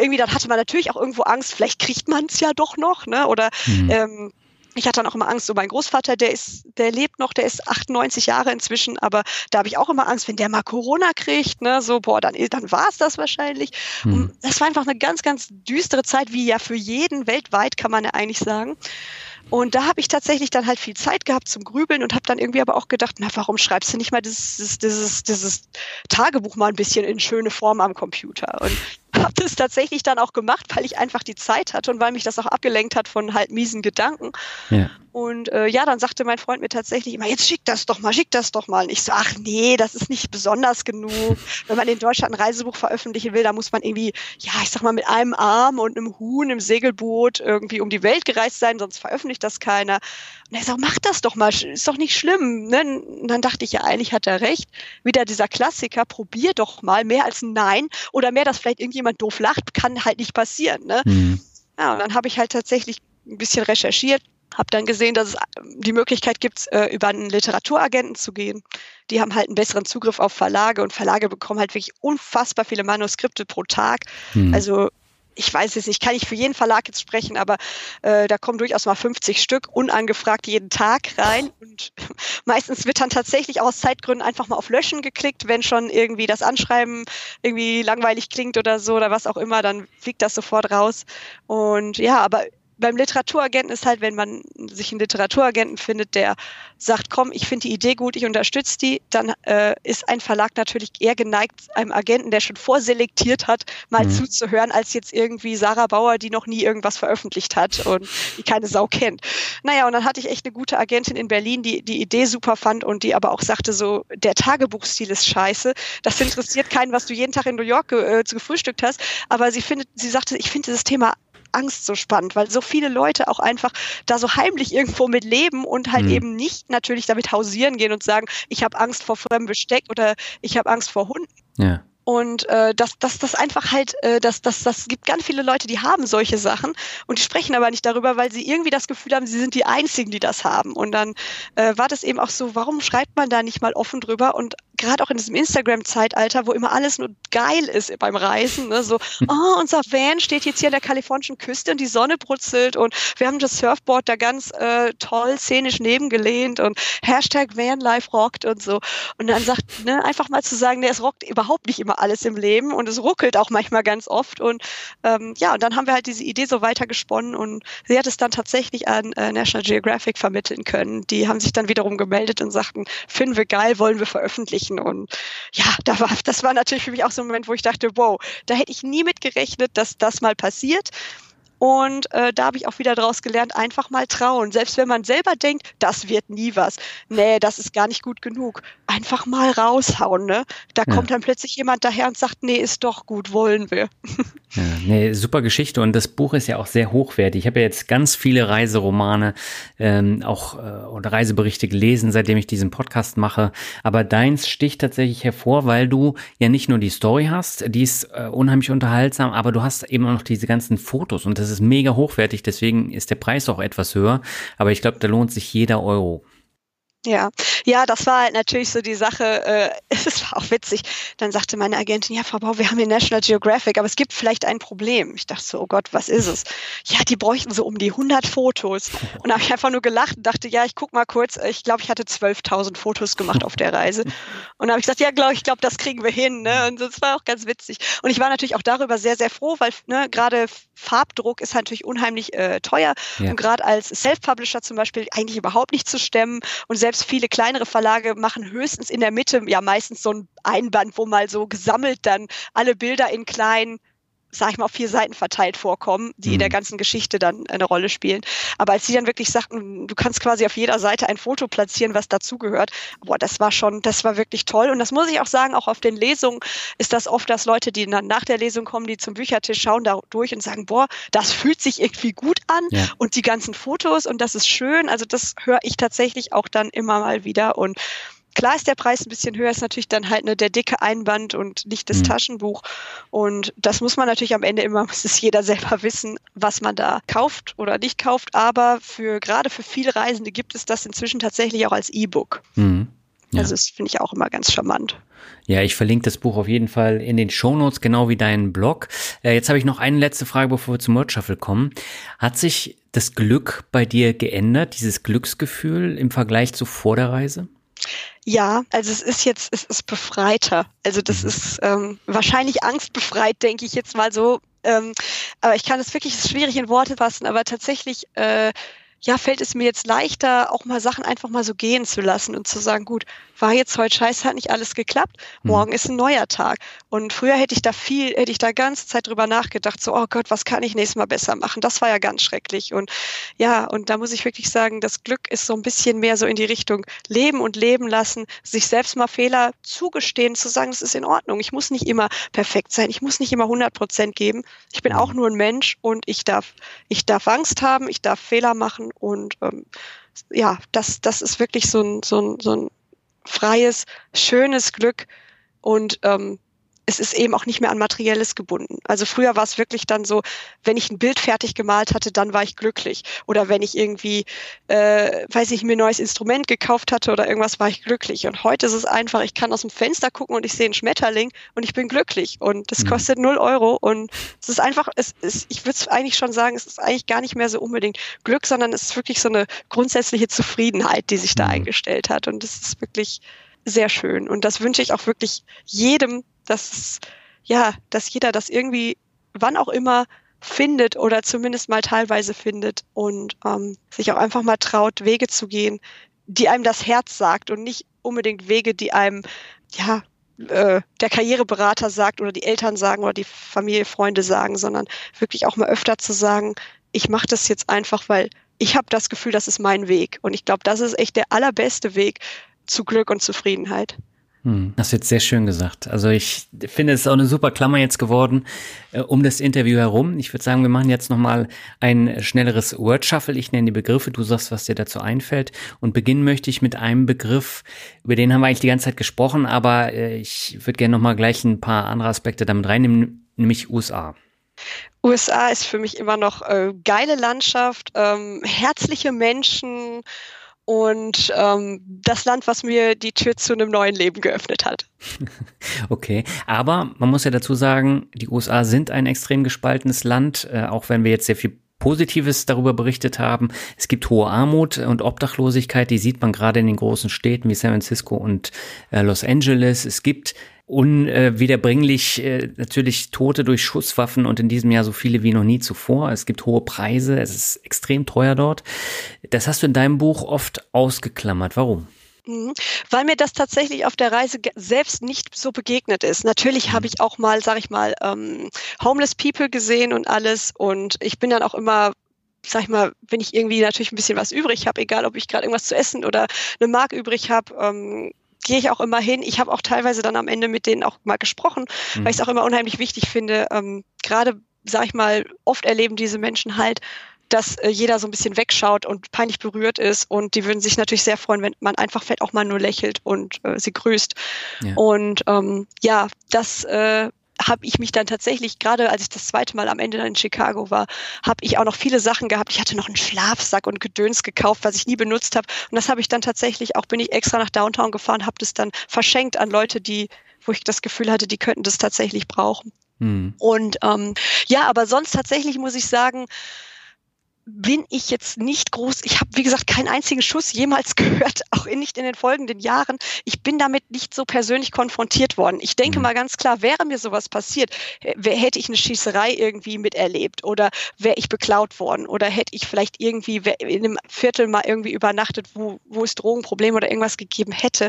irgendwie dann hatte man natürlich auch irgendwo Angst, vielleicht kriegt man es ja doch noch, ne? Oder mhm. ähm, ich hatte dann auch immer Angst, so mein Großvater, der ist, der lebt noch, der ist 98 Jahre inzwischen, aber da habe ich auch immer Angst, wenn der mal Corona kriegt, ne, so, boah, dann, dann war es das wahrscheinlich. Hm. Das war einfach eine ganz, ganz düstere Zeit, wie ja für jeden weltweit, kann man ja eigentlich sagen. Und da habe ich tatsächlich dann halt viel Zeit gehabt zum Grübeln und habe dann irgendwie aber auch gedacht, na, warum schreibst du nicht mal dieses, dieses, dieses Tagebuch mal ein bisschen in schöne Form am Computer? Und habe das tatsächlich dann auch gemacht, weil ich einfach die Zeit hatte und weil mich das auch abgelenkt hat von halt miesen Gedanken. Ja. Und äh, ja, dann sagte mein Freund mir tatsächlich immer, jetzt schick das doch mal, schick das doch mal. Und ich so, ach nee, das ist nicht besonders genug. Wenn man in Deutschland ein Reisebuch veröffentlichen will, da muss man irgendwie, ja, ich sag mal, mit einem Arm und einem Huhn im Segelboot irgendwie um die Welt gereist sein, sonst veröffentlicht das keiner. Und er sagt, mach das doch mal, ist doch nicht schlimm. Ne? Und dann dachte ich ja, eigentlich hat er recht. Wieder dieser Klassiker, probier doch mal, mehr als ein Nein oder mehr, dass vielleicht irgendjemand doof lacht, kann halt nicht passieren. Ne? Mhm. Ja, und dann habe ich halt tatsächlich ein bisschen recherchiert, habe dann gesehen, dass es ähm, die Möglichkeit gibt, äh, über einen Literaturagenten zu gehen. Die haben halt einen besseren Zugriff auf Verlage und Verlage bekommen halt wirklich unfassbar viele Manuskripte pro Tag. Mhm. Also ich weiß jetzt nicht, kann ich für jeden Verlag jetzt sprechen, aber äh, da kommen durchaus mal 50 Stück unangefragt jeden Tag rein. Und meistens wird dann tatsächlich aus Zeitgründen einfach mal auf Löschen geklickt, wenn schon irgendwie das Anschreiben irgendwie langweilig klingt oder so oder was auch immer, dann fliegt das sofort raus. Und ja, aber beim Literaturagenten ist halt, wenn man sich einen Literaturagenten findet, der sagt, komm, ich finde die Idee gut, ich unterstütze die, dann äh, ist ein Verlag natürlich eher geneigt, einem Agenten, der schon vorselektiert hat, mal mhm. zuzuhören, als jetzt irgendwie Sarah Bauer, die noch nie irgendwas veröffentlicht hat und die keine Sau kennt. Naja, und dann hatte ich echt eine gute Agentin in Berlin, die die Idee super fand und die aber auch sagte so, der Tagebuchstil ist scheiße, das interessiert keinen, was du jeden Tag in New York äh, gefrühstückt hast, aber sie findet, sie sagte, ich finde dieses Thema Angst so spannend, weil so viele Leute auch einfach da so heimlich irgendwo mit leben und halt mhm. eben nicht natürlich damit hausieren gehen und sagen, ich habe Angst vor fremdem Besteck oder ich habe Angst vor Hunden. Ja. Und äh, das, das, das einfach halt, äh, das, das, das gibt ganz viele Leute, die haben solche Sachen und die sprechen aber nicht darüber, weil sie irgendwie das Gefühl haben, sie sind die Einzigen, die das haben. Und dann äh, war das eben auch so, warum schreibt man da nicht mal offen drüber? Und gerade auch in diesem Instagram-Zeitalter, wo immer alles nur geil ist beim Reisen, ne? so, oh, unser Van steht jetzt hier an der kalifornischen Küste und die Sonne brutzelt und wir haben das Surfboard da ganz äh, toll szenisch nebengelehnt und Hashtag Vanlife rockt und so. Und dann sagt, ne, einfach mal zu sagen, ne, es rockt überhaupt nicht immer alles im Leben und es ruckelt auch manchmal ganz oft. Und ähm, ja, und dann haben wir halt diese Idee so weitergesponnen und sie hat es dann tatsächlich an äh, National Geographic vermitteln können. Die haben sich dann wiederum gemeldet und sagten, finden wir geil, wollen wir veröffentlichen. Und ja, da war, das war natürlich für mich auch so ein Moment, wo ich dachte, wow, da hätte ich nie mit gerechnet, dass das mal passiert. Und äh, da habe ich auch wieder daraus gelernt, einfach mal trauen. Selbst wenn man selber denkt, das wird nie was. Nee, das ist gar nicht gut genug. Einfach mal raushauen, ne? Da ja. kommt dann plötzlich jemand daher und sagt, nee, ist doch gut, wollen wir. Ja, nee, super Geschichte und das Buch ist ja auch sehr hochwertig. Ich habe ja jetzt ganz viele Reiseromane ähm, auch äh, oder Reiseberichte gelesen, seitdem ich diesen Podcast mache. Aber deins sticht tatsächlich hervor, weil du ja nicht nur die Story hast, die ist äh, unheimlich unterhaltsam, aber du hast eben auch noch diese ganzen Fotos und das ist mega hochwertig. Deswegen ist der Preis auch etwas höher. Aber ich glaube, da lohnt sich jeder Euro. Ja, ja, das war halt natürlich so die Sache. Äh, es war auch witzig. Dann sagte meine Agentin, ja, Frau Bau, wir haben hier National Geographic, aber es gibt vielleicht ein Problem. Ich dachte so, oh Gott, was ist es? Ja, die bräuchten so um die 100 Fotos. Und da habe ich einfach nur gelacht und dachte, ja, ich guck mal kurz. Ich glaube, ich hatte 12.000 Fotos gemacht auf der Reise. Und da habe ich gesagt, ja, glaube ich, glaube, das kriegen wir hin. Ne? Und das war auch ganz witzig. Und ich war natürlich auch darüber sehr, sehr froh, weil ne, gerade Farbdruck ist natürlich unheimlich äh, teuer ja. und gerade als Self-Publisher zum Beispiel eigentlich überhaupt nicht zu stemmen. Und selbst viele kleinere Verlage machen höchstens in der Mitte ja meistens so ein Einband, wo mal so gesammelt dann alle Bilder in kleinen sag ich mal, auf vier Seiten verteilt vorkommen, die mhm. in der mhm. ganzen Geschichte dann eine Rolle spielen. Aber als sie dann wirklich sagten, du kannst quasi auf jeder Seite ein Foto platzieren, was dazugehört, boah, das war schon, das war wirklich toll. Und das muss ich auch sagen, auch auf den Lesungen ist das oft, dass Leute, die dann nach der Lesung kommen, die zum Büchertisch schauen da durch und sagen, boah, das fühlt sich irgendwie gut an ja. und die ganzen Fotos und das ist schön. Also das höre ich tatsächlich auch dann immer mal wieder und Klar ist der Preis ein bisschen höher, ist natürlich dann halt ne, der dicke Einband und nicht das mhm. Taschenbuch. Und das muss man natürlich am Ende immer, muss es jeder selber wissen, was man da kauft oder nicht kauft. Aber für gerade für viele Reisende gibt es das inzwischen tatsächlich auch als E-Book. Mhm. Ja. Also das finde ich auch immer ganz charmant. Ja, ich verlinke das Buch auf jeden Fall in den Shownotes, genau wie deinen Blog. Äh, jetzt habe ich noch eine letzte Frage, bevor wir zum Word Shuffle kommen. Hat sich das Glück bei dir geändert, dieses Glücksgefühl im Vergleich zu vor der Reise? Ja, also es ist jetzt, es ist befreiter. Also das mhm. ist ähm, wahrscheinlich angstbefreit, denke ich jetzt mal so. Ähm, aber ich kann es wirklich schwierig in Worte fassen, aber tatsächlich äh, ja, fällt es mir jetzt leichter, auch mal Sachen einfach mal so gehen zu lassen und zu sagen, gut, war jetzt heute scheiße, hat nicht alles geklappt, mhm. morgen mhm. ist ein neuer Tag. Und früher hätte ich da viel, hätte ich da ganz Zeit drüber nachgedacht, so, oh Gott, was kann ich nächstes Mal besser machen? Das war ja ganz schrecklich. Und ja, und da muss ich wirklich sagen, das Glück ist so ein bisschen mehr so in die Richtung leben und leben lassen, sich selbst mal Fehler zugestehen, zu sagen, es ist in Ordnung. Ich muss nicht immer perfekt sein, ich muss nicht immer 100 Prozent geben. Ich bin mhm. auch nur ein Mensch und ich darf, ich darf Angst haben, ich darf Fehler machen und ähm, ja, das, das ist wirklich so ein, so ein, so ein freies, schönes Glück und ähm, es ist eben auch nicht mehr an Materielles gebunden. Also früher war es wirklich dann so, wenn ich ein Bild fertig gemalt hatte, dann war ich glücklich. Oder wenn ich irgendwie, äh, weiß ich, mir ein neues Instrument gekauft hatte oder irgendwas, war ich glücklich. Und heute ist es einfach, ich kann aus dem Fenster gucken und ich sehe einen Schmetterling und ich bin glücklich. Und das mhm. kostet null Euro. Und es ist einfach, es ist, ich würde es eigentlich schon sagen, es ist eigentlich gar nicht mehr so unbedingt Glück, sondern es ist wirklich so eine grundsätzliche Zufriedenheit, die sich da mhm. eingestellt hat. Und das ist wirklich sehr schön. Und das wünsche ich auch wirklich jedem, dass ja, dass jeder das irgendwie, wann auch immer, findet oder zumindest mal teilweise findet und ähm, sich auch einfach mal traut, Wege zu gehen, die einem das Herz sagt und nicht unbedingt Wege, die einem ja äh, der Karriereberater sagt oder die Eltern sagen oder die Familie, Freunde sagen, sondern wirklich auch mal öfter zu sagen, ich mache das jetzt einfach, weil ich habe das Gefühl, das ist mein Weg. Und ich glaube, das ist echt der allerbeste Weg zu Glück und Zufriedenheit. Hm, das ist jetzt sehr schön gesagt. Also ich finde, es ist auch eine super Klammer jetzt geworden äh, um das Interview herum. Ich würde sagen, wir machen jetzt nochmal ein schnelleres Word Shuffle. Ich nenne die Begriffe, du sagst, was dir dazu einfällt. Und beginnen möchte ich mit einem Begriff, über den haben wir eigentlich die ganze Zeit gesprochen, aber äh, ich würde gerne nochmal gleich ein paar andere Aspekte damit reinnehmen, nämlich USA. USA ist für mich immer noch äh, geile Landschaft, ähm, herzliche Menschen und ähm, das Land, was mir die Tür zu einem neuen Leben geöffnet hat. Okay, aber man muss ja dazu sagen, die USA sind ein extrem gespaltenes Land, äh, auch wenn wir jetzt sehr viel Positives darüber berichtet haben. Es gibt hohe Armut und Obdachlosigkeit, die sieht man gerade in den großen Städten wie San Francisco und äh, Los Angeles. Es gibt unwiederbringlich äh, natürlich Tote durch Schusswaffen und in diesem Jahr so viele wie noch nie zuvor. Es gibt hohe Preise, es ist extrem teuer dort. Das hast du in deinem Buch oft ausgeklammert. Warum? Mhm. Weil mir das tatsächlich auf der Reise selbst nicht so begegnet ist. Natürlich habe mhm. ich auch mal, sag ich mal, ähm, Homeless People gesehen und alles. Und ich bin dann auch immer sag ich mal, wenn ich irgendwie natürlich ein bisschen was übrig habe, egal ob ich gerade irgendwas zu essen oder eine Mark übrig habe, ähm, gehe ich auch immer hin. Ich habe auch teilweise dann am Ende mit denen auch mal gesprochen, mhm. weil ich es auch immer unheimlich wichtig finde. Ähm, Gerade, sag ich mal, oft erleben diese Menschen halt, dass äh, jeder so ein bisschen wegschaut und peinlich berührt ist und die würden sich natürlich sehr freuen, wenn man einfach vielleicht auch mal nur lächelt und äh, sie grüßt. Ja. Und ähm, ja, das äh, habe ich mich dann tatsächlich, gerade als ich das zweite Mal am Ende dann in Chicago war, habe ich auch noch viele Sachen gehabt. Ich hatte noch einen Schlafsack und Gedöns gekauft, was ich nie benutzt habe. Und das habe ich dann tatsächlich auch, bin ich extra nach Downtown gefahren, habe das dann verschenkt an Leute, die, wo ich das Gefühl hatte, die könnten das tatsächlich brauchen. Hm. Und ähm, ja, aber sonst tatsächlich muss ich sagen, bin ich jetzt nicht groß. Ich habe, wie gesagt, keinen einzigen Schuss jemals gehört, auch nicht in den folgenden Jahren. Ich bin damit nicht so persönlich konfrontiert worden. Ich denke mhm. mal ganz klar, wäre mir sowas passiert, hätte ich eine Schießerei irgendwie miterlebt oder wäre ich beklaut worden oder hätte ich vielleicht irgendwie in einem Viertel mal irgendwie übernachtet, wo, wo es Drogenprobleme oder irgendwas gegeben hätte,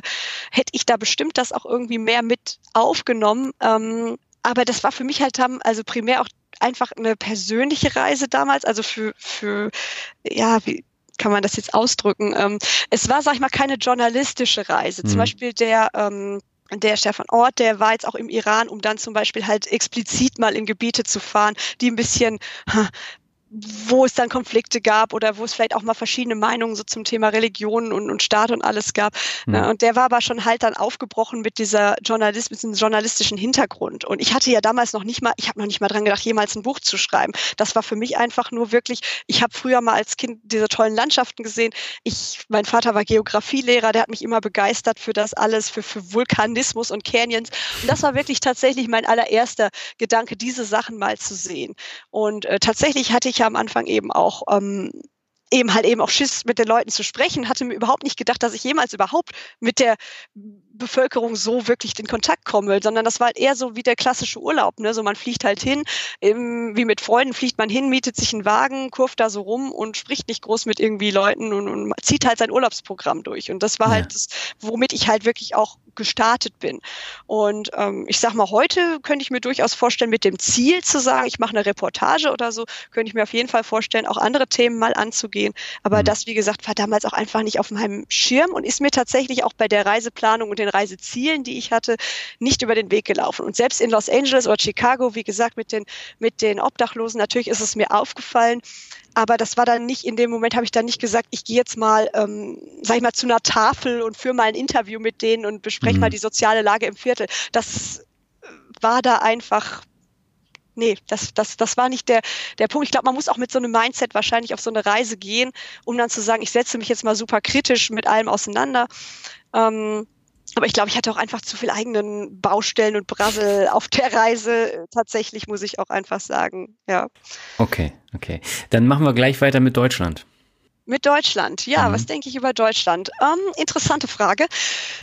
hätte ich da bestimmt das auch irgendwie mehr mit aufgenommen. Ähm, aber das war für mich halt haben, also primär auch einfach eine persönliche Reise damals, also für, für ja, wie kann man das jetzt ausdrücken? Ähm, es war, sag ich mal, keine journalistische Reise. Mhm. Zum Beispiel der ähm, der Stefan Ort, der war jetzt auch im Iran, um dann zum Beispiel halt explizit mal in Gebiete zu fahren, die ein bisschen wo es dann Konflikte gab oder wo es vielleicht auch mal verschiedene Meinungen so zum Thema Religion und, und Staat und alles gab. Mhm. Und der war aber schon halt dann aufgebrochen mit dieser Journalist, mit diesem journalistischen Hintergrund. Und ich hatte ja damals noch nicht mal, ich habe noch nicht mal dran gedacht, jemals ein Buch zu schreiben. Das war für mich einfach nur wirklich, ich habe früher mal als Kind diese tollen Landschaften gesehen. Ich, mein Vater war Geografielehrer, der hat mich immer begeistert für das alles, für, für Vulkanismus und Canyons. Und das war wirklich tatsächlich mein allererster Gedanke, diese Sachen mal zu sehen. Und äh, tatsächlich hatte ich ja am Anfang eben auch ähm, eben halt eben auch Schiss, mit den Leuten zu sprechen, hatte mir überhaupt nicht gedacht, dass ich jemals überhaupt mit der Bevölkerung so wirklich in Kontakt komme, sondern das war halt eher so wie der klassische Urlaub, ne? So man fliegt halt hin, eben, wie mit Freunden fliegt man hin, mietet sich einen Wagen, kurft da so rum und spricht nicht groß mit irgendwie Leuten und, und zieht halt sein Urlaubsprogramm durch. Und das war ja. halt das, womit ich halt wirklich auch gestartet bin. Und ähm, ich sag mal, heute könnte ich mir durchaus vorstellen, mit dem Ziel zu sagen, ich mache eine Reportage oder so, könnte ich mir auf jeden Fall vorstellen, auch andere Themen mal anzugehen. Aber mhm. das, wie gesagt, war damals auch einfach nicht auf meinem Schirm und ist mir tatsächlich auch bei der Reiseplanung und den Reisezielen, die ich hatte, nicht über den Weg gelaufen. Und selbst in Los Angeles oder Chicago, wie gesagt, mit den, mit den Obdachlosen, natürlich ist es mir aufgefallen, aber das war dann nicht, in dem Moment habe ich dann nicht gesagt, ich gehe jetzt mal, ähm, sag ich mal, zu einer Tafel und führe mal ein Interview mit denen und bespreche mhm. mal die soziale Lage im Viertel. Das war da einfach nee, das, das, das war nicht der, der Punkt. Ich glaube, man muss auch mit so einem Mindset wahrscheinlich auf so eine Reise gehen, um dann zu sagen, ich setze mich jetzt mal super kritisch mit allem auseinander. Ähm, aber ich glaube, ich hatte auch einfach zu viel eigenen Baustellen und Brassel auf der Reise. Tatsächlich muss ich auch einfach sagen, ja. Okay, okay. Dann machen wir gleich weiter mit Deutschland. Mit Deutschland, ja, mhm. was denke ich über Deutschland? Ähm, interessante Frage.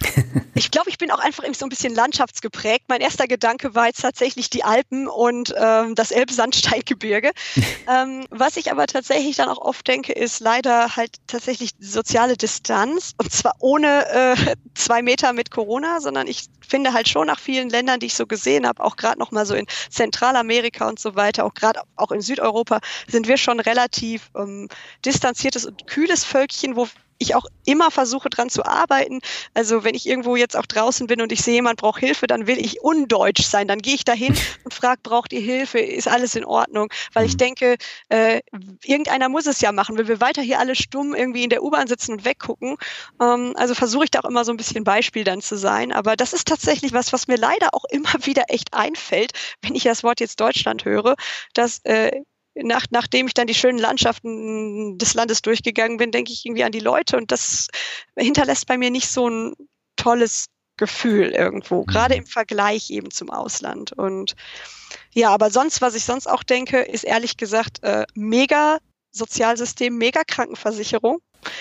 ich glaube, ich bin auch einfach so ein bisschen landschaftsgeprägt. Mein erster Gedanke war jetzt tatsächlich die Alpen und ähm, das Elbsandsteingebirge. ähm, was ich aber tatsächlich dann auch oft denke, ist leider halt tatsächlich soziale Distanz und zwar ohne äh, zwei Meter mit Corona, sondern ich finde halt schon nach vielen Ländern, die ich so gesehen habe, auch gerade noch mal so in Zentralamerika und so weiter, auch gerade auch in Südeuropa, sind wir schon relativ ähm, distanziertes und kühles Völkchen, wo ich auch immer versuche dran zu arbeiten. Also wenn ich irgendwo jetzt auch draußen bin und ich sehe, jemand braucht Hilfe, dann will ich undeutsch sein. Dann gehe ich dahin und frage, braucht ihr Hilfe? Ist alles in Ordnung? Weil ich mhm. denke, äh, irgendeiner muss es ja machen. Wenn wir weiter hier alle stumm irgendwie in der U-Bahn sitzen und weggucken, ähm, also versuche ich da auch immer so ein bisschen Beispiel dann zu sein. Aber das ist tatsächlich was, was mir leider auch immer wieder echt einfällt, wenn ich das Wort jetzt Deutschland höre, dass äh, nach, nachdem ich dann die schönen Landschaften des Landes durchgegangen bin, denke ich irgendwie an die Leute und das hinterlässt bei mir nicht so ein tolles Gefühl irgendwo, mhm. gerade im Vergleich eben zum Ausland. Und ja, aber sonst, was ich sonst auch denke, ist ehrlich gesagt äh, mega Sozialsystem, mega Krankenversicherung.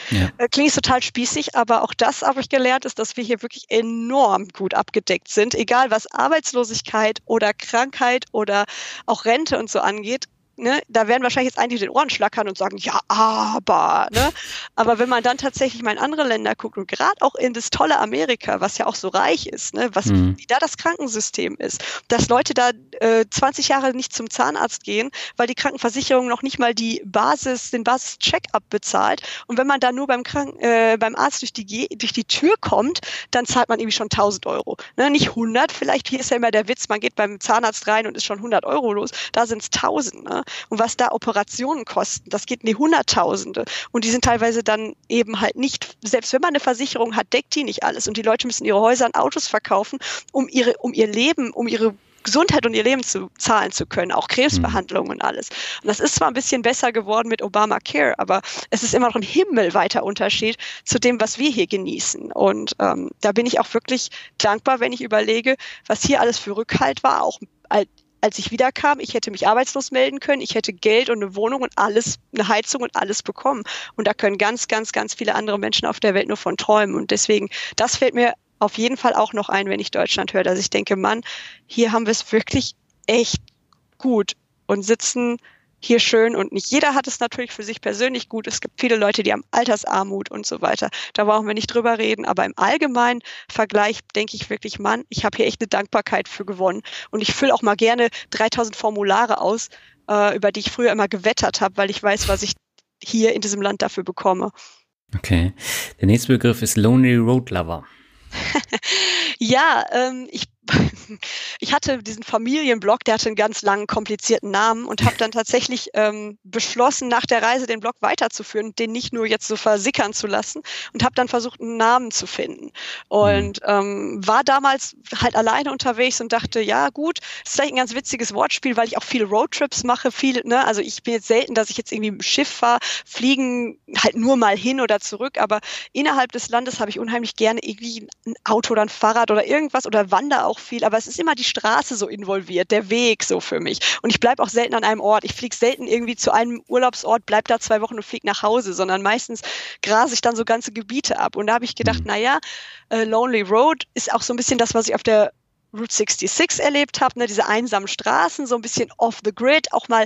Ja. Äh, klingt total spießig, aber auch das habe ich gelernt, ist, dass wir hier wirklich enorm gut abgedeckt sind. Egal was Arbeitslosigkeit oder Krankheit oder auch Rente und so angeht, ne, da werden wahrscheinlich jetzt einige den Ohren schlackern und sagen, ja, aber, ne? Aber wenn man dann tatsächlich mal in andere Länder guckt und gerade auch in das tolle Amerika, was ja auch so reich ist, ne, was, mhm. wie da das Krankensystem ist, dass Leute da äh, 20 Jahre nicht zum Zahnarzt gehen, weil die Krankenversicherung noch nicht mal die Basis, den Basis-Check-up bezahlt. Und wenn man da nur beim Kranken, äh, beim Arzt durch die, durch die Tür kommt, dann zahlt man irgendwie schon 1000 Euro. Ne? Nicht 100, vielleicht hier ist ja immer der Witz, man geht beim Zahnarzt rein und ist schon 100 Euro los. Da sind es 1000. Ne? Und was da Operationen kosten, das geht in die Hunderttausende. Und die sind teilweise dann eben halt nicht, selbst wenn man eine Versicherung hat, deckt die nicht alles. Und die Leute müssen ihre Häuser und Autos verkaufen, um ihre, um ihr Leben, um ihre Gesundheit und ihr Leben zu zahlen zu können, auch Krebsbehandlungen und alles. Und das ist zwar ein bisschen besser geworden mit Obamacare, aber es ist immer noch ein himmelweiter Unterschied zu dem, was wir hier genießen. Und ähm, da bin ich auch wirklich dankbar, wenn ich überlege, was hier alles für Rückhalt war, auch als ich wiederkam, ich hätte mich arbeitslos melden können, ich hätte Geld und eine Wohnung und alles, eine Heizung und alles bekommen. Und da können ganz, ganz, ganz viele andere Menschen auf der Welt nur von träumen. Und deswegen, das fällt mir auf jeden Fall auch noch ein, wenn ich Deutschland höre, dass ich denke, Mann, hier haben wir es wirklich echt gut und sitzen hier schön und nicht jeder hat es natürlich für sich persönlich gut. Es gibt viele Leute, die haben Altersarmut und so weiter. Da brauchen wir nicht drüber reden. Aber im allgemeinen Vergleich denke ich wirklich, Mann, ich habe hier echt eine Dankbarkeit für gewonnen. Und ich fülle auch mal gerne 3000 Formulare aus, äh, über die ich früher immer gewettert habe, weil ich weiß, was ich hier in diesem Land dafür bekomme. Okay. Der nächste Begriff ist Lonely Road Lover. ja, ähm, ich ich hatte diesen Familienblog, der hatte einen ganz langen, komplizierten Namen und habe dann tatsächlich ähm, beschlossen, nach der Reise den Blog weiterzuführen, den nicht nur jetzt so versickern zu lassen und habe dann versucht, einen Namen zu finden. Und mhm. ähm, war damals halt alleine unterwegs und dachte, ja gut, ist vielleicht ein ganz witziges Wortspiel, weil ich auch viele Roadtrips mache, viel, ne, also ich bin jetzt selten, dass ich jetzt irgendwie im Schiff fahre, fliegen halt nur mal hin oder zurück, aber innerhalb des Landes habe ich unheimlich gerne irgendwie ein Auto oder ein Fahrrad oder irgendwas oder wandere auch viel, aber es ist immer die Straße so involviert, der Weg so für mich. Und ich bleibe auch selten an einem Ort. Ich fliege selten irgendwie zu einem Urlaubsort, bleib da zwei Wochen und fliege nach Hause, sondern meistens grase ich dann so ganze Gebiete ab. Und da habe ich gedacht, mhm. naja, äh, Lonely Road ist auch so ein bisschen das, was ich auf der Route 66 erlebt habe, ne, diese einsamen Straßen, so ein bisschen off the grid, auch mal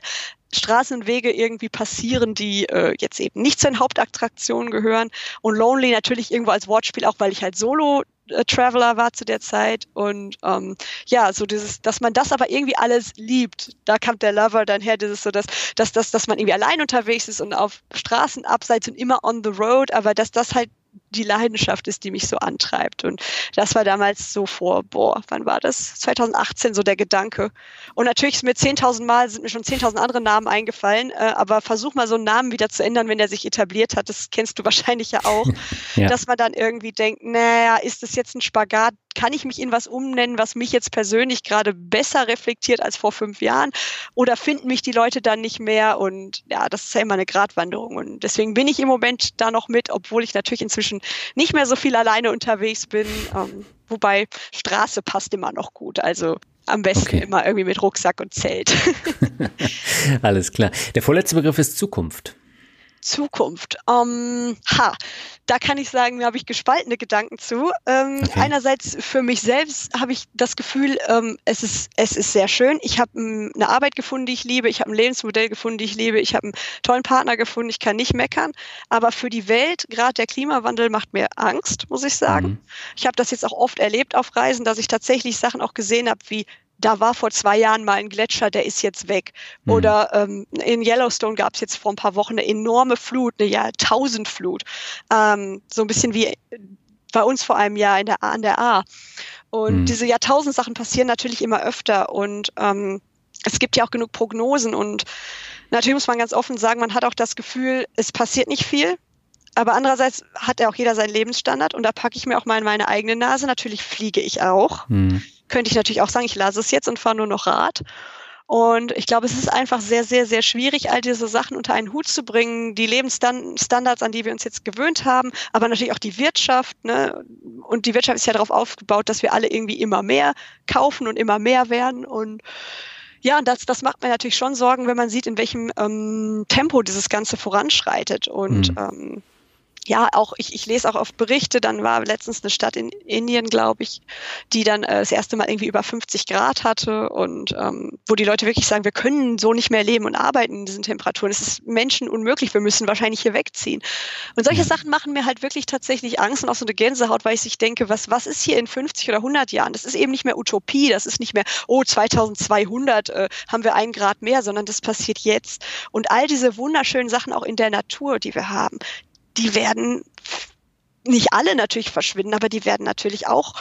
Straßen und Wege irgendwie passieren, die äh, jetzt eben nicht zu den Hauptattraktionen gehören. Und Lonely natürlich irgendwo als Wortspiel, auch weil ich halt Solo Traveler war zu der Zeit und ähm, ja, so dieses, dass man das aber irgendwie alles liebt. Da kam der Lover dann her, dieses so, dass, dass, dass, dass man irgendwie allein unterwegs ist und auf Straßen abseits und immer on the road, aber dass das halt die Leidenschaft ist, die mich so antreibt. Und das war damals so vor, boah, wann war das? 2018 so der Gedanke. Und natürlich ist mir 10.000 Mal, sind mir schon 10.000 andere Namen eingefallen, äh, aber versuch mal so einen Namen wieder zu ändern, wenn der sich etabliert hat. Das kennst du wahrscheinlich ja auch. ja. Dass man dann irgendwie denkt, naja, ist das jetzt ein Spagat? kann ich mich in was umnennen, was mich jetzt persönlich gerade besser reflektiert als vor fünf Jahren? Oder finden mich die Leute dann nicht mehr? Und ja, das ist ja immer eine Gratwanderung. Und deswegen bin ich im Moment da noch mit, obwohl ich natürlich inzwischen nicht mehr so viel alleine unterwegs bin. Ähm, wobei Straße passt immer noch gut. Also am besten okay. immer irgendwie mit Rucksack und Zelt. Alles klar. Der vorletzte Begriff ist Zukunft. Zukunft. Ähm, ha, da kann ich sagen, da habe ich gespaltene Gedanken zu. Ähm, okay. Einerseits für mich selbst habe ich das Gefühl, ähm, es, ist, es ist sehr schön. Ich habe ähm, eine Arbeit gefunden, die ich liebe. Ich habe ein Lebensmodell gefunden, die ich liebe. Ich habe einen tollen Partner gefunden. Ich kann nicht meckern. Aber für die Welt, gerade der Klimawandel, macht mir Angst, muss ich sagen. Mhm. Ich habe das jetzt auch oft erlebt auf Reisen, dass ich tatsächlich Sachen auch gesehen habe, wie da war vor zwei Jahren mal ein Gletscher, der ist jetzt weg. Mhm. Oder ähm, in Yellowstone gab es jetzt vor ein paar Wochen eine enorme Flut, eine Jahrtausendflut. Ähm, so ein bisschen wie bei uns vor einem Jahr in der, an der A. Und mhm. diese Jahrtausendsachen passieren natürlich immer öfter. Und ähm, es gibt ja auch genug Prognosen. Und natürlich muss man ganz offen sagen, man hat auch das Gefühl, es passiert nicht viel. Aber andererseits hat ja auch jeder seinen Lebensstandard und da packe ich mir auch mal in meine eigene Nase. Natürlich fliege ich auch. Mhm könnte ich natürlich auch sagen, ich lasse es jetzt und fahre nur noch Rad. Und ich glaube, es ist einfach sehr, sehr, sehr schwierig, all diese Sachen unter einen Hut zu bringen, die Lebensstandards, an die wir uns jetzt gewöhnt haben, aber natürlich auch die Wirtschaft. Ne? Und die Wirtschaft ist ja darauf aufgebaut, dass wir alle irgendwie immer mehr kaufen und immer mehr werden. Und ja, das, das macht mir natürlich schon Sorgen, wenn man sieht, in welchem ähm, Tempo dieses Ganze voranschreitet. Und mhm. ähm, ja, auch ich, ich lese auch oft Berichte, dann war letztens eine Stadt in Indien, glaube ich, die dann äh, das erste Mal irgendwie über 50 Grad hatte und ähm, wo die Leute wirklich sagen, wir können so nicht mehr leben und arbeiten in diesen Temperaturen. Es ist Menschen unmöglich, wir müssen wahrscheinlich hier wegziehen. Und solche Sachen machen mir halt wirklich tatsächlich Angst und auch so eine Gänsehaut, weil ich sich denke, was, was ist hier in 50 oder 100 Jahren? Das ist eben nicht mehr Utopie, das ist nicht mehr, oh, 2200 äh, haben wir einen Grad mehr, sondern das passiert jetzt. Und all diese wunderschönen Sachen auch in der Natur, die wir haben, die werden nicht alle natürlich verschwinden, aber die werden natürlich auch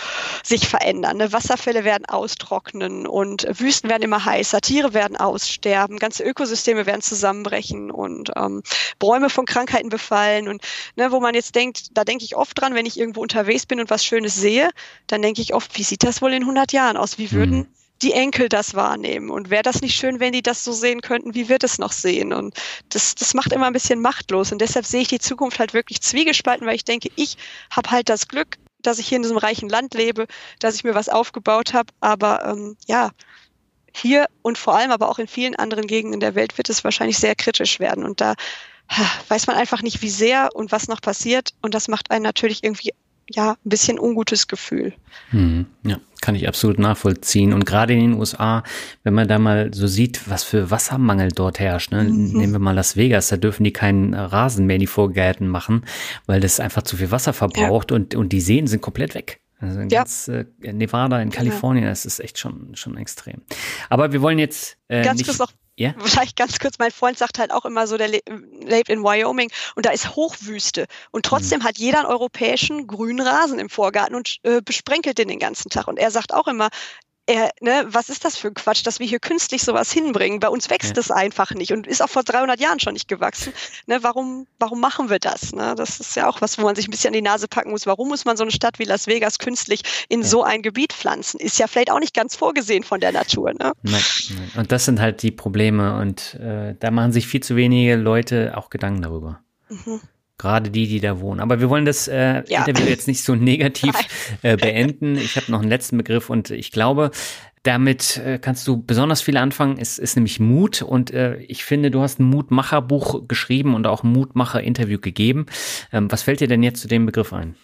sich verändern. Ne? Wasserfälle werden austrocknen und Wüsten werden immer heißer, Tiere werden aussterben, ganze Ökosysteme werden zusammenbrechen und ähm, Bäume von Krankheiten befallen. Und ne, wo man jetzt denkt, da denke ich oft dran, wenn ich irgendwo unterwegs bin und was Schönes sehe, dann denke ich oft, wie sieht das wohl in 100 Jahren aus? Wie würden mhm die Enkel das wahrnehmen. Und wäre das nicht schön, wenn die das so sehen könnten, wie wir das noch sehen? Und das, das macht immer ein bisschen machtlos. Und deshalb sehe ich die Zukunft halt wirklich zwiegespalten, weil ich denke, ich habe halt das Glück, dass ich hier in diesem reichen Land lebe, dass ich mir was aufgebaut habe. Aber ähm, ja, hier und vor allem aber auch in vielen anderen Gegenden der Welt wird es wahrscheinlich sehr kritisch werden. Und da weiß man einfach nicht, wie sehr und was noch passiert. Und das macht einen natürlich irgendwie ja, ein bisschen ungutes Gefühl. Hm, ja, kann ich absolut nachvollziehen. Und gerade in den USA, wenn man da mal so sieht, was für Wassermangel dort herrscht, ne? Mhm. nehmen wir mal Las Vegas, da dürfen die keinen Rasen mehr in die Vorgärten machen, weil das einfach zu viel Wasser verbraucht ja. und, und die Seen sind komplett weg. Also in ja. ganz äh, Nevada, in Kalifornien, ja. das ist echt schon, schon extrem. Aber wir wollen jetzt äh, ganz kurz noch ja? Vielleicht ganz kurz, mein Freund sagt halt auch immer so, der lebt in Wyoming und da ist Hochwüste. Und trotzdem mhm. hat jeder einen europäischen grünen Rasen im Vorgarten und äh, besprenkelt den den ganzen Tag. Und er sagt auch immer, er, ne, was ist das für ein Quatsch, dass wir hier künstlich sowas hinbringen? Bei uns wächst es einfach nicht und ist auch vor 300 Jahren schon nicht gewachsen. Ne, warum, warum machen wir das? Ne? Das ist ja auch was, wo man sich ein bisschen an die Nase packen muss. Warum muss man so eine Stadt wie Las Vegas künstlich in ja. so ein Gebiet pflanzen? Ist ja vielleicht auch nicht ganz vorgesehen von der Natur. Ne? Nein, nein. Und das sind halt die Probleme und äh, da machen sich viel zu wenige Leute auch Gedanken darüber. Mhm. Gerade die, die da wohnen. Aber wir wollen das äh, ja. Interview jetzt nicht so negativ äh, beenden. Ich habe noch einen letzten Begriff und ich glaube, damit äh, kannst du besonders viel anfangen. Es ist nämlich Mut und äh, ich finde, du hast ein Mutmacherbuch geschrieben und auch ein Mutmacher-Interview gegeben. Ähm, was fällt dir denn jetzt zu dem Begriff ein?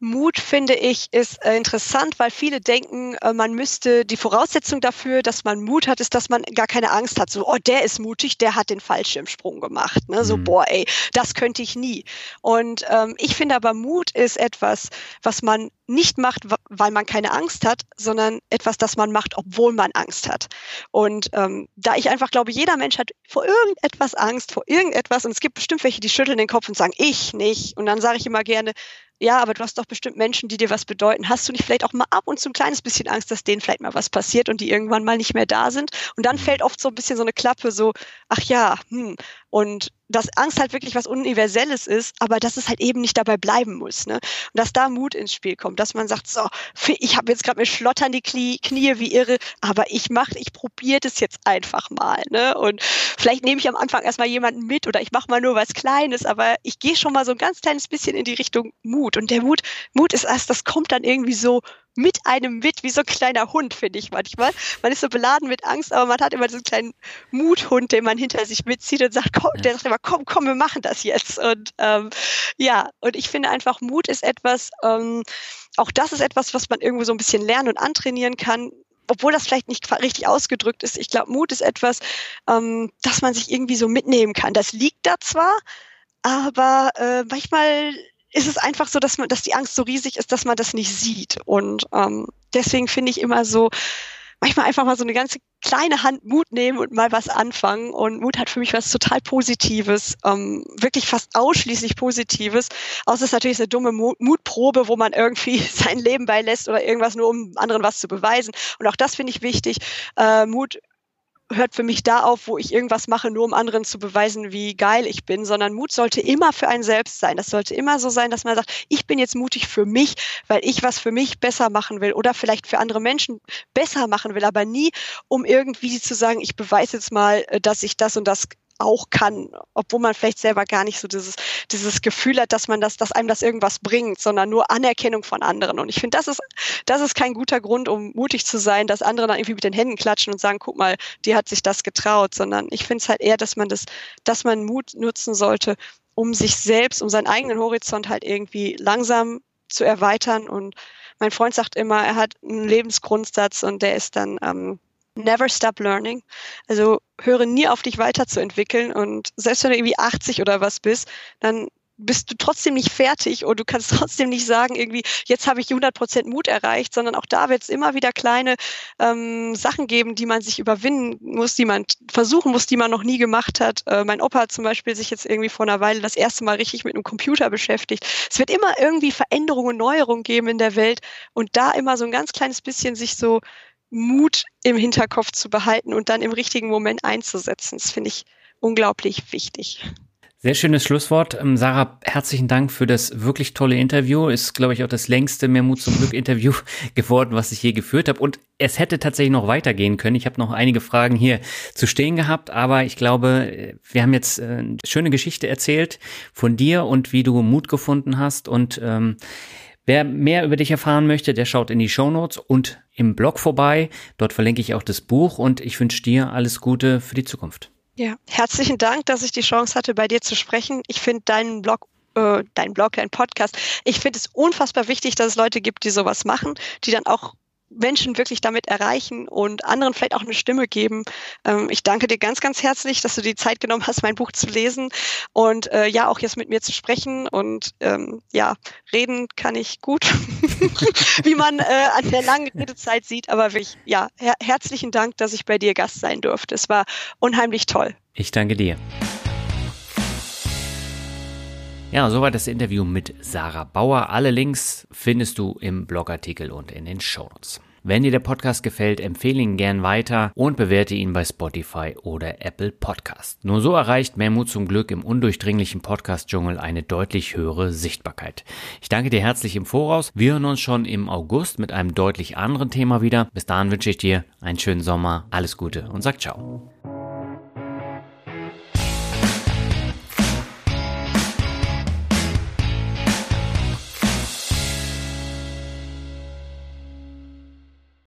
Mut, finde ich, ist äh, interessant, weil viele denken, äh, man müsste die Voraussetzung dafür, dass man Mut hat, ist, dass man gar keine Angst hat. So, oh, der ist mutig, der hat den Fallschirmsprung gemacht. Ne? So, mhm. boah, ey, das könnte ich nie. Und ähm, ich finde aber, Mut ist etwas, was man nicht macht, weil man keine Angst hat, sondern etwas, das man macht, obwohl man Angst hat. Und ähm, da ich einfach glaube, jeder Mensch hat vor irgendetwas Angst, vor irgendetwas, und es gibt bestimmt welche, die schütteln den Kopf und sagen, ich nicht. Und dann sage ich immer gerne, ja, aber du hast doch bestimmt Menschen, die dir was bedeuten. Hast du nicht vielleicht auch mal ab und zu ein kleines bisschen Angst, dass denen vielleicht mal was passiert und die irgendwann mal nicht mehr da sind? Und dann fällt oft so ein bisschen so eine Klappe, so, ach ja, hm. Und dass Angst halt wirklich was Universelles ist, aber dass es halt eben nicht dabei bleiben muss. Ne? Und dass da Mut ins Spiel kommt, dass man sagt, so, ich habe jetzt gerade mir schlottern die Knie, Knie wie irre, aber ich mache, ich probiere das jetzt einfach mal. Ne? Und vielleicht nehme ich am Anfang erstmal jemanden mit oder ich mache mal nur was Kleines, aber ich gehe schon mal so ein ganz kleines bisschen in die Richtung Mut. Und der Mut, Mut ist erst, das kommt dann irgendwie so mit einem mit, wie so ein kleiner Hund, finde ich manchmal. Man ist so beladen mit Angst, aber man hat immer diesen kleinen Muthund, den man hinter sich mitzieht und sagt, komm, der sagt immer, komm, komm, wir machen das jetzt. Und ähm, ja, und ich finde einfach, Mut ist etwas, ähm, auch das ist etwas, was man irgendwo so ein bisschen lernen und antrainieren kann obwohl das vielleicht nicht richtig ausgedrückt ist, ich glaube, Mut ist etwas, ähm, das man sich irgendwie so mitnehmen kann. Das liegt da zwar, aber äh, manchmal ist es einfach so, dass man, dass die Angst so riesig ist, dass man das nicht sieht. Und ähm, deswegen finde ich immer so, manchmal einfach mal so eine ganze kleine Hand Mut nehmen und mal was anfangen. Und Mut hat für mich was total Positives, ähm, wirklich fast ausschließlich Positives. Außer es ist natürlich eine dumme Mutprobe, wo man irgendwie sein Leben beilässt oder irgendwas nur, um anderen was zu beweisen. Und auch das finde ich wichtig. Äh, Mut hört für mich da auf, wo ich irgendwas mache, nur um anderen zu beweisen, wie geil ich bin, sondern Mut sollte immer für einen selbst sein. Das sollte immer so sein, dass man sagt, ich bin jetzt mutig für mich, weil ich was für mich besser machen will oder vielleicht für andere Menschen besser machen will, aber nie, um irgendwie zu sagen, ich beweise jetzt mal, äh, dass ich das und das auch kann, obwohl man vielleicht selber gar nicht so dieses, dieses Gefühl hat, dass man das, dass einem das irgendwas bringt, sondern nur Anerkennung von anderen. Und ich finde, das ist, das ist kein guter Grund, um mutig zu sein, dass andere dann irgendwie mit den Händen klatschen und sagen, guck mal, die hat sich das getraut, sondern ich finde es halt eher, dass man das, dass man Mut nutzen sollte, um sich selbst, um seinen eigenen Horizont halt irgendwie langsam zu erweitern. Und mein Freund sagt immer, er hat einen Lebensgrundsatz und der ist dann, ähm, never stop learning. Also höre nie auf, dich weiterzuentwickeln. Und selbst wenn du irgendwie 80 oder was bist, dann bist du trotzdem nicht fertig und du kannst trotzdem nicht sagen, irgendwie, jetzt habe ich 100% Mut erreicht, sondern auch da wird es immer wieder kleine ähm, Sachen geben, die man sich überwinden muss, die man versuchen muss, die man noch nie gemacht hat. Äh, mein Opa hat zum Beispiel sich jetzt irgendwie vor einer Weile das erste Mal richtig mit einem Computer beschäftigt. Es wird immer irgendwie Veränderungen, Neuerungen geben in der Welt und da immer so ein ganz kleines bisschen sich so Mut im Hinterkopf zu behalten und dann im richtigen Moment einzusetzen. Das finde ich unglaublich wichtig. Sehr schönes Schlusswort. Ähm, Sarah, herzlichen Dank für das wirklich tolle Interview. Ist, glaube ich, auch das längste Mehr Mut zum Glück Interview geworden, was ich je geführt habe. Und es hätte tatsächlich noch weitergehen können. Ich habe noch einige Fragen hier zu stehen gehabt, aber ich glaube, wir haben jetzt äh, eine schöne Geschichte erzählt von dir und wie du Mut gefunden hast. Und ähm, Wer mehr über dich erfahren möchte, der schaut in die Show Notes und im Blog vorbei. Dort verlinke ich auch das Buch und ich wünsche dir alles Gute für die Zukunft. Ja, herzlichen Dank, dass ich die Chance hatte, bei dir zu sprechen. Ich finde deinen Blog äh, dein Blog, dein Podcast. Ich finde es unfassbar wichtig, dass es Leute gibt, die sowas machen, die dann auch Menschen wirklich damit erreichen und anderen vielleicht auch eine Stimme geben. Ähm, ich danke dir ganz, ganz herzlich, dass du die Zeit genommen hast, mein Buch zu lesen und äh, ja, auch jetzt mit mir zu sprechen. Und ähm, ja, reden kann ich gut, wie man äh, an der langen Redezeit sieht. Aber wirklich, ja, her herzlichen Dank, dass ich bei dir Gast sein durfte. Es war unheimlich toll. Ich danke dir. Ja, soweit das Interview mit Sarah Bauer. Alle Links findest du im Blogartikel und in den Shownotes. Wenn dir der Podcast gefällt, empfehle ihn gern weiter und bewerte ihn bei Spotify oder Apple Podcast. Nur so erreicht mehr Mut zum Glück im undurchdringlichen Podcast-Dschungel eine deutlich höhere Sichtbarkeit. Ich danke dir herzlich im Voraus. Wir hören uns schon im August mit einem deutlich anderen Thema wieder. Bis dahin wünsche ich dir einen schönen Sommer, alles Gute und sag ciao.